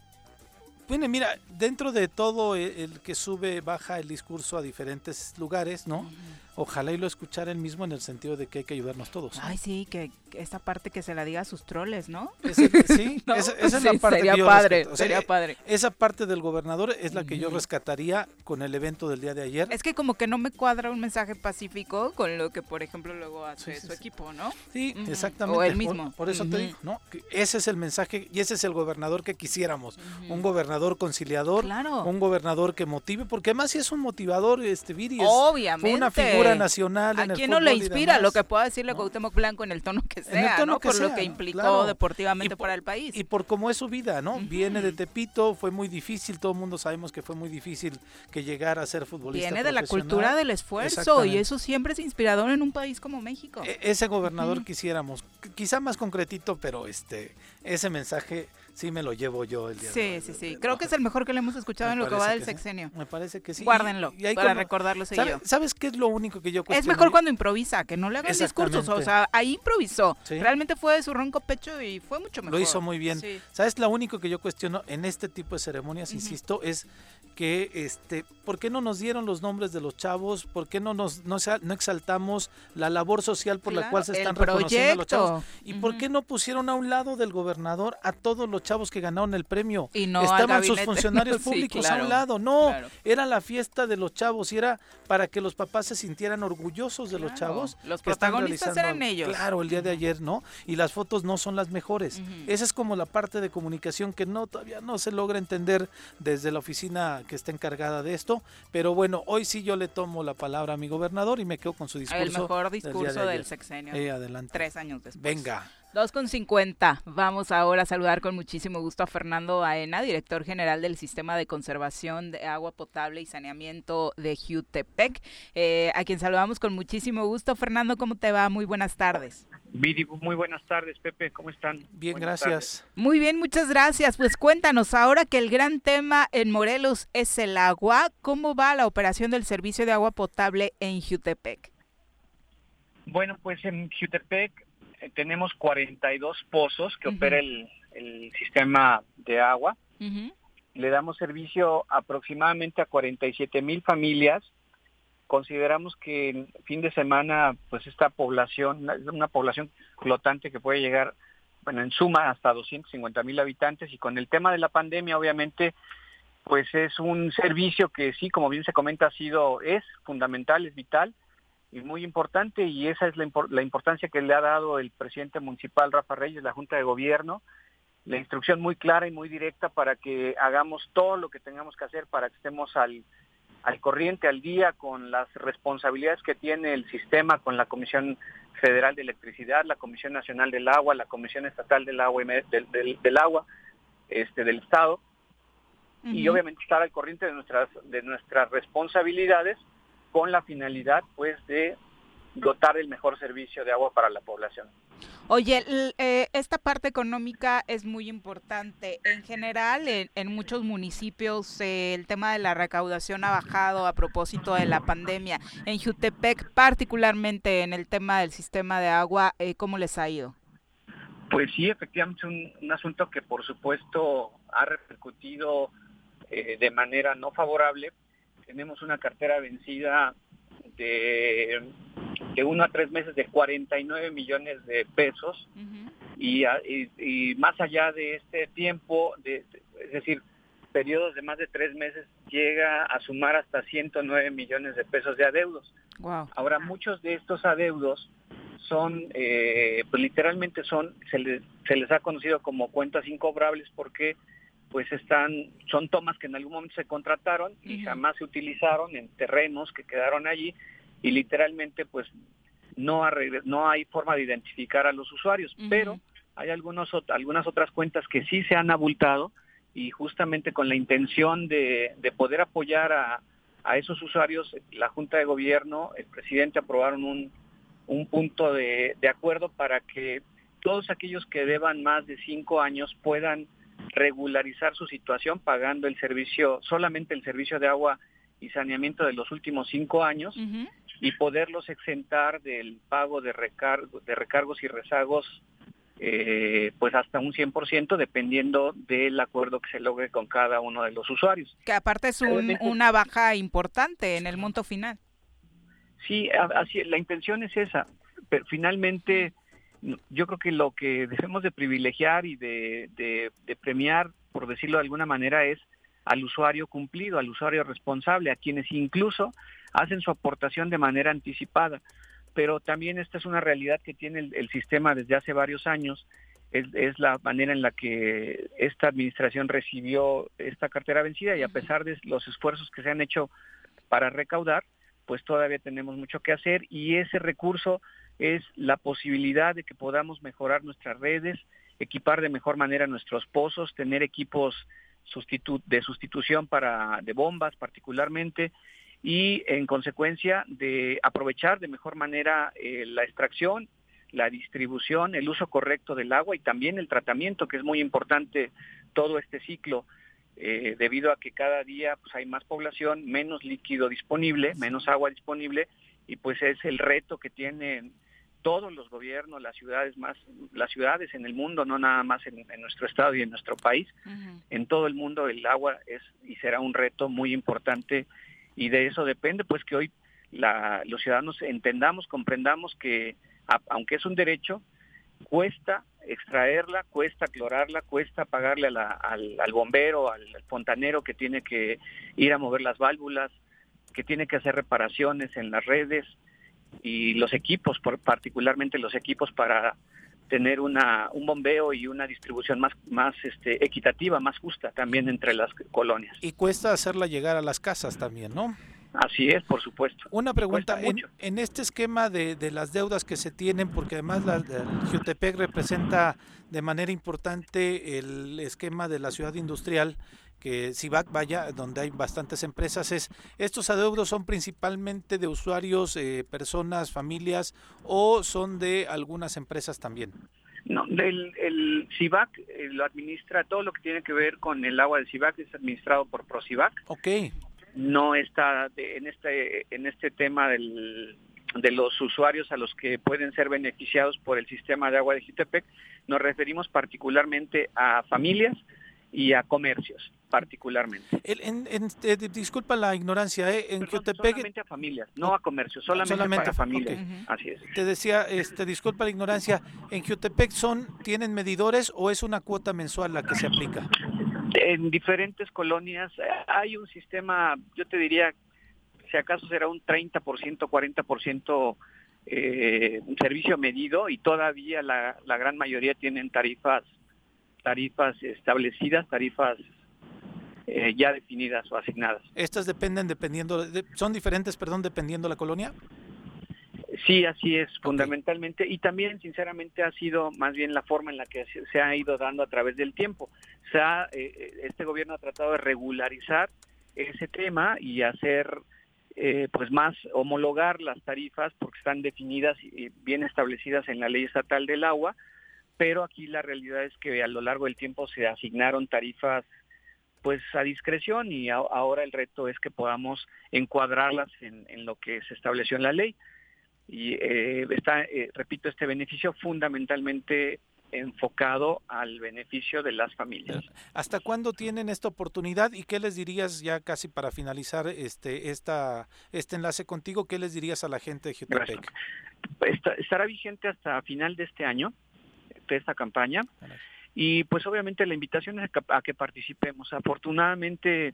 bueno, mira, dentro de todo el, el que sube, baja el discurso a diferentes lugares, ¿no? Ojalá y lo escuchara él mismo en el sentido de que hay que ayudarnos todos. Ay, sí, que esa parte que se la diga a sus troles, ¿no? Ese- sí, ¿No? esa, esa es Sí, la parte sería que yo padre. O sea, sería eh, padre. Esa parte del gobernador es la que yo rescataría con el evento del día de ayer. Es que como que no me cuadra un mensaje pacífico con lo que, por ejemplo, luego hace Sí, sí, su equipo, ¿no? Sí, exactamente. O él mismo. Por, eso te digo, ¿no? Que ese es el mensaje y ese es el gobernador que quisiéramos. Un gobernador conciliador, Claro. un gobernador que motive, porque además sí es un motivador, este Viri. Obviamente. Fue una figura nacional ¿A en el quién no le inspira lo que pueda decirle Cuauhtémoc Blanco en el tono que En el sea, tono ¿no? que Por lo que ¿no? implicó Claro. deportivamente para el país. Y por cómo es su vida, ¿no? Viene de Tepito, fue muy difícil, todo el mundo sabemos que fue muy difícil que llegara a ser futbolista. Viene de la cultura del esfuerzo y eso siempre es inspirador en un país como México. E- ese gobernador quisiéramos, Qu- quizá más concretito, pero este ese mensaje sí me lo llevo yo el día de Sí, hoy. sí, sí. Creo que es el mejor que le hemos escuchado Me en lo que va del que sí. sexenio. Me parece que sí. Guárdenlo Y- y para como- recordarlo ¿sabe- yo. ¿Sabes qué es lo único que yo Es cuestiono? mejor cuando improvisa, que no le hagan discursos. O sea, ahí improvisó. Sí. Realmente fue de su ronco pecho y fue mucho mejor. Lo hizo muy bien. ¿Sabes? Lo único que yo cuestiono en este tipo de ceremonias, insisto, es que, este, ¿por qué no nos dieron los nombres de los chavos? ¿Por qué no nos no, no exaltamos la labor social por la cual se están reconociendo los chavos? ¿Y por qué no pusieron a un lado del gobernador a todos los chavos que ganaron el premio? Y no Estaban sus funcionarios Sí, públicos a un lado. No, claro. era la fiesta de los chavos y era para que los papás se sintieran orgullosos de los chavos. los que están protagonistas realizando eran ellos. Claro, el día de ayer, ¿no? Y las fotos no son las mejores. Esa es como la parte de comunicación que no todavía no se logra entender desde la oficina que está encargada de esto. Pero bueno, hoy sí yo le tomo la palabra a mi gobernador y me quedo con su discurso. El mejor del día de discurso del sexenio. Eh, adelante. Tres años después. Venga. 2 con 50. Vamos ahora a saludar con muchísimo gusto a Fernando Aena, director general del Sistema de Conservación de Agua Potable y Saneamiento de Jutepec, eh, a quien saludamos con muchísimo gusto. Fernando, ¿cómo te va? Muy buenas tardes. Viri, muy buenas tardes, Pepe, ¿cómo están? Bien, gracias. Muy bien, muchas gracias. Pues cuéntanos, ahora que el gran tema en Morelos es el agua, ¿cómo va la operación del servicio de agua potable en Jutepec? Bueno, pues en Jutepec tenemos 42 pozos que opera el, el, sistema de agua. Le damos servicio aproximadamente a 47 mil familias. Consideramos que en fin de semana, pues esta población, una población flotante que puede llegar, bueno, en suma hasta 250 mil habitantes. Y con el tema de la pandemia, obviamente, pues es un servicio que sí, como bien se comenta, ha sido, es fundamental, es vital y muy importante y esa es la, la importancia que le ha dado el presidente municipal Rafa Reyes, la Junta de Gobierno, la instrucción muy clara y muy directa para que hagamos todo lo que tengamos que hacer para que estemos al al corriente, al día con las responsabilidades que tiene el sistema con la Comisión Federal de Electricidad, la Comisión Nacional del Agua, la Comisión Estatal del Agua, del, del, agua este, del Estado, y obviamente estar al corriente de nuestras, de nuestras responsabilidades con la finalidad pues de dotar el mejor servicio de agua para la población. Oye, eh, esta parte económica es muy importante. En general, en, muchos municipios eh, el tema de la recaudación ha bajado a propósito de la pandemia. En Jutepec, particularmente en el tema del sistema de agua, eh, ¿cómo les ha ido? Pues sí, efectivamente es un, asunto que por supuesto ha repercutido de manera no favorable. Tenemos una cartera vencida de de uno a tres meses de 49 millones de pesos. Y, y, más allá de este tiempo, de, es decir, periodos de más de tres meses, llega a sumar hasta 109 millones de pesos de adeudos. Ahora, muchos de estos adeudos son, eh, pues literalmente son, se les, se les ha conocido como cuentas incobrables porque pues están, son tomas que en algún momento se contrataron y jamás se utilizaron en terrenos que quedaron allí y literalmente pues no, no hay forma de identificar a los usuarios, pero hay algunos, algunas otras cuentas que sí se han abultado y justamente con la intención de, poder apoyar a, esos usuarios, la Junta de Gobierno, el presidente aprobaron un, un punto de, de acuerdo para que todos aquellos que deban más de cinco años puedan regularizar su situación pagando el servicio, solamente el servicio de agua y saneamiento de los últimos cinco años y poderlos exentar del pago de, recargo, de recargos y rezagos eh, pues hasta un 100% dependiendo del acuerdo que se logre con cada uno de los usuarios. Que aparte es una baja importante en el monto final. Sí, así, la intención es esa, pero finalmente yo creo que lo que debemos de privilegiar y de, de premiar, por decirlo de alguna manera, es al usuario cumplido, al usuario responsable, a quienes incluso hacen su aportación de manera anticipada. Pero también esta es una realidad que tiene el, sistema desde hace varios años. Es, la manera en la que esta administración recibió esta cartera vencida y a pesar de los esfuerzos que se han hecho para recaudar, pues todavía tenemos mucho que hacer y ese recurso es la posibilidad de que podamos mejorar nuestras redes, equipar de mejor manera nuestros pozos, tener equipos de sustitución para de bombas particularmente y en consecuencia de aprovechar de mejor manera eh, la extracción, la distribución, el uso correcto del agua y también el tratamiento, que es muy importante todo este ciclo, eh, debido a que cada día pues, hay más población, menos líquido disponible, menos agua disponible, y pues es el reto que tienen todos los gobiernos, las ciudades más, las ciudades en el mundo, no nada más en, nuestro estado y en nuestro país, en todo el mundo el agua es y será un reto muy importante y de eso depende pues que hoy los ciudadanos entendamos, comprendamos que aunque es un derecho, cuesta extraerla, cuesta clorarla, cuesta pagarle al, bombero, al, fontanero que tiene que ir a mover las válvulas, que tiene que hacer reparaciones en las redes y los equipos, particularmente los equipos para tener una, un bombeo y una distribución más, más este, equitativa, más justa también entre las colonias. Y cuesta hacerla llegar a las casas también, ¿no? Así es, por supuesto. Una pregunta, en, en, este esquema de, de, las deudas que se tienen, porque además la, el Jutepec representa de manera importante el esquema de la ciudad industrial, que CIVAC vaya, donde hay bastantes empresas, es estos adeudos son principalmente de usuarios, eh, personas, familias o son de algunas empresas también. No, del, el CIVAC eh, lo administra, todo lo que tiene que ver con el agua del CIVAC es administrado por ProCIVAC. Ok. No está de, en este en este tema del, de los usuarios a los que pueden ser beneficiados por el sistema de agua de Jutepec, nos referimos particularmente a familias y a comercios particularmente. En, en, eh, disculpa la ignorancia, ¿eh? en Perdón, solamente a familias, no a comercios, solamente, solamente para familias. Okay. Así es. Te decía, este, disculpa la ignorancia, en Jutepec son tienen medidores o es una cuota mensual la que se aplica. En diferentes colonias eh, hay un sistema, yo te diría, si acaso será un 30%, 40% eh, un servicio medido y todavía la, la gran mayoría tienen tarifas tarifas establecidas, tarifas eh, ya definidas o asignadas. ¿Estas dependen dependiendo, de, son diferentes, perdón, dependiendo la colonia? Sí, así es, fundamentalmente. Y también, sinceramente, ha sido más bien la forma en la que se ha ido dando a través del tiempo. Se ha, eh, este gobierno ha tratado de regularizar ese tema y hacer, eh, pues, más homologar las tarifas porque están definidas y bien establecidas en la ley estatal del agua. Pero aquí la realidad es que a lo largo del tiempo se asignaron tarifas pues a discreción y a, ahora el reto es que podamos encuadrarlas en, en, lo que se estableció en la ley. Y eh, está, eh, repito, este beneficio fundamentalmente enfocado al beneficio de las familias. ¿Hasta cuándo tienen esta oportunidad y qué les dirías ya casi para finalizar este esta este enlace contigo? ¿Qué les dirías a la gente de Jutepec? estará vigente hasta final de este año de esta campaña. Y pues obviamente la invitación es a que participemos. Afortunadamente,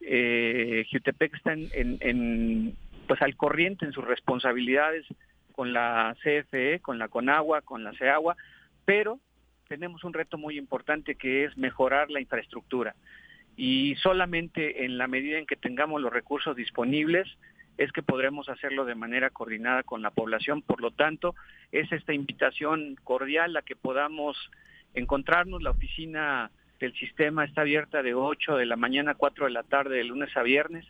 eh, Jutepec está en, en, en, pues al corriente en sus responsabilidades con la CFE, con la Conagua, con la CEAGUA, pero tenemos un reto muy importante que es mejorar la infraestructura. Y solamente en la medida en que tengamos los recursos disponibles es que podremos hacerlo de manera coordinada con la población. Por lo tanto, es esta invitación cordial a que podamos encontrarnos. La oficina del sistema está abierta de 8 de la mañana a 4 de la tarde de lunes a viernes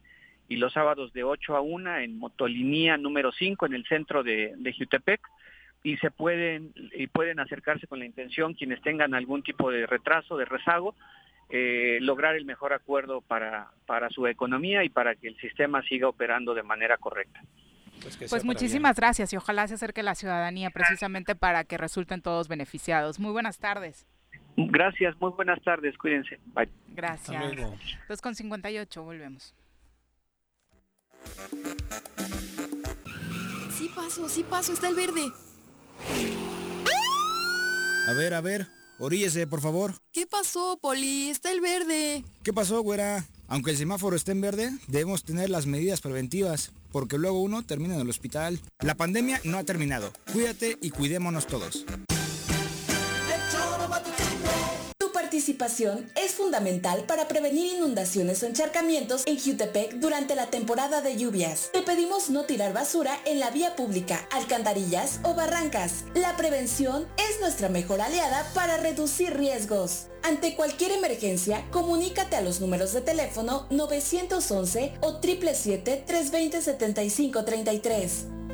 y los sábados de 8 a 1 en Motolinía número 5 en el centro de, de y se pueden y pueden acercarse con la intención quienes tengan algún tipo de retraso, de rezago, eh, lograr el mejor acuerdo para, para su economía y para que el sistema siga operando de manera correcta. Pues, pues muchísimas gracias y ojalá se acerque la ciudadanía precisamente para que resulten todos beneficiados. Muy buenas tardes. Gracias, muy buenas tardes, cuídense. Bye. Gracias. 2 con 58, volvemos. Sí paso, sí paso, está el verde. A ver, a ver, oríllese, por favor. ¿Qué pasó, Poli? Está el verde. ¿Qué pasó, güera? Aunque el semáforo esté en verde, debemos tener las medidas preventivas, porque luego uno termina en el hospital. La pandemia no ha terminado. Cuídate y cuidémonos todos. Participación es fundamental para prevenir inundaciones o encharcamientos en Jutepec durante la temporada de lluvias. Te pedimos no tirar basura en la vía pública, alcantarillas o barrancas. La prevención es nuestra mejor aliada para reducir riesgos. Ante cualquier emergencia, comunícate a los números de teléfono 911 o 777-320-7533.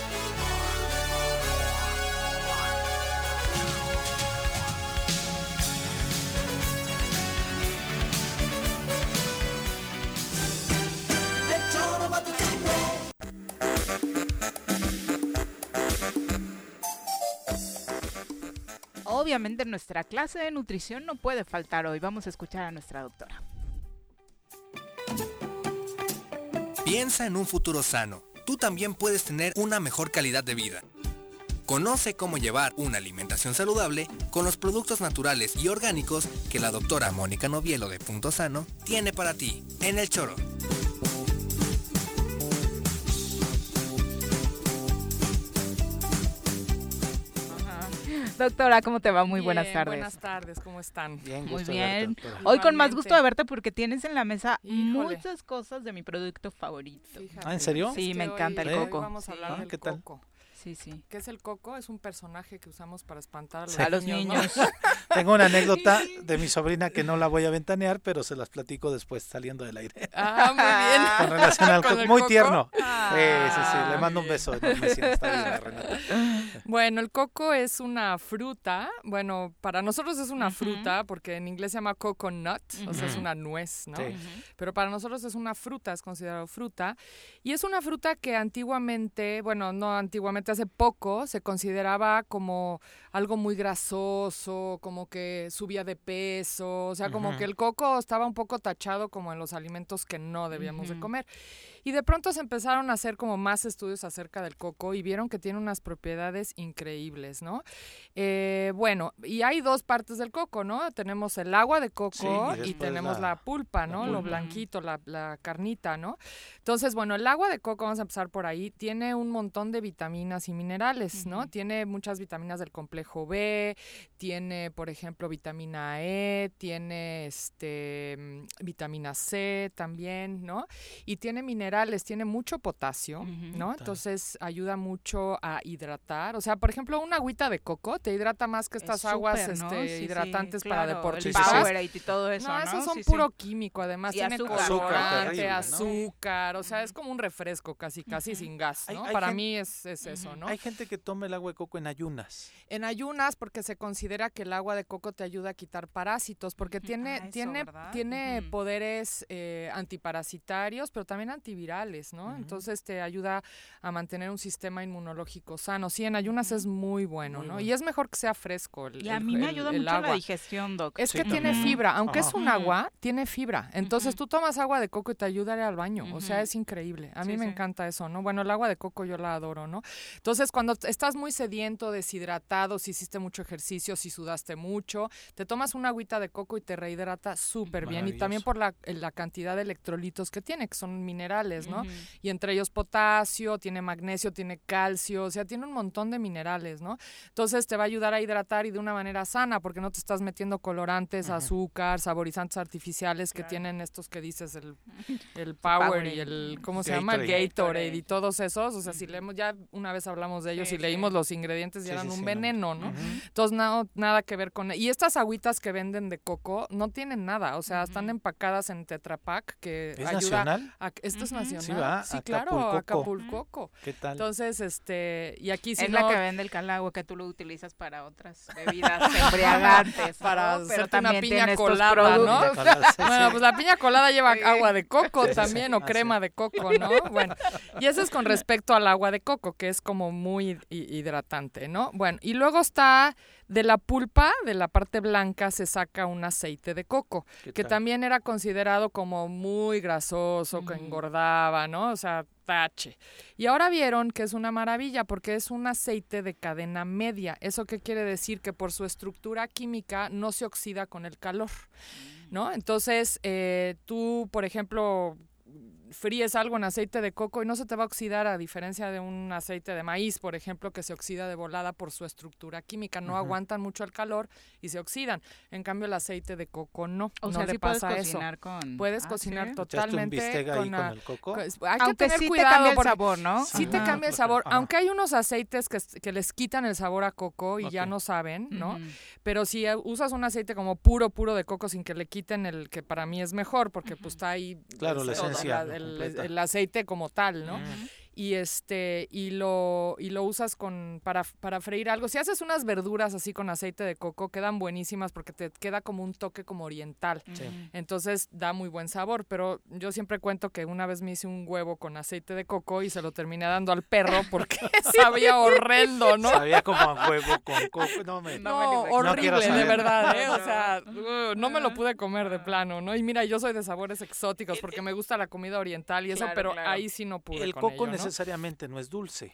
Obviamente nuestra clase de nutrición no puede faltar hoy. Vamos a escuchar a nuestra doctora. Piensa en un futuro sano. Tú también puedes tener una mejor calidad de vida. Conoce cómo llevar una alimentación saludable con los productos naturales y orgánicos que la doctora Mónica Novielo de Punto Sano tiene para ti en el choro. Doctora, ¿cómo te va? Muy Bien, buenas tardes. Buenas tardes, ¿cómo están? Muy bien. Hoy con más gusto de verte porque tienes en la mesa Híjole. muchas cosas de mi producto favorito. Ah, ¿en serio? Sí, Es me encanta hoy- el hoy coco. Vamos a hablar Ah, del ¿qué tal? coco. Sí, sí. ¿Qué es el coco? Es un personaje que usamos para espantar a los Sí. A los niños. Tengo una anécdota de mi sobrina que no la voy a ventanear, pero se las platico después saliendo del aire. Ah, muy bien. Con relación al ¿Con Muy coco? tierno. Ah, sí, sí, sí. Le mando un beso. Está bien. Bueno, el coco es una fruta. Bueno, para nosotros es una fruta porque en inglés se llama coconut, o sea, es una nuez, ¿no? Sí. Pero para nosotros es una fruta, es considerado fruta. Y es una fruta que antiguamente, bueno, no antiguamente, hace poco se consideraba como algo muy grasoso, como que subía de peso, o sea, como que el coco estaba un poco tachado como en los alimentos que no debíamos de comer. Y de pronto se empezaron a hacer como más estudios acerca del coco y vieron que tiene unas propiedades increíbles, ¿no? Eh, bueno, y hay dos partes del coco, ¿no? Tenemos el agua de coco Sí, y tenemos la- la, pulpa, la ¿no? Lo pulpa. blanquito, la, la carnita, ¿no? Entonces, bueno, el agua de coco, vamos a empezar por ahí, tiene un montón de vitaminas y minerales, ¿no? Tiene muchas vitaminas del complejo B, tiene, por ejemplo, vitamina E, tiene este mm, vitamina C también, ¿no? Y tiene minerales, tiene mucho potasio, ¿no? Entonces ayuda mucho a hidratar. O sea, por ejemplo, una agüita de coco te hidrata más que estas Es aguas súper, ¿no? este, Sí, sí, hidratantes claro, para el deportistas. Powerade y todo eso, No, ¿no? esos son Sí, sí. puro químico, además Y tiene azúcar. colorante, Azúcar azúcar, o sea, es como un refresco casi, casi sin gas, ¿no? hay Para mí es, es eso, ¿no? Hay gente que toma el agua de coco en ayunas. En ayunas porque se considera que el agua de coco te ayuda a quitar parásitos porque tiene Ah, eso, tiene ¿verdad? tiene poderes eh, antiparasitarios pero también antivirales, ¿no? Entonces te ayuda a mantener un sistema inmunológico sano. Sí, en ayunas es muy bueno, Muy ¿no? bueno. Y es mejor que sea fresco el Y a mí me ayuda el mucho la agua. digestión, doc. Es Sí, que tiene fibra, aunque es un agua, tiene fibra. Entonces tú tomas agua de coco y te ayuda a ir al baño. O sea, es increíble. A mí Sí, me sí. encanta eso, ¿no? Bueno, el agua de coco yo la adoro, ¿no? Entonces, cuando estás muy sediento, deshidratado, si hiciste mucho ejercicio, si sudaste mucho, te tomas una agüita de coco y te rehidrata súper bien. Y también por la, eh, la cantidad de electrolitos que tiene, que son minerales, ¿no? Y entre ellos potasio, tiene magnesio, tiene calcio, o sea, tiene un montón de minerales, ¿no? Entonces te va a ayudar a hidratar y de una manera sana, porque no te estás metiendo colorantes, azúcar, saborizantes artificiales que tienen estos que dices, el, el Power y el, ¿cómo se llama? El Gatorade. Y todos esos. O sea, si leemos, ya una vez hablamos de ellos Sí, y sí. leímos los ingredientes y Sí, eran sí, un no. veneno, ¿no? Entonces, no, nada que ver con... Y estas agüitas que venden de coco no tienen nada, o sea, están empacadas en Tetra Pak que ¿Es ayuda... nacional? A, esto es Ujú. Nacional. Sí, va, Sí, claro, Acapulcoco. Acapulcoco. ¿Qué tal? Entonces, este, y aquí si es no... la que vende el calagua que tú lo utilizas para otras bebidas embriagantes. ¿no? para Pero hacerte una piña colada, ¿no? bueno, pues la piña colada lleva agua de coco Sí, sí, también sí. o Ah, crema de coco, ¿no? Bueno, y eso es con respecto al agua de coco, que es como muy hi- hidratante, ¿no? Bueno, y luego está de la pulpa, de la parte blanca, se saca un aceite de coco, ¿Qué que también era considerado como muy grasoso, que engordaba, ¿no? O sea, tache. Y ahora vieron que es una maravilla porque es un aceite de cadena media. ¿Eso qué quiere decir? Que por su estructura química no se oxida con el calor, ¿no? Entonces, eh, tú, por ejemplo, fríes algo en aceite de coco y no se te va a oxidar a diferencia de un aceite de maíz, por ejemplo, que se oxida de volada por su estructura química. No aguantan mucho el calor y se oxidan. En cambio, el aceite de coco no. O no sea, le sí puedes pasa eso. cocinar con- Puedes Ah, cocinar ¿sí? totalmente ¿Echaste un bistec ahí con el coco? hay que Aunque tener sí te cuidado cambia el sabor, ¿no? Sí te cambia el sabor, Ajá. aunque hay unos aceites que, que les quitan el sabor a coco y ya no saben, ¿no? Pero si eh, usas un aceite como puro, puro de coco sin que le quiten el que para mí es mejor, porque pues está ahí Claro, la esencia, la- ¿no? El, aceite como tal, ¿no? Y este y lo y lo usas con para, para freír algo. Si haces unas verduras así con aceite de coco, quedan buenísimas porque te queda como un toque como oriental. Entonces da muy buen sabor, pero yo siempre cuento que una vez me hice un huevo con aceite de coco y se lo terminé dando al perro porque sabía horrendo, ¿no? Sabía como a huevo con coco. No, me, no, horrible, de verdad, ¿eh? O sea, uh, no me lo pude comer de plano, ¿no? Y mira, yo soy de sabores exóticos porque me gusta la comida oriental y eso, pero ahí sí no pude. El con coco ello, ¿no? Necesariamente no es dulce.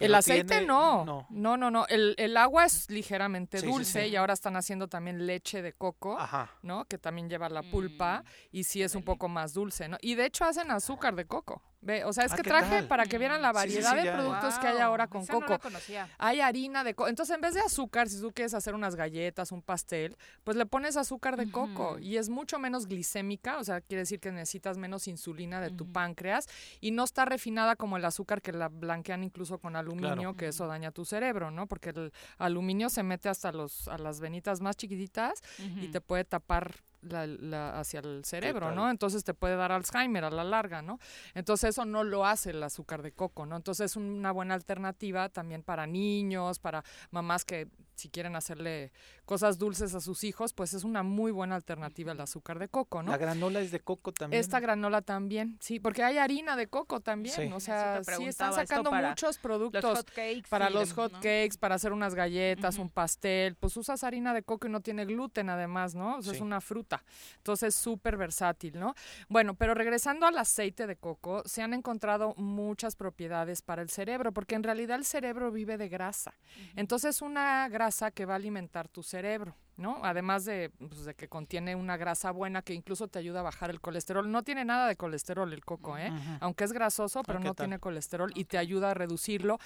El aceite tiene- no. no. no. No, no, El, el agua es ligeramente Sí, dulce sí. y ahora están haciendo también leche de coco, Ajá. ¿no? Que también lleva la pulpa y sí es un poco más dulce, ¿no? Y de hecho hacen azúcar de coco. Ve, o sea, es Ah, que ¿qué traje tal? para que vieran la Sí, sí, variedad sí, de ya. productos que hay ahora con esa no la coco. conocía. Hay harina de coco. Entonces, en vez de azúcar, si tú quieres hacer unas galletas, un pastel, pues le pones azúcar de coco y es mucho menos glicémica, o sea, quiere decir que necesitas menos insulina de tu páncreas y no está refinada como el azúcar que la blanquean incluso con aluminio, Claro. que eso daña tu cerebro, ¿no? Porque el aluminio se mete hasta los a las venitas más chiquititas y te puede tapar la- la- hacia el cerebro? ¿no? Entonces te puede dar Alzheimer a la larga, ¿no? Entonces eso no lo hace el azúcar de coco, ¿no? Entonces es una buena alternativa también para niños, para mamás que si quieren hacerle cosas dulces a sus hijos, pues es una muy buena alternativa el azúcar de coco, ¿no? La granola es de coco también. Esta granola también, sí, porque hay harina de coco también, Sí. o sea, sí están sacando para muchos Los productos hot cakes. para los hot ¿no? cakes, para hacer unas galletas, un pastel, pues usas harina de coco y no tiene gluten además, ¿no? O sea, es una fruta. Entonces, súper versátil, ¿no? Bueno, pero regresando al aceite de coco, se han encontrado muchas propiedades para el cerebro, porque en realidad el cerebro vive de grasa. Entonces, una grasa que va a alimentar tu cerebro. ¿No? Además de, pues, de que contiene una grasa buena que incluso te ayuda a bajar el colesterol. No tiene nada de colesterol el coco, ¿eh? Ujú. Aunque es grasoso, pero ¿qué no tal? tiene colesterol y te ayuda a reducirlo.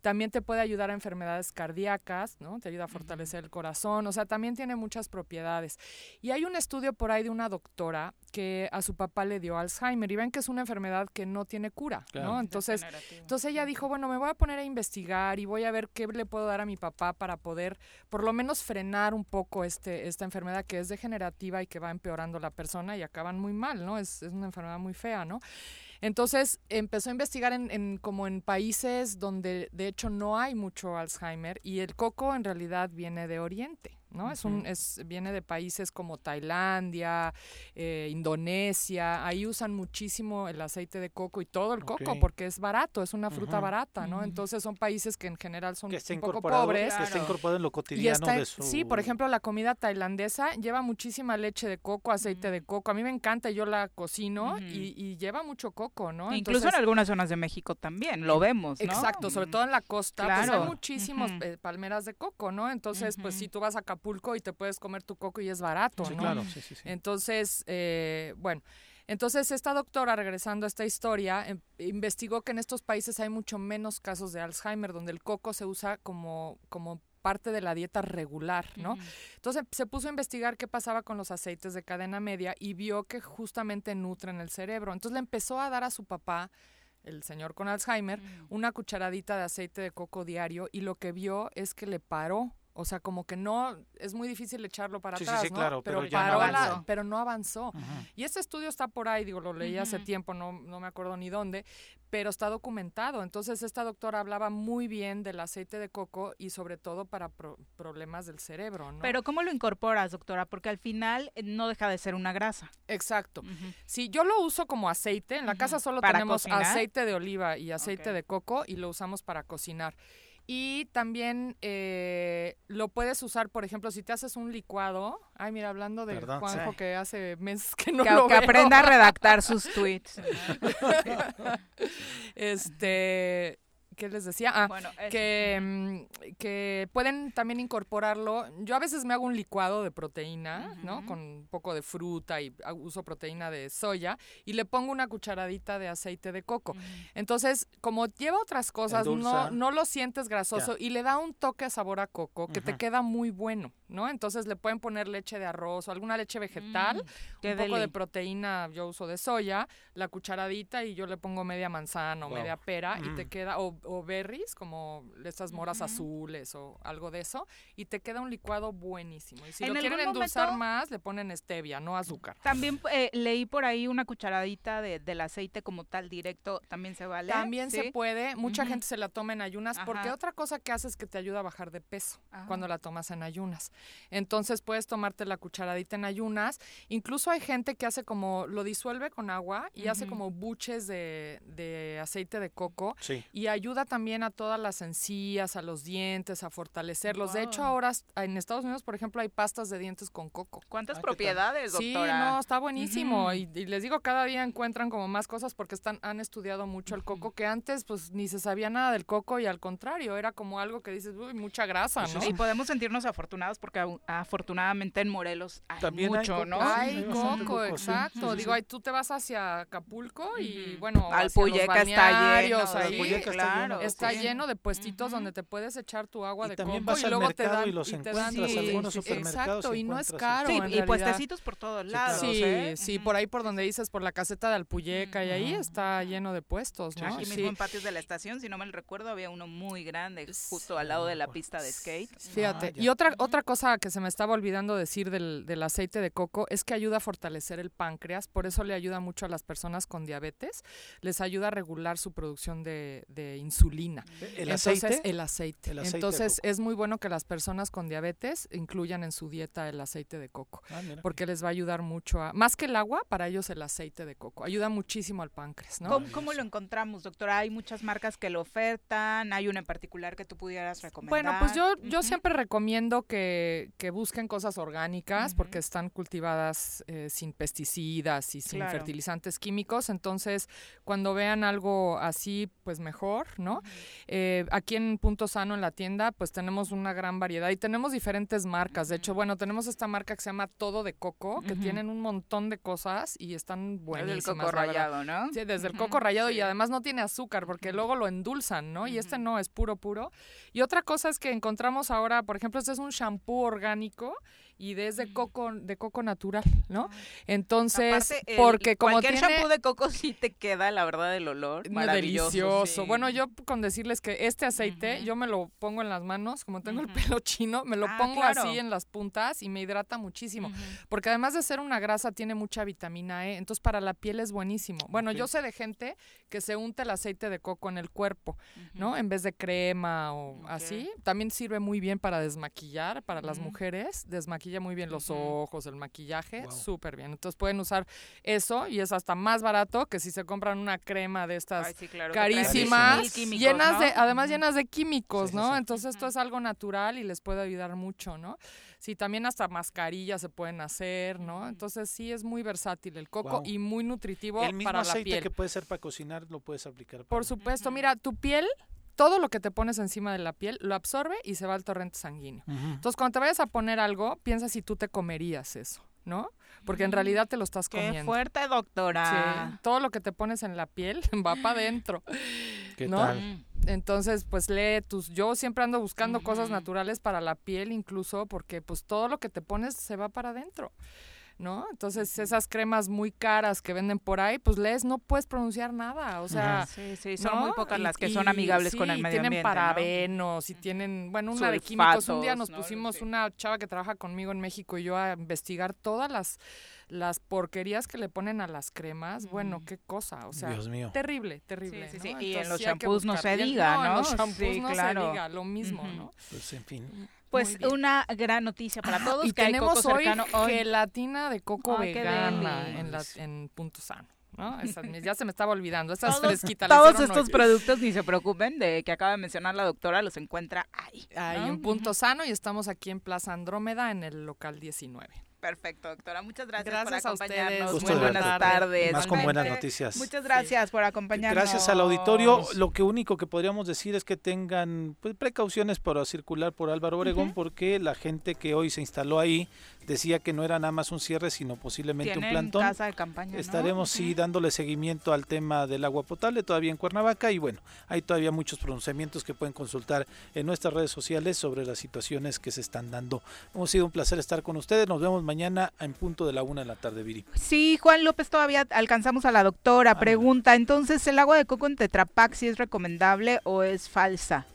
También te puede ayudar a enfermedades cardíacas, ¿no? Te ayuda a fortalecer el corazón, o sea, también tiene muchas propiedades. Y hay un estudio por ahí de una doctora que a su papá le dio Alzheimer y ven que es una enfermedad que no tiene cura, Claro. ¿no? Entonces, entonces ella dijo, bueno, me voy a poner a investigar y voy a ver qué le puedo dar a mi papá para poder por lo menos frenar un poco este esta enfermedad que es degenerativa y que va empeorando la persona y acaban muy mal, ¿no? Es, es una enfermedad muy fea, ¿no? Entonces empezó a investigar en, en como en países donde de hecho no hay mucho Alzheimer y el coco en realidad viene de Oriente. ¿No? Es un, es, viene de países como Tailandia, eh, Indonesia, ahí usan muchísimo el aceite de coco y todo el coco porque es barato, es una fruta barata, ¿no? Entonces son países que en general son que está un poco incorporado, pobres. que está incorporado en lo Y cotidiano está, de su sí, por ejemplo, la comida tailandesa lleva muchísima leche de coco, aceite de coco. A mí me encanta, yo la cocino y, y lleva mucho coco, ¿no? Incluso Entonces- en algunas zonas de México también, lo vemos, ¿no? Exacto, sobre todo en la costa, pues Claro. hay muchísimos Ujú. eh, palmeras de coco, ¿no? Entonces, pues si tú vas a Acapulco y te puedes comer tu coco y es barato, Sí, ¿no? claro, sí, sí, sí. Entonces, eh, bueno, entonces esta doctora, regresando a esta historia, em- investigó que en estos países hay mucho menos casos de Alzheimer, donde el coco se usa como, como parte de la dieta regular, ¿no? Entonces se puso a investigar qué pasaba con los aceites de cadena media y vio que justamente nutren el cerebro. Entonces le empezó a dar a su papá el señor con Alzheimer, una cucharadita de aceite de coco diario y lo que vio es que le paró. O sea, como que no, es muy difícil echarlo para Sí, sí, atrás, sí, ¿no? claro, pero ya no la- avanzó. pero no avanzó. Y este estudio está por ahí, digo, lo leí hace tiempo, no, no me acuerdo ni dónde, pero está documentado. Entonces, esta doctora hablaba muy bien del aceite de coco y sobre todo para pro- problemas del cerebro, ¿no? Pero ¿cómo lo incorporas, doctora? Porque al final eh, no deja de ser una grasa. Exacto. Sí, yo lo uso como aceite. En la casa solo ¿Para tenemos cocinar? aceite de oliva y aceite de coco y lo usamos para cocinar. Y también eh, lo puedes usar, por ejemplo, si te haces un licuado. Ay, mira, hablando de Perdón, Juanjo sí. que hace meses que no Que- lo que veo. aprenda a redactar sus tweets. este, ¿qué les decía? Ah, Bueno, que, mm, que pueden también incorporarlo. Yo a veces me hago un licuado de proteína, ¿no? Con un poco de fruta y ah, uso proteína de soya y le pongo una cucharadita de aceite de coco. Entonces, como lleva otras cosas, no, no lo sientes grasoso y le da un toque a sabor a coco que te queda muy bueno, ¿no? Entonces le pueden poner leche de arroz o alguna leche vegetal, Mm, un poco de proteína, yo uso de soya, la cucharadita y yo le pongo media manzana o Wow. media pera y te Mm. queda, o o berries, como estas moras azules o algo de eso, y te queda un licuado buenísimo. Y si ¿En lo quieren endulzar momento- más, le ponen stevia, no azúcar. También eh, leí por ahí una cucharadita de, del aceite como tal directo, también se vale. También se puede, mucha gente se la toma en ayunas, porque Ajá. otra cosa que hace es que te ayuda a bajar de peso Ah. cuando la tomas en ayunas. Entonces puedes tomarte la cucharadita en ayunas. Incluso hay gente que hace como, lo disuelve con agua y hace como buches de, de aceite de coco. Sí. Y ayuda también a todas las encías, a los dientes, a fortalecerlos. De hecho, ahora en Estados Unidos, por ejemplo, hay pastas de dientes con coco. ¿Cuántas Ah, propiedades, Sí, doctora? no, está buenísimo. Y, y les digo, cada día encuentran como más cosas porque están, han estudiado mucho el coco, que antes pues ni se sabía nada del coco y al contrario, era como algo que dices, uy, mucha grasa, ¿no? Y podemos sentirnos afortunados porque afortunadamente en Morelos hay También hay mucho, coco, ¿no? sí, Hay hay coco, coco, sí, exacto. sí, sí, Digo, sí. ahí tú te vas hacia Acapulco y bueno, hacia los Alpuyeca está lleno, ahí, está claro. está sí. lleno de puestitos donde te puedes echar tu agua Y de también coco vas y al luego te dan y los te dan sí, algunos supermercados Exacto, y no es caro. Sí, en y realidad. puestecitos por todos lados, Sí, ¿eh? sí, por ahí por donde dices, por la caseta de Alpuyeca y ahí está lleno de puestos, ¿no? Aquí Sí. mismo en patios de la estación, si no me recuerdo, había uno muy grande justo al lado de la pista de skate. Fíjate, Ah, y otra otra cosa que se me estaba olvidando decir del, del aceite de coco es que ayuda a fortalecer el páncreas, por eso le ayuda mucho a las personas con diabetes, les ayuda a regular su producción de, de insulina. ¿El Entonces, aceite? El aceite. El aceite Entonces es muy bueno que las personas con diabetes incluyan en su dieta el aceite de coco, Ah, porque les va a ayudar mucho a, más que el agua, para ellos el aceite de coco, ayuda muchísimo al páncreas, ¿no? ¿Cómo, cómo lo encontramos, doctora? Hay muchas marcas que lo ofertan, hay una en particular que tú pudieras recomendar. Bueno, pues yo, yo siempre recomiendo que, que busquen cosas orgánicas porque están cultivadas eh, sin pesticidas y sin Claro. fertilizantes químicos. Entonces, cuando vean algo así, pues mejor, ¿no? Eh, aquí en Punto Sano, en la tienda, pues tenemos una gran variedad y tenemos diferentes marcas. De hecho, bueno, tenemos esta marca que se llama Todo de Coco, que tienen un montón de cosas y están buenísimas. coco la verdad. rallado, ¿no? Sí, desde el coco rallado y además no tiene azúcar porque luego lo endulzan, ¿no? Y este no, es puro, puro. Y otra cosa es que encontramos ahora, por ejemplo, este es un shampoo orgánico y de, es de coco, de coco natural, ¿no? Entonces, Aparte, el- porque como cualquier tiene... shampoo de coco sí te queda, la verdad, el olor maravilloso. delicioso. sí. Bueno, yo con decirles que este aceite yo me lo pongo en las manos, como tengo el pelo chino, me lo Ah, pongo claro. así en las puntas y me hidrata muchísimo. Porque además de ser una grasa, tiene mucha vitamina E, entonces para la piel es buenísimo. Bueno, yo sé de gente que se unta el aceite de coco en el cuerpo, ¿no? En vez de crema o así. También sirve muy bien para desmaquillar, para las mujeres. Muy bien los ojos, el maquillaje, súper bien. Entonces pueden usar eso y es hasta más barato que si se compran una crema de estas Ay, sí, claro, carísimas, químicos, llenas ¿no? de, además llenas de químicos, Sí, ¿no? sí. Entonces esto es algo natural y les puede ayudar mucho, ¿no? Sí, también hasta mascarillas se pueden hacer, ¿no? Entonces sí es muy versátil el coco y muy nutritivo El mismo para la aceite piel. que puede ser para cocinar lo puedes aplicar. para- Por supuesto, mira, tu piel, todo lo que te pones encima de la piel lo absorbe y se va al torrente sanguíneo. Entonces, cuando te vayas a poner algo, piensa si tú te comerías eso, ¿no? Porque en realidad te lo estás Qué comiendo. fuerte, doctora. Sí, todo lo que te pones en la piel va para adentro. ¿Qué ¿no? tal? Entonces, pues lee tus. Yo siempre ando buscando cosas naturales para la piel, incluso porque pues todo lo que te pones se va para adentro. ¿No? Entonces, esas cremas muy caras que venden por ahí, pues lees, no puedes pronunciar nada. O sea, Ajá. Sí, sí, son ¿no? muy pocas las que y- son amigables sí, con el medio tienen ambiente, ¿no? parabenos y tienen, bueno, una de químicos. Un día nos ¿no? pusimos una chava que trabaja conmigo en México y yo a investigar todas las las porquerías que le ponen a las cremas. Bueno, qué cosa, o sea, Dios mío. terrible, terrible. Sí, sí, ¿no? sí. Y en los shampoos no se en- diga, en ¿no? los shampoos Sí, no claro. se diga, lo mismo. ¿no? Pues en fin. Pues una gran noticia para todos y que hay tenemos coco hoy cercano hoy. gelatina de coco qué vegana en, la, en Punto Sano. ¿no? Esa- ya se me estaba olvidando. Esa es fresquita. todos estos hoy. productos, ni se preocupen, de que acaba de mencionar la doctora, los encuentra ahí. Hay ¿no? un punto sano y estamos aquí en Plaza Andrómeda en el local 19. Perfecto, doctora. Muchas gracias, Gracias por a ustedes. acompañarnos. Gusto Muy de buenas verte. tardes. Más con buenas noticias. Muchas gracias por acompañarnos. Gracias al auditorio. Lo que único que podríamos decir es que tengan pues, precauciones para circular por Álvaro Obregón porque la gente que hoy se instaló ahí decía que no era nada más un cierre, sino posiblemente un plantón. casa de campaña, ¿no? Estaremos sí dándole seguimiento al tema del agua potable todavía en Cuernavaca y bueno, hay todavía muchos pronunciamientos que pueden consultar en nuestras redes sociales sobre las situaciones que se están dando. Hemos sido un placer estar con ustedes. Nos vemos mañana. Mañana en punto de la una de la tarde, Viri. Sí, Juan López, todavía alcanzamos a la doctora. Pregunta, entonces, ¿el agua de coco en Tetra Pak sí es recomendable o es falsa?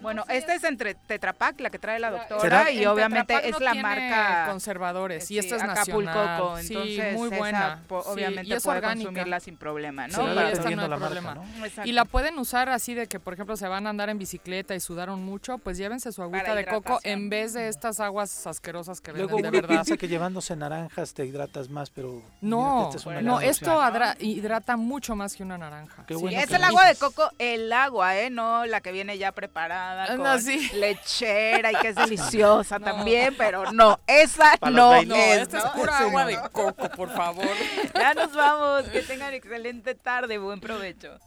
Bueno, esta es entre Tetra Pak, la que trae la doctora, y En obviamente es no la tiene marca conservadores y sí, esta es Acapulco nacional. Coco, Sí, entonces muy esa, buena. Sí, obviamente y es puede orgánica. consumirla sin problema, ¿no? Sí, Para- esta no hay la marca, problema. ¿no? Exacto. Y la pueden usar así de que, por ejemplo, se van a andar en bicicleta y sudaron mucho, pues llévense su agüita de coco en vez de estas aguas asquerosas que Luego venden de verdad. piensa que llevándose naranjas te hidratas más, pero No, esta es una no, esto hidrata mucho más que una naranja. Qué Sí, bueno es el agua de coco, el agua, ¿eh? No la que viene ya preparada Ah, con no, sí. lechera y que es deliciosa también, pero no, esa Para no es, esta ¿no? es pura agua de coco, por favor. Ya nos vamos, que tengan excelente tarde, buen provecho.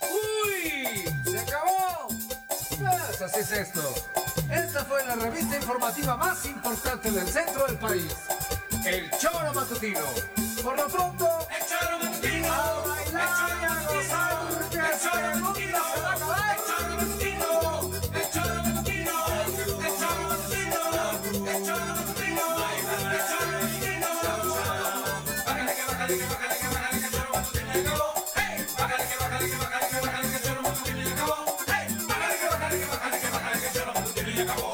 ¡Uy! ¡Se acabó! Pues así es esto. Esta fue la revista informativa más importante del centro del país. El Choro Matutino. Por lo pronto, El choro matutino. a bailar y a gozar, que El choro mundo matutino. Acabó.